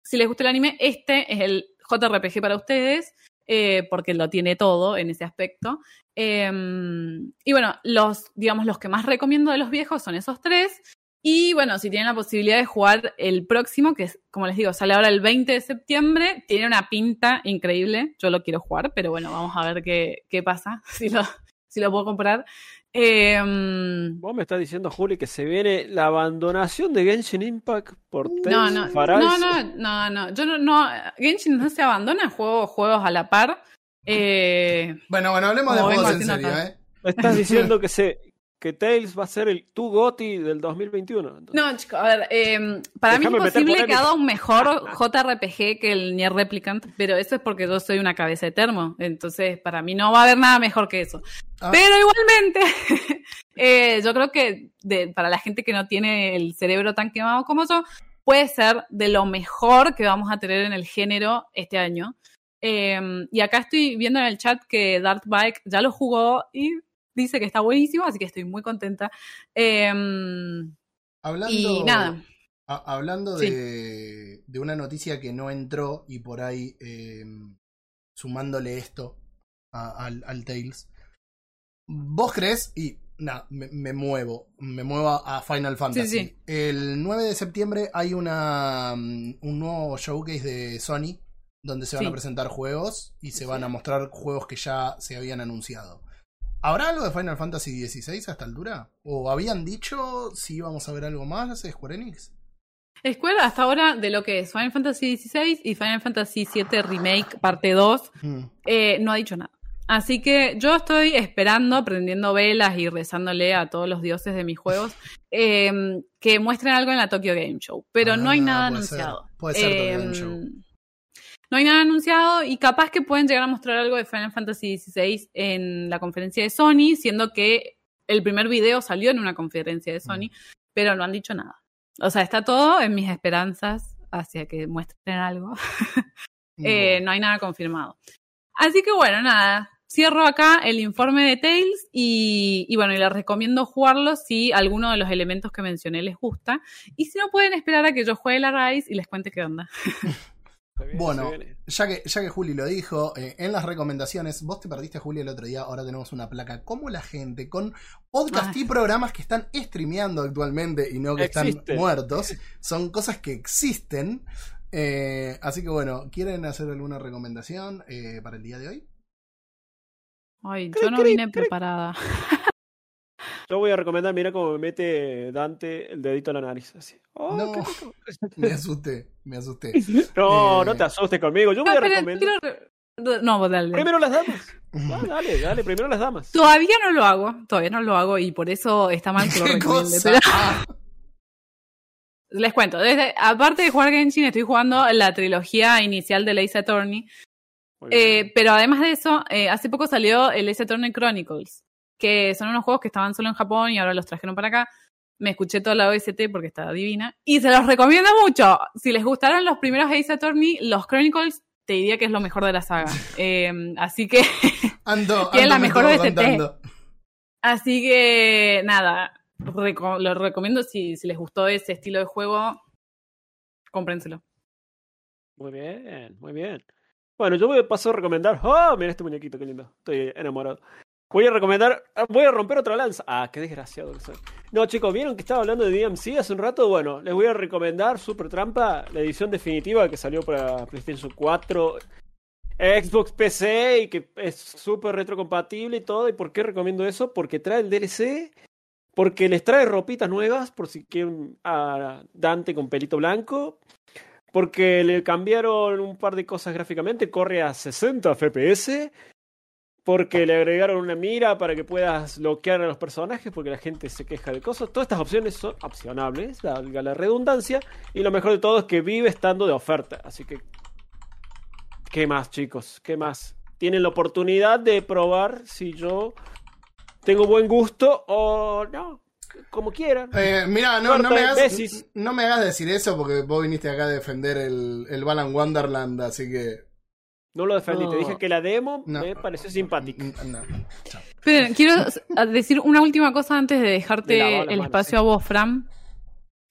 Si les gusta el anime, este es el JRPG para ustedes, eh, porque lo tiene todo en ese aspecto. Em, y bueno, los, digamos, los que más recomiendo de los viejos son esos tres. Y bueno, si tienen la posibilidad de jugar el próximo, que es, como les digo, sale ahora el 20 de septiembre, tiene una pinta increíble. Yo lo quiero jugar, pero bueno, vamos a ver qué, qué pasa, si lo, si lo puedo comprar. Em, Vos me estás diciendo, Juli, que se viene la abandonación de Genshin Impact por no, no, no, no, no, no, yo no, no, Genshin no se abandona, juego juegos a la par. Eh, Bueno, bueno, hablemos de juegos en serio, acá. ¿eh? Me estás diciendo que se que Tales va a ser el Tu Goti del 2021. entonces. No, chicos, a ver, eh, para mí es posible que haga un mejor JRPG que el Nier Replicant, pero eso es porque yo soy una cabeza de termo, entonces para mí no va a haber nada mejor que eso. Ah. Pero igualmente, eh, yo creo que de- para la gente que no tiene el cerebro tan quemado como yo, puede ser de lo mejor que vamos a tener en el género este año. Eh, y acá estoy viendo en el chat que Dark Bike ya lo jugó y dice que está buenísimo, así que estoy muy contenta. Eh, Hablando, y nada. a- hablando Sí. de, de una noticia que no entró y por ahí eh, sumándole esto a- al, al Tales. ¿Vos crees? Y nada, me, me muevo, me muevo a Final Fantasy. sí. El 9 de septiembre hay una mm, un nuevo showcase de Sony donde se van Sí. a presentar juegos y se van a mostrar juegos que ya se habían anunciado. ¿Habrá algo de Final Fantasy XVI a esta altura? ¿O habían dicho si íbamos a ver algo más de Square Enix? Square hasta ahora de lo que es Final Fantasy XVI y Final Fantasy VII Remake parte 2 Mm. eh, no ha dicho nada. Así que yo estoy esperando, prendiendo velas y rezándole a todos los dioses de mis juegos eh, que muestren algo en la Tokyo Game Show. Pero no hay Ah, nada puede ser. anunciado. Puede ser Tokyo Game Show. No hay nada anunciado y capaz que pueden llegar a mostrar algo de Final Fantasy XVI en la conferencia de Sony, siendo que el primer video salió en una conferencia de Sony, pero no han dicho nada. O sea, está todo en mis esperanzas hacia que muestren algo. Eh, no hay nada confirmado. Así que bueno, nada. Cierro acá el informe de Tales y, y bueno, y les recomiendo jugarlo si alguno de los elementos que mencioné les gusta. Y si no, pueden esperar a que yo juegue la Rise y les cuente qué onda. Viene, Bueno, ya que, ya que Juli lo dijo, eh, en las recomendaciones, vos te perdiste, Juli, el otro día, ahora tenemos una placa como la gente, con podcast y programas que están streameando actualmente y no que están muertos. Son cosas que existen. Eh, así que bueno, ¿quieren hacer alguna recomendación eh, para el día de hoy? Ay, yo no vine preparada. Yo voy a recomendar, mira cómo me mete Dante el dedito en la nariz. Así. Oh, No. qué rico. Me asusté, me asusté. No, Eh. no te asustes conmigo. Yo voy No, a recomendar. quiero- No, vos dale. Primero las damas. Ah, dale, dale, primero las damas. Todavía no lo hago, todavía no lo hago y por eso está mal que lo ¿Qué recomiende. pero- Ah, Les cuento, desde, aparte de jugar Genshin, estoy jugando la trilogía inicial de Ace Attorney. Eh, pero además de eso, eh, hace poco salió el Ace Attorney Chronicles, que son unos juegos que estaban solo en Japón y ahora los trajeron para acá. Me escuché toda la OST porque está divina. Y se los recomiendo mucho. Si les gustaron los primeros Ace Attorney, los Chronicles, te diría que es lo mejor de la saga. Eh, así que Ando, Tiene ando la me mejor OST. contando. Así que nada, reco- lo recomiendo si, si les gustó ese estilo de juego, cómprenselo. Muy bien, muy bien. Bueno, yo voy a pasar a recomendar. ¡Oh! Mira este muñequito, qué lindo. Estoy enamorado. Voy a recomendar. ah, Voy a romper otra lanza. Ah, qué desgraciado que soy. No, chicos, ¿vieron que estaba hablando de DMC hace un rato? Bueno, les voy a recomendar Super Trampa, la edición definitiva que salió para PlayStation 4, Xbox PC y que es súper retrocompatible y todo. ¿Y por qué recomiendo eso? Porque trae el DLC. Porque les trae ropitas nuevas, por si quieren a Dante con pelito blanco. Porque le cambiaron un par de cosas gráficamente, corre a 60 FPS. Porque le agregaron una mira para que puedas bloquear a los personajes, porque la gente se queja de cosas. Todas estas opciones son opcionables, valga la redundancia. Y lo mejor de todo es que vive estando de oferta. Así que, ¿qué más, chicos? ¿Qué más? Tienen la oportunidad de probar si yo tengo buen gusto o no, como quieran. Eh, mira, no, me hagas, no me hagas decir eso porque vos viniste acá a defender el, el Balan Wonderland, así que. No lo defendí, te No. dije que la demo No. me pareció simpática. No, no, chao. Pero quiero decir una última cosa antes de dejarte el manos, espacio sí. a vos, Fran.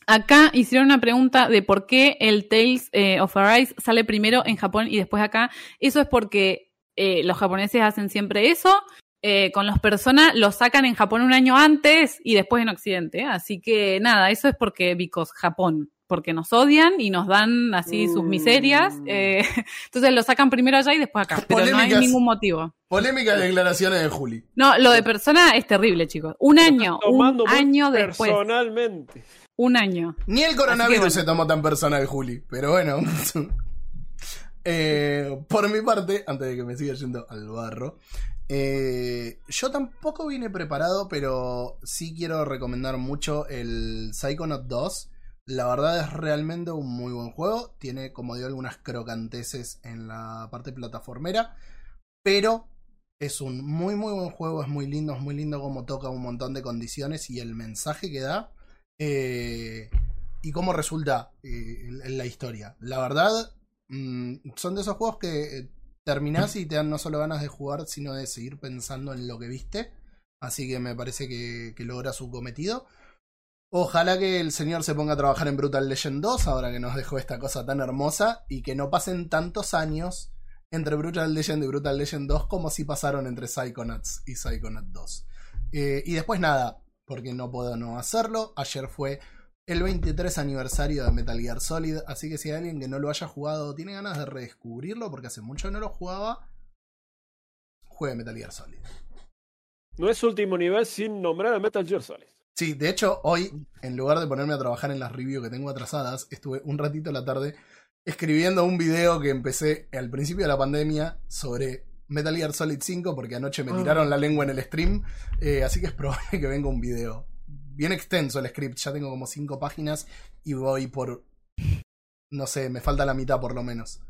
Acá hicieron una pregunta de por qué el Tales eh, of Arise sale primero en Japón y después acá. Eso es porque eh, los japoneses hacen siempre eso. Eh, con los personas los sacan en Japón un año antes y después en Occidente. Así que nada, eso es porque because Japón, porque nos odian y nos dan así sus Mm. miserias. eh, entonces lo sacan primero allá y después acá. Pero no hay ningún motivo. Polémicas declaraciones de Juli. No, lo de persona es terrible, chicos. Un año, un año después. Personalmente. Un año. Ni el coronavirus bueno. se tomó tan personal, Juli. Pero bueno. Eh, por mi parte, antes de que me siga yendo al barro, eh, yo tampoco vine preparado, pero sí quiero recomendar mucho el Psychonaut 2. La verdad es realmente un muy buen juego. Tiene, como digo, algunas crocanteses en la parte plataformera. Pero es un muy muy buen juego. Es muy lindo, es muy lindo como toca un montón de condiciones y el mensaje que da. eh, y cómo resulta eh, en la historia. La verdad, mm, son de esos juegos que eh, terminás y te dan no solo ganas de jugar, sino de seguir pensando en lo que viste. Así que me parece que, que logra su cometido. Ojalá que el señor se ponga a trabajar en Brutal Legend 2, ahora que nos dejó esta cosa tan hermosa, y que no pasen tantos años entre Brutal Legend y Brutal Legend 2 como si pasaron entre Psychonauts y Psychonaut 2. Eh, y después nada, porque no puedo no hacerlo. Ayer fue el 23 aniversario de Metal Gear Solid, así que si hay alguien que no lo haya jugado tiene ganas de redescubrirlo, porque hace mucho que no lo jugaba, juegue Metal Gear Solid. No es último nivel sin nombrar a Metal Gear Solid. Sí, de hecho, hoy, en lugar de ponerme a trabajar en las reviews que tengo atrasadas, estuve un ratito a la tarde escribiendo un video que empecé al principio de la pandemia sobre Metal Gear Solid 5, porque anoche me Ah. tiraron la lengua en el stream, eh, así que es probable que venga un video. Bien extenso el script, ya tengo como 5 páginas y voy por... No sé, me falta la mitad por lo menos.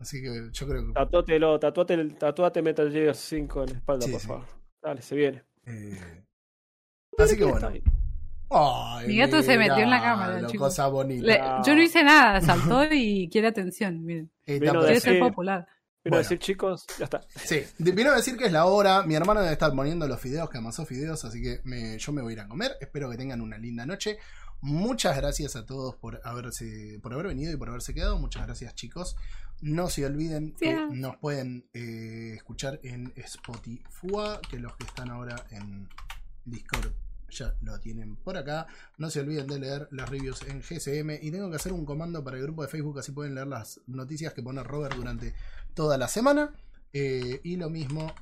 Así que yo creo que... Tatuátelo, tatuate, tatuate Metal Gear 5 en la espalda, Sí, por sí. favor. Dale, se viene. eh, Así que bueno. Ay, Mi gato se metió en la cámara, chicos. Cosa bonita. Le- yo no hice nada, saltó y quiere atención. Miren, Vino quiere ser popular. Quiero Bueno. decir, chicos, ya está. Sí, de- vino a decir que es la hora. Mi hermano debe estar poniendo los fideos, que amasó fideos, así que me- yo me voy a ir a comer. Espero que tengan una linda noche. Muchas gracias a todos por haberse, por haber venido y por haberse quedado. Muchas gracias, chicos. No se olviden que nos pueden eh, escuchar en Spotify, que los que están ahora en Discord ya lo tienen por acá. No se olviden de leer las reviews en GSM. Y tengo que hacer un comando para el grupo de Facebook, así pueden leer las noticias que pone Robert durante toda la semana. Eh, y lo mismo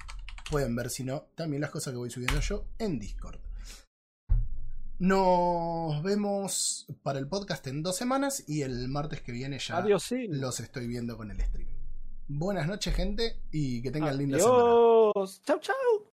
pueden ver, si no, también las cosas que voy subiendo yo en Discord. Nos vemos para el podcast en dos semanas y el martes que viene ya Adiós, sí. los estoy viendo con el stream. Buenas noches, gente, y que tengan linda semana. Adiós. Chau, chau.